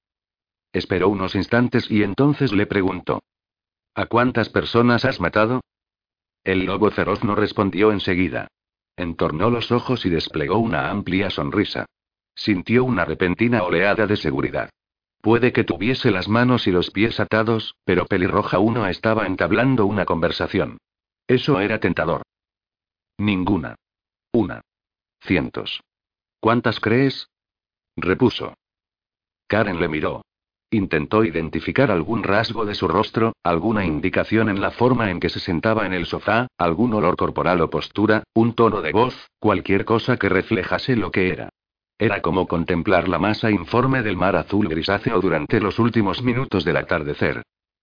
Esperó unos instantes y entonces le preguntó. ¿A cuántas personas has matado? El lobo feroz no respondió enseguida. Entornó los ojos y desplegó una amplia sonrisa. Sintió una repentina oleada de seguridad. Puede que tuviese las manos y los pies atados, pero Pelirroja 1 estaba entablando una conversación. Eso era tentador. Ninguna. Una. Cientos. ¿Cuántas crees? repuso. Karen le miró. Intentó identificar algún rasgo de su rostro, alguna indicación en la forma en que se sentaba en el sofá, algún olor corporal o postura, un tono de voz, cualquier cosa que reflejase lo que era. Era como contemplar la masa informe del mar azul grisáceo durante los últimos minutos del atardecer.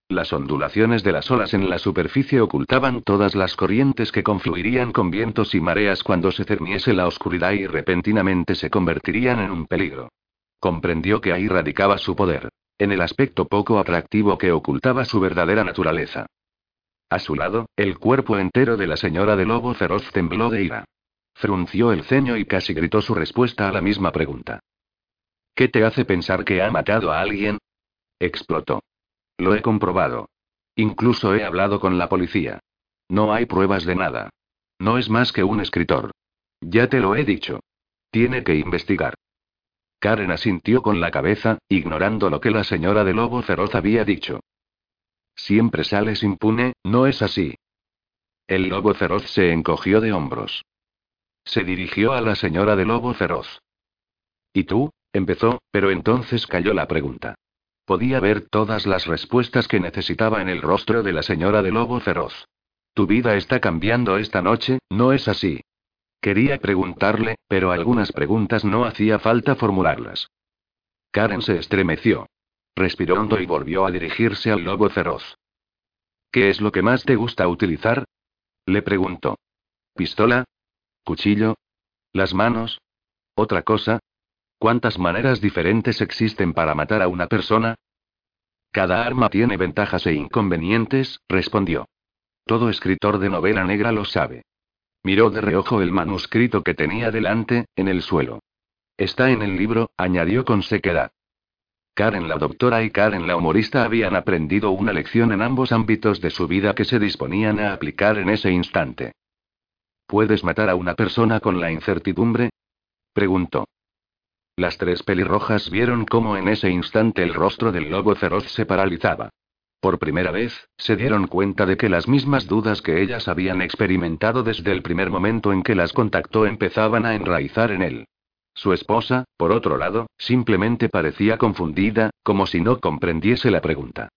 Las ondulaciones de las olas en la superficie ocultaban todas las corrientes que confluirían con vientos y mareas cuando se cerniese la oscuridad y repentinamente se convertirían en un peligro. Comprendió que ahí radicaba su poder, en el aspecto poco atractivo que ocultaba su verdadera naturaleza. A su lado, el cuerpo entero de la señora de lobo feroz tembló de ira. Frunció el ceño y casi gritó su respuesta a la misma pregunta. ¿Qué te hace pensar que ha matado a alguien? Explotó. Lo he comprobado. Incluso he hablado con la policía. No hay pruebas de nada. No es más que un escritor. Ya te lo he dicho. Tiene que investigar. Karen asintió con la cabeza, ignorando lo que la señora de Lobo Feroz había dicho. Siempre sales impune, ¿no es así? El Lobo Feroz se encogió de hombros. Se dirigió a la señora de Lobo Feroz. ¿Y tú? empezó, pero entonces cayó la pregunta. Podía ver todas las respuestas que necesitaba en el rostro de la señora de Lobo Feroz. Tu vida está cambiando esta noche, ¿no es así? Quería preguntarle, pero algunas preguntas no hacía falta formularlas. Karen se estremeció. Respiró hondo y volvió a dirigirse al lobo feroz. ¿Qué es lo que más te gusta utilizar? Le preguntó. ¿Pistola? ¿Cuchillo? ¿Las manos? ¿Otra cosa? ¿Cuántas maneras diferentes existen para matar a una persona? Cada arma tiene ventajas e inconvenientes, respondió. Todo escritor de novela negra lo sabe. Miró de reojo el manuscrito que tenía delante, en el suelo. Está en el libro, añadió con sequedad. Karen la doctora y Karen la humorista habían aprendido una lección en ambos ámbitos de su vida que se disponían a aplicar en ese instante. ¿Puedes matar a una persona con la incertidumbre? preguntó. Las tres pelirrojas vieron cómo en ese instante el rostro del lobo feroz se paralizaba. Por primera vez, se dieron cuenta de que las mismas dudas que ellas habían experimentado desde el primer momento en que las contactó empezaban a enraizar en él. Su esposa, por otro lado, simplemente parecía confundida, como si no comprendiese la pregunta.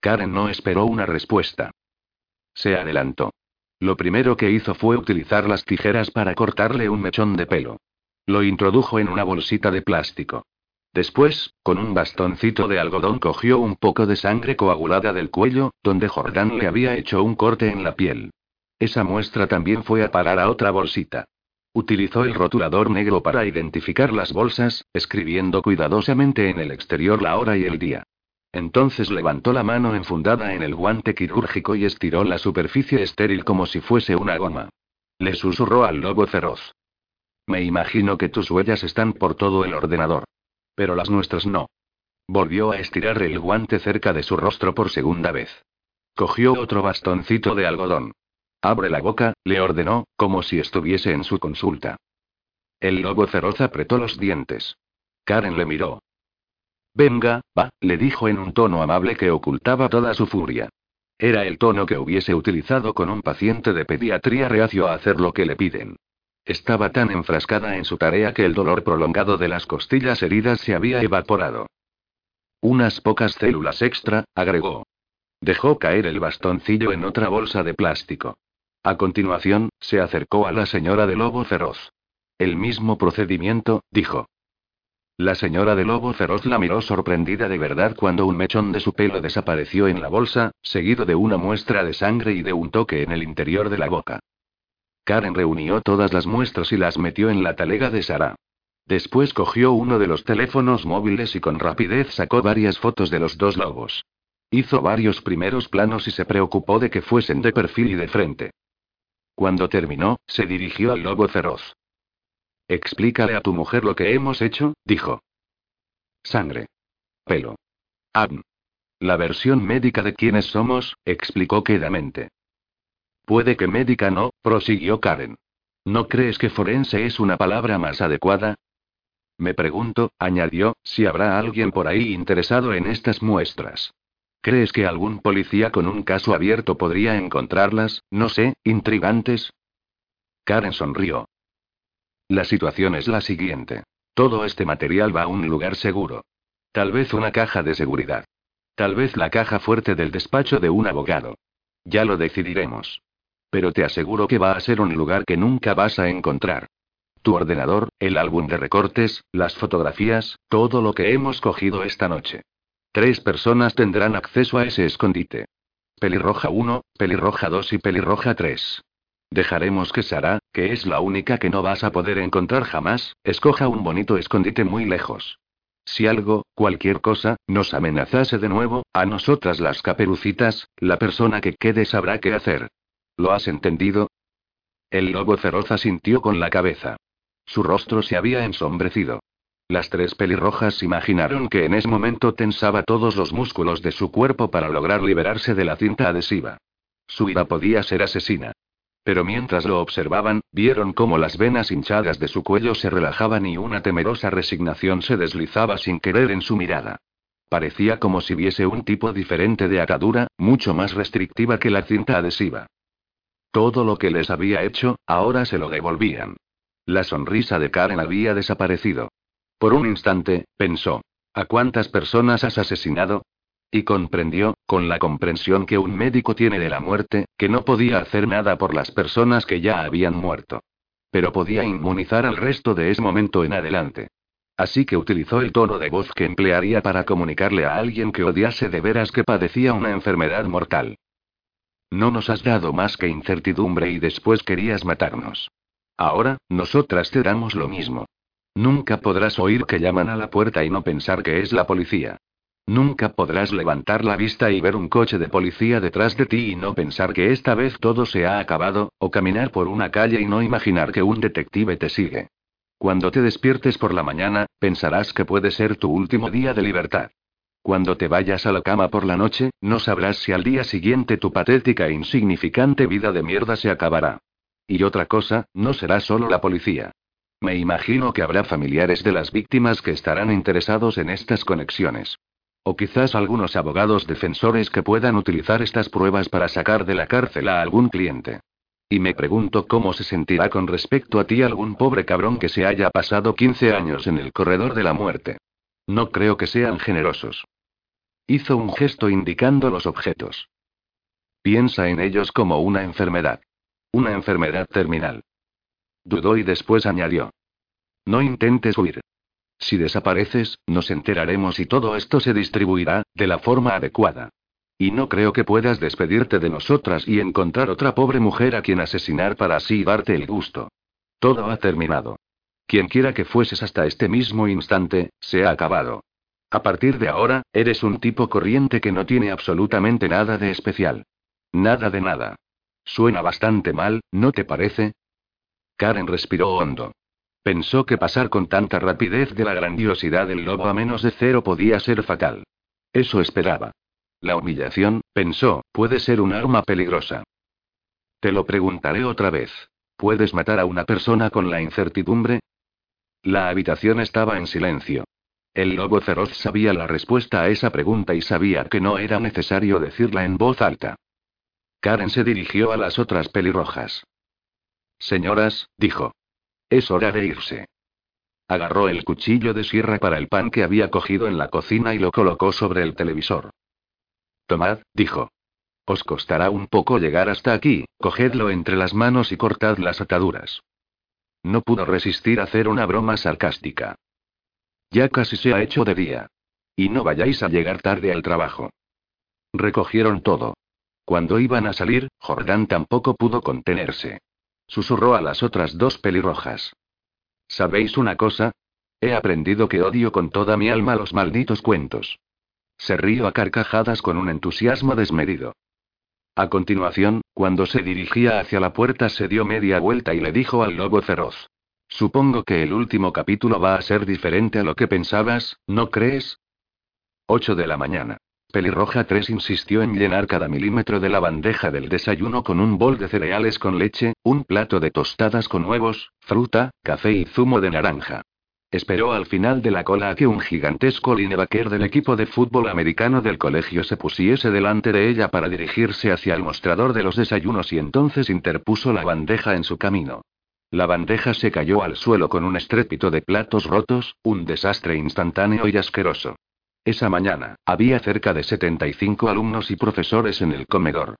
Karen no esperó una respuesta. Se adelantó. Lo primero que hizo fue utilizar las tijeras para cortarle un mechón de pelo. Lo introdujo en una bolsita de plástico. Después, con un bastoncito de algodón cogió un poco de sangre coagulada del cuello, donde Jordán le había hecho un corte en la piel. Esa muestra también fue a parar a otra bolsita. Utilizó el rotulador negro para identificar las bolsas, escribiendo cuidadosamente en el exterior la hora y el día. Entonces levantó la mano enfundada en el guante quirúrgico y estiró la superficie estéril como si fuese una goma. Le susurró al lobo feroz. Me imagino que tus huellas están por todo el ordenador. Pero las nuestras no. Volvió a estirar el guante cerca de su rostro por segunda vez. Cogió otro bastoncito de algodón. Abre la boca, le ordenó, como si estuviese en su consulta. El lobo feroz apretó los dientes. Karen le miró. Venga, va, le dijo en un tono amable que ocultaba toda su furia. Era el tono que hubiese utilizado con un paciente de pediatría reacio a hacer lo que le piden. Estaba tan enfrascada en su tarea que el dolor prolongado de las costillas heridas se había evaporado. Unas pocas células extra, agregó. Dejó caer el bastoncillo en otra bolsa de plástico. A continuación, se acercó a la señora de Lobo Feroz. El mismo procedimiento, dijo. La señora de Lobo Feroz la miró sorprendida de verdad cuando un mechón de su pelo desapareció en la bolsa, seguido de una muestra de sangre y de un toque en el interior de la boca. Karen reunió todas las muestras y las metió en la talega de Sara. Después cogió uno de los teléfonos móviles y con rapidez sacó varias fotos de los dos lobos. Hizo varios primeros planos y se preocupó de que fuesen de perfil y de frente. Cuando terminó, se dirigió al lobo feroz. Explícale a tu mujer lo que hemos hecho, dijo. Sangre. Pelo. Abn. La versión médica de quiénes somos, explicó quedamente. Puede que médica no, prosiguió Karen. ¿No crees que forense es una palabra más adecuada? Me pregunto, añadió, si habrá alguien por ahí interesado en estas muestras. ¿Crees que algún policía con un caso abierto podría encontrarlas, no sé, intrigantes? Karen sonrió. La situación es la siguiente. Todo este material va a un lugar seguro. Tal vez una caja de seguridad. Tal vez la caja fuerte del despacho de un abogado. Ya lo decidiremos. Pero te aseguro que va a ser un lugar que nunca vas a encontrar. Tu ordenador, el álbum de recortes, las fotografías, todo lo que hemos cogido esta noche. Tres personas tendrán acceso a ese escondite. Pelirroja 1, Pelirroja 2 y Pelirroja 3. Dejaremos que Sara, que es la única que no vas a poder encontrar jamás, escoja un bonito escondite muy lejos. Si algo, cualquier cosa, nos amenazase de nuevo, a nosotras las caperucitas, la persona que quede sabrá qué hacer. ¿Lo has entendido? El lobo feroz asintió con la cabeza. Su rostro se había ensombrecido. Las tres pelirrojas imaginaron que en ese momento tensaba todos los músculos de su cuerpo para lograr liberarse de la cinta adhesiva. Su ira podía ser asesina. Pero mientras lo observaban, vieron cómo las venas hinchadas de su cuello se relajaban y una temerosa resignación se deslizaba sin querer en su mirada. Parecía como si viese un tipo diferente de atadura, mucho más restrictiva que la cinta adhesiva. Todo lo que les había hecho, ahora se lo devolvían. La sonrisa de Karen había desaparecido. Por un instante, pensó, ¿a cuántas personas has asesinado? Y comprendió, con la comprensión que un médico tiene de la muerte, que no podía hacer nada por las personas que ya habían muerto. Pero podía inmunizar al resto de ese momento en adelante. Así que utilizó el tono de voz que emplearía para comunicarle a alguien que odiase de veras que padecía una enfermedad mortal. No nos has dado más que incertidumbre y después querías matarnos. Ahora, nosotras te damos lo mismo. Nunca podrás oír que llaman a la puerta y no pensar que es la policía. Nunca podrás levantar la vista y ver un coche de policía detrás de ti y no pensar que esta vez todo se ha acabado, o caminar por una calle y no imaginar que un detective te sigue. Cuando te despiertes por la mañana, pensarás que puede ser tu último día de libertad. Cuando te vayas a la cama por la noche, no sabrás si al día siguiente tu patética e insignificante vida de mierda se acabará. Y otra cosa, no será solo la policía. Me imagino que habrá familiares de las víctimas que estarán interesados en estas conexiones. O quizás algunos abogados defensores que puedan utilizar estas pruebas para sacar de la cárcel a algún cliente. Y me pregunto cómo se sentirá con respecto a ti algún pobre cabrón que se haya pasado 15 años en el corredor de la muerte. No creo que sean generosos. Hizo un gesto indicando los objetos. Piensa en ellos como una enfermedad. Una enfermedad terminal. Dudó y después añadió. No intentes huir. Si desapareces, nos enteraremos y todo esto se distribuirá, de la forma adecuada. Y no creo que puedas despedirte de nosotras y encontrar otra pobre mujer a quien asesinar para así darte el gusto. Todo ha terminado. Quienquiera que fueses hasta este mismo instante, se ha acabado. A partir de ahora, eres un tipo corriente que no tiene absolutamente nada de especial. Nada de nada. Suena bastante mal, ¿no te parece? Karen respiró hondo. Pensó que pasar con tanta rapidez de la grandiosidad del lobo a menos de cero podía ser fatal. Eso esperaba. La humillación, pensó, puede ser un arma peligrosa. Te lo preguntaré otra vez. ¿Puedes matar a una persona con la incertidumbre? La habitación estaba en silencio. El lobo feroz sabía la respuesta a esa pregunta y sabía que no era necesario decirla en voz alta. Karen se dirigió a las otras pelirrojas. Señoras, dijo. Es hora de irse. Agarró el cuchillo de sierra para el pan que había cogido en la cocina y lo colocó sobre el televisor. Tomad, dijo. Os costará un poco llegar hasta aquí, cogedlo entre las manos y cortad las ataduras. No pudo resistir hacer una broma sarcástica. Ya casi se ha hecho de día. Y no vayáis a llegar tarde al trabajo. Recogieron todo. Cuando iban a salir, Jordán tampoco pudo contenerse. Susurró a las otras dos pelirrojas. ¿Sabéis una cosa? He aprendido que odio con toda mi alma los malditos cuentos. Se rió a carcajadas con un entusiasmo desmedido. A continuación, cuando se dirigía hacia la puerta se dio media vuelta y le dijo al lobo feroz. Supongo que el último capítulo va a ser diferente a lo que pensabas, ¿no crees? 8 de la mañana. Pelirroja 3 insistió en llenar cada milímetro de la bandeja del desayuno con un bol de cereales con leche, un plato de tostadas con huevos, fruta, café y zumo de naranja. Esperó al final de la cola a que un gigantesco linebacker del equipo de fútbol americano del colegio se pusiese delante de ella para dirigirse hacia el mostrador de los desayunos y entonces interpuso la bandeja en su camino. La bandeja se cayó al suelo con un estrépito de platos rotos, un desastre instantáneo y asqueroso. Esa mañana, había cerca de 75 alumnos y profesores en el comedor.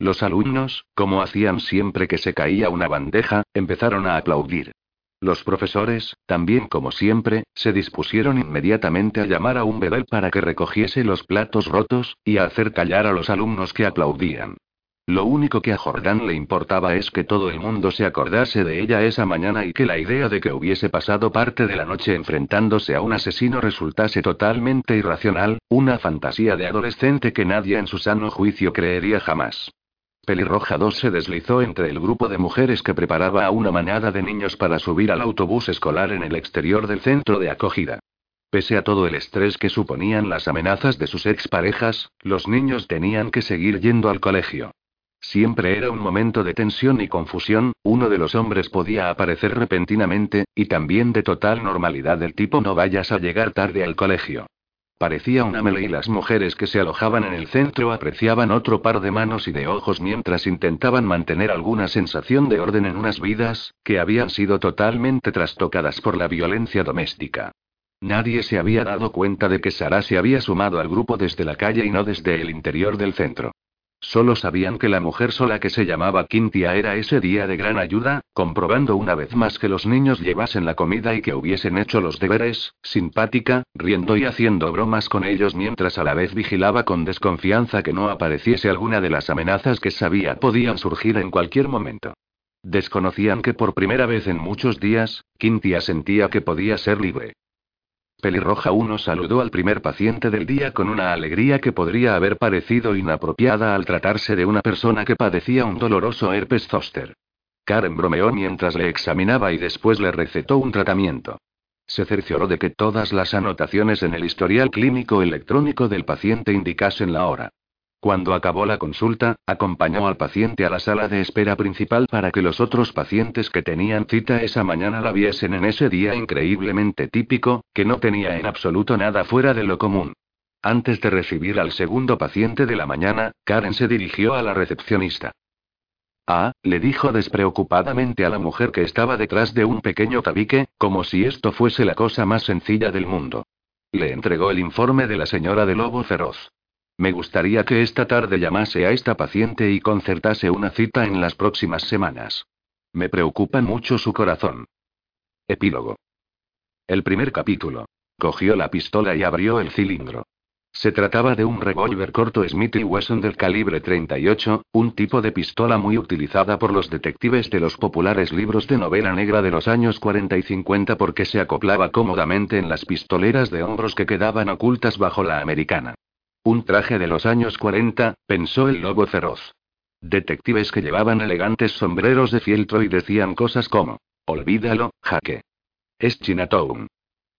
Los alumnos, como hacían siempre que se caía una bandeja, empezaron a aplaudir. Los profesores, también como siempre, se dispusieron inmediatamente a llamar a un bedel para que recogiese los platos rotos, y a hacer callar a los alumnos que aplaudían. Lo único que a Jordán le importaba es que todo el mundo se acordase de ella esa mañana y que la idea de que hubiese pasado parte de la noche enfrentándose a un asesino resultase totalmente irracional, una fantasía de adolescente que nadie en su sano juicio creería jamás. Pelirroja 2 se deslizó entre el grupo de mujeres que preparaba a una manada de niños para subir al autobús escolar en el exterior del centro de acogida. Pese a todo el estrés que suponían las amenazas de sus exparejas, los niños tenían que seguir yendo al colegio. Siempre era un momento de tensión y confusión, uno de los hombres podía aparecer repentinamente, y también de total normalidad del tipo no vayas a llegar tarde al colegio. Parecía una mele y las mujeres que se alojaban en el centro apreciaban otro par de manos y de ojos mientras intentaban mantener alguna sensación de orden en unas vidas, que habían sido totalmente trastocadas por la violencia doméstica. Nadie se había dado cuenta de que Sara se había sumado al grupo desde la calle y no desde el interior del centro. Solo sabían que la mujer sola que se llamaba Quintia era ese día de gran ayuda, comprobando una vez más que los niños llevasen la comida y que hubiesen hecho los deberes, simpática, riendo y haciendo bromas con ellos mientras a la vez vigilaba con desconfianza que no apareciese alguna de las amenazas que sabía podían surgir en cualquier momento. Desconocían que por primera vez en muchos días, Quintia sentía que podía ser libre. Pelirroja 1 saludó al primer paciente del día con una alegría que podría haber parecido inapropiada al tratarse de una persona que padecía un doloroso herpes zóster. Karen bromeó mientras le examinaba y después le recetó un tratamiento. Se cercioró de que todas las anotaciones en el historial clínico electrónico del paciente indicasen la hora. Cuando acabó la consulta, acompañó al paciente a la sala de espera principal para que los otros pacientes que tenían cita esa mañana la viesen en ese día increíblemente típico, que no tenía en absoluto nada fuera de lo común. Antes de recibir al segundo paciente de la mañana, Karen se dirigió a la recepcionista. Ah, le dijo despreocupadamente a la mujer que estaba detrás de un pequeño tabique, como si esto fuese la cosa más sencilla del mundo. Le entregó el informe de la señora de Lobo Feroz. Me gustaría que esta tarde llamase a esta paciente y concertase una cita en las próximas semanas. Me preocupa mucho su corazón. Epílogo. El primer capítulo. Cogió la pistola y abrió el cilindro. Se trataba de un revólver corto Smith Wesson del calibre 38, un tipo de pistola muy utilizada por los detectives de los populares libros de novela negra de los años 40 y 50 porque se acoplaba cómodamente en las pistoleras de hombros que quedaban ocultas bajo la americana. Un traje de los años 40, pensó el lobo feroz. Detectives que llevaban elegantes sombreros de fieltro y decían cosas como, olvídalo, jaque. Es Chinatown.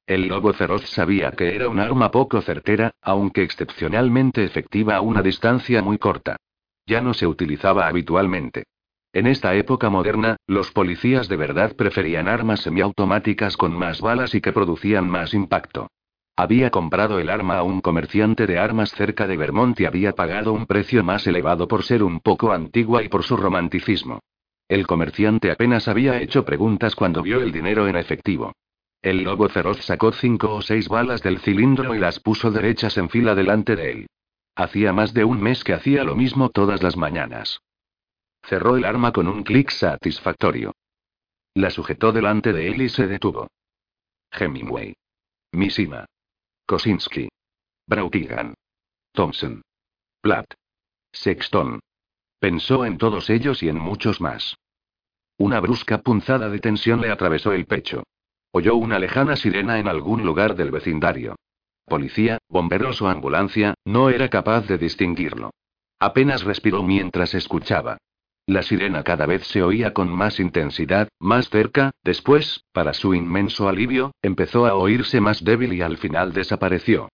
El lobo feroz sabía que era un arma poco certera, aunque excepcionalmente efectiva a una distancia muy corta. Ya no se utilizaba habitualmente. En esta época moderna, los policías de verdad preferían armas semiautomáticas con más balas y que producían más impacto. Había comprado el arma a un comerciante de armas cerca de Vermont y había pagado un precio más elevado por ser un poco antigua y por su romanticismo. El comerciante apenas había hecho preguntas cuando vio el dinero en efectivo. El lobo feroz sacó cinco o seis balas del cilindro y las puso derechas en fila delante de él. Hacía más de un mes que hacía lo mismo todas las mañanas. Cerró el arma con un clic satisfactorio. La sujetó delante de él y se detuvo. Hemingway. Mishima. Kosinski. Brautigan. Thompson. Platt. Sexton. Pensó en todos ellos y en muchos más. Una brusca punzada de tensión le atravesó el pecho. Oyó una lejana sirena en algún lugar del vecindario. Policía, bomberos o ambulancia, no era capaz de distinguirlo. Apenas respiró mientras escuchaba. La sirena cada vez se oía con más intensidad, más cerca, después, para su inmenso alivio, empezó a oírse más débil y al final desapareció.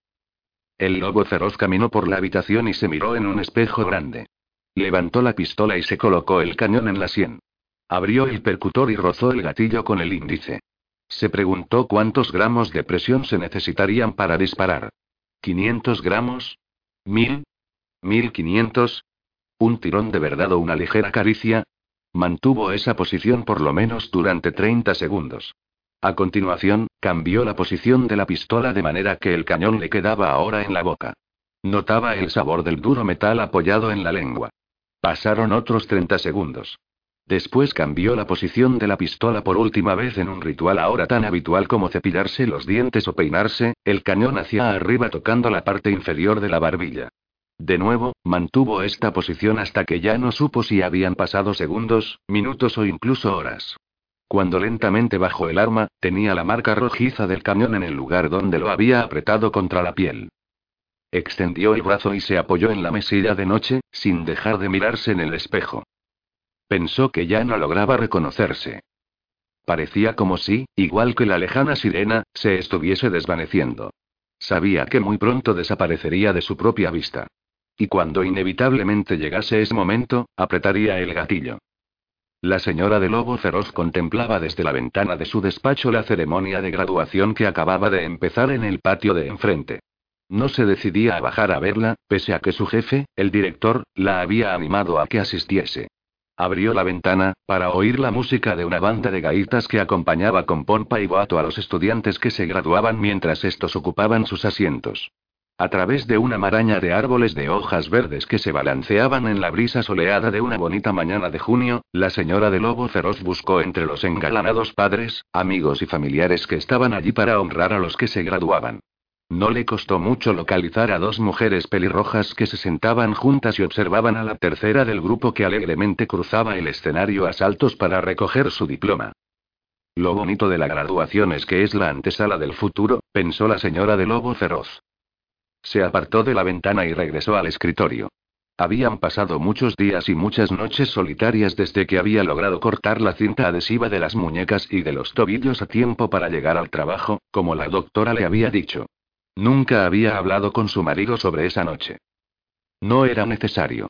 El lobo feroz caminó por la habitación y se miró en un espejo grande. Levantó la pistola y se colocó el cañón en la sien. Abrió el percutor y rozó el gatillo con el índice. Se preguntó cuántos gramos de presión se necesitarían para disparar. ¿500 gramos? ¿Mil? ¿1500? ¿Un tirón de verdad o una ligera caricia? Mantuvo esa posición por lo menos durante 30 segundos. A continuación, cambió la posición de la pistola de manera que el cañón le quedaba ahora en la boca. Notaba el sabor del duro metal apoyado en la lengua. Pasaron otros 30 segundos. Después cambió la posición de la pistola por última vez en un ritual ahora tan habitual como cepillarse los dientes o peinarse, el cañón hacia arriba tocando la parte inferior de la barbilla. De nuevo, mantuvo esta posición hasta que ya no supo si habían pasado segundos, minutos o incluso horas. Cuando lentamente bajó el arma, tenía la marca rojiza del cañón en el lugar donde lo había apretado contra la piel. Extendió el brazo y se apoyó en la mesilla de noche, sin dejar de mirarse en el espejo. Pensó que ya no lograba reconocerse. Parecía como si, igual que la lejana sirena, se estuviese desvaneciendo. Sabía que muy pronto desaparecería de su propia vista. Y cuando inevitablemente llegase ese momento, apretaría el gatillo. La señora de Lobo Feroz contemplaba desde la ventana de su despacho la ceremonia de graduación que acababa de empezar en el patio de enfrente. No se decidía a bajar a verla, pese a que su jefe, el director, la había animado a que asistiese. Abrió la ventana, para oír la música de una banda de gaitas que acompañaba con pompa y boato a los estudiantes que se graduaban mientras estos ocupaban sus asientos. A través de una maraña de árboles de hojas verdes que se balanceaban en la brisa soleada de una bonita mañana de junio, la señora de Lobo Feroz buscó entre los engalanados padres, amigos y familiares que estaban allí para honrar a los que se graduaban. No le costó mucho localizar a dos mujeres pelirrojas que se sentaban juntas y observaban a la tercera del grupo que alegremente cruzaba el escenario a saltos para recoger su diploma. Lo bonito de la graduación es que es la antesala del futuro, pensó la señora de Lobo Feroz. Se apartó de la ventana y regresó al escritorio. Habían pasado muchos días y muchas noches solitarias desde que había logrado cortar la cinta adhesiva de las muñecas y de los tobillos a tiempo para llegar al trabajo, como la doctora le había dicho. Nunca había hablado con su marido sobre esa noche. No era necesario.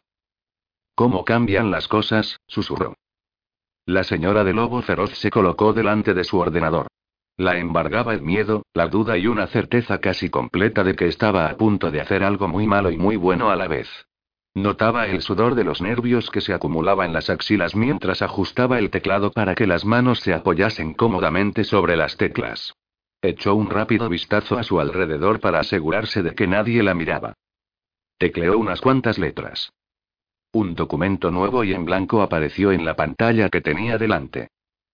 ¿Cómo cambian las cosas? susurró. La señora de Lobo Feroz se colocó delante de su ordenador. La embargaba el miedo, la duda y una certeza casi completa de que estaba a punto de hacer algo muy malo y muy bueno a la vez. Notaba el sudor de los nervios que se acumulaba en las axilas mientras ajustaba el teclado para que las manos se apoyasen cómodamente sobre las teclas. Echó un rápido vistazo a su alrededor para asegurarse de que nadie la miraba. Tecleó unas cuantas letras. Un documento nuevo y en blanco apareció en la pantalla que tenía delante.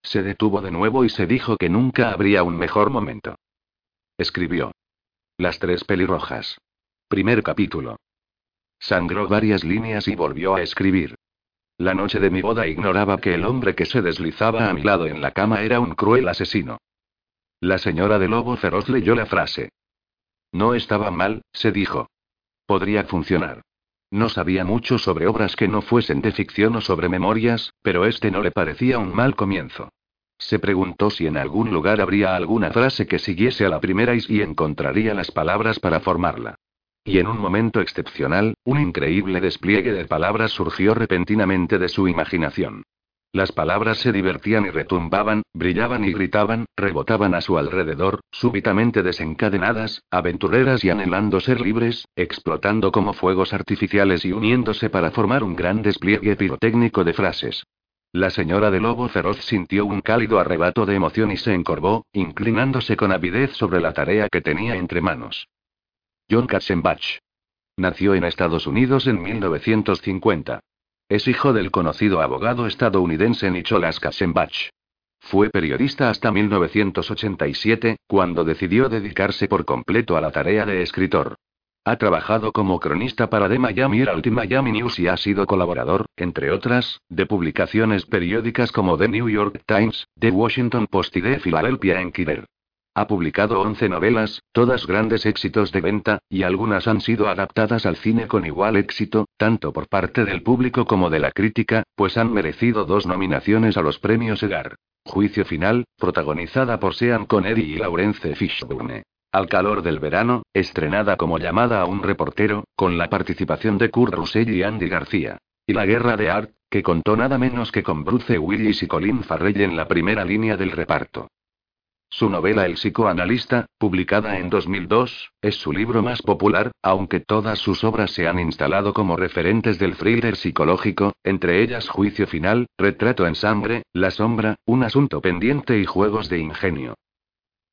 Se detuvo de nuevo y se dijo que nunca habría un mejor momento. Escribió. Las tres pelirrojas. Primer capítulo. Sangró varias líneas y volvió a escribir. La noche de mi boda ignoraba que el hombre que se deslizaba a mi lado en la cama era un cruel asesino. La señora de Lobo Feroz leyó la frase. No estaba mal, se dijo. Podría funcionar. No sabía mucho sobre obras que no fuesen de ficción o sobre memorias, pero este no le parecía un mal comienzo. Se preguntó si en algún lugar habría alguna frase que siguiese a la primera y encontraría las palabras para formarla. Y en un momento excepcional, un increíble despliegue de palabras surgió repentinamente de su imaginación. Las palabras se divertían y retumbaban, brillaban y gritaban, rebotaban a su alrededor, súbitamente desencadenadas, aventureras y anhelando ser libres, explotando como fuegos artificiales y uniéndose para formar un gran despliegue pirotécnico de frases. La señora de Lobo Feroz sintió un cálido arrebato de emoción y se encorvó, inclinándose con avidez sobre la tarea que tenía entre manos. John Katzenbach. Nació en Estados Unidos en 1950. Es hijo del conocido abogado estadounidense Nicholas Kassenbach. Fue periodista hasta 1987, cuando decidió dedicarse por completo a la tarea de escritor. Ha trabajado como cronista para The Miami Herald y Miami News y ha sido colaborador, entre otras, de publicaciones periódicas como The New York Times, The Washington Post y The Philadelphia Inquirer. Ha publicado 11 novelas, todas grandes éxitos de venta, y algunas han sido adaptadas al cine con igual éxito, tanto por parte del público como de la crítica, pues han merecido dos nominaciones a los premios Edgar. Juicio final, protagonizada por Sean Connery y Laurence Fishburne. Al calor del verano, estrenada como llamada a un reportero, con la participación de Kurt Russell y Andy García. Y La Guerra de Art, que contó nada menos que con Bruce Willis y Colin Farrell en la primera línea del reparto. Su novela El psicoanalista, publicada en 2002, es su libro más popular, aunque todas sus obras se han instalado como referentes del thriller psicológico, entre ellas Juicio Final, Retrato en Sangre, La Sombra, Un Asunto Pendiente y Juegos de Ingenio.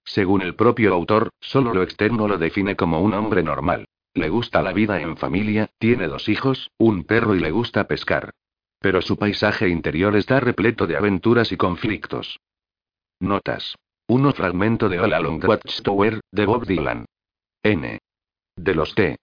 Según el propio autor, solo lo externo lo define como un hombre normal. Le gusta la vida en familia, tiene dos hijos, un perro y le gusta pescar. Pero su paisaje interior está repleto de aventuras y conflictos. Notas. 1 fragmento de All Along Watchtower, de Bob Dylan. N. De los T.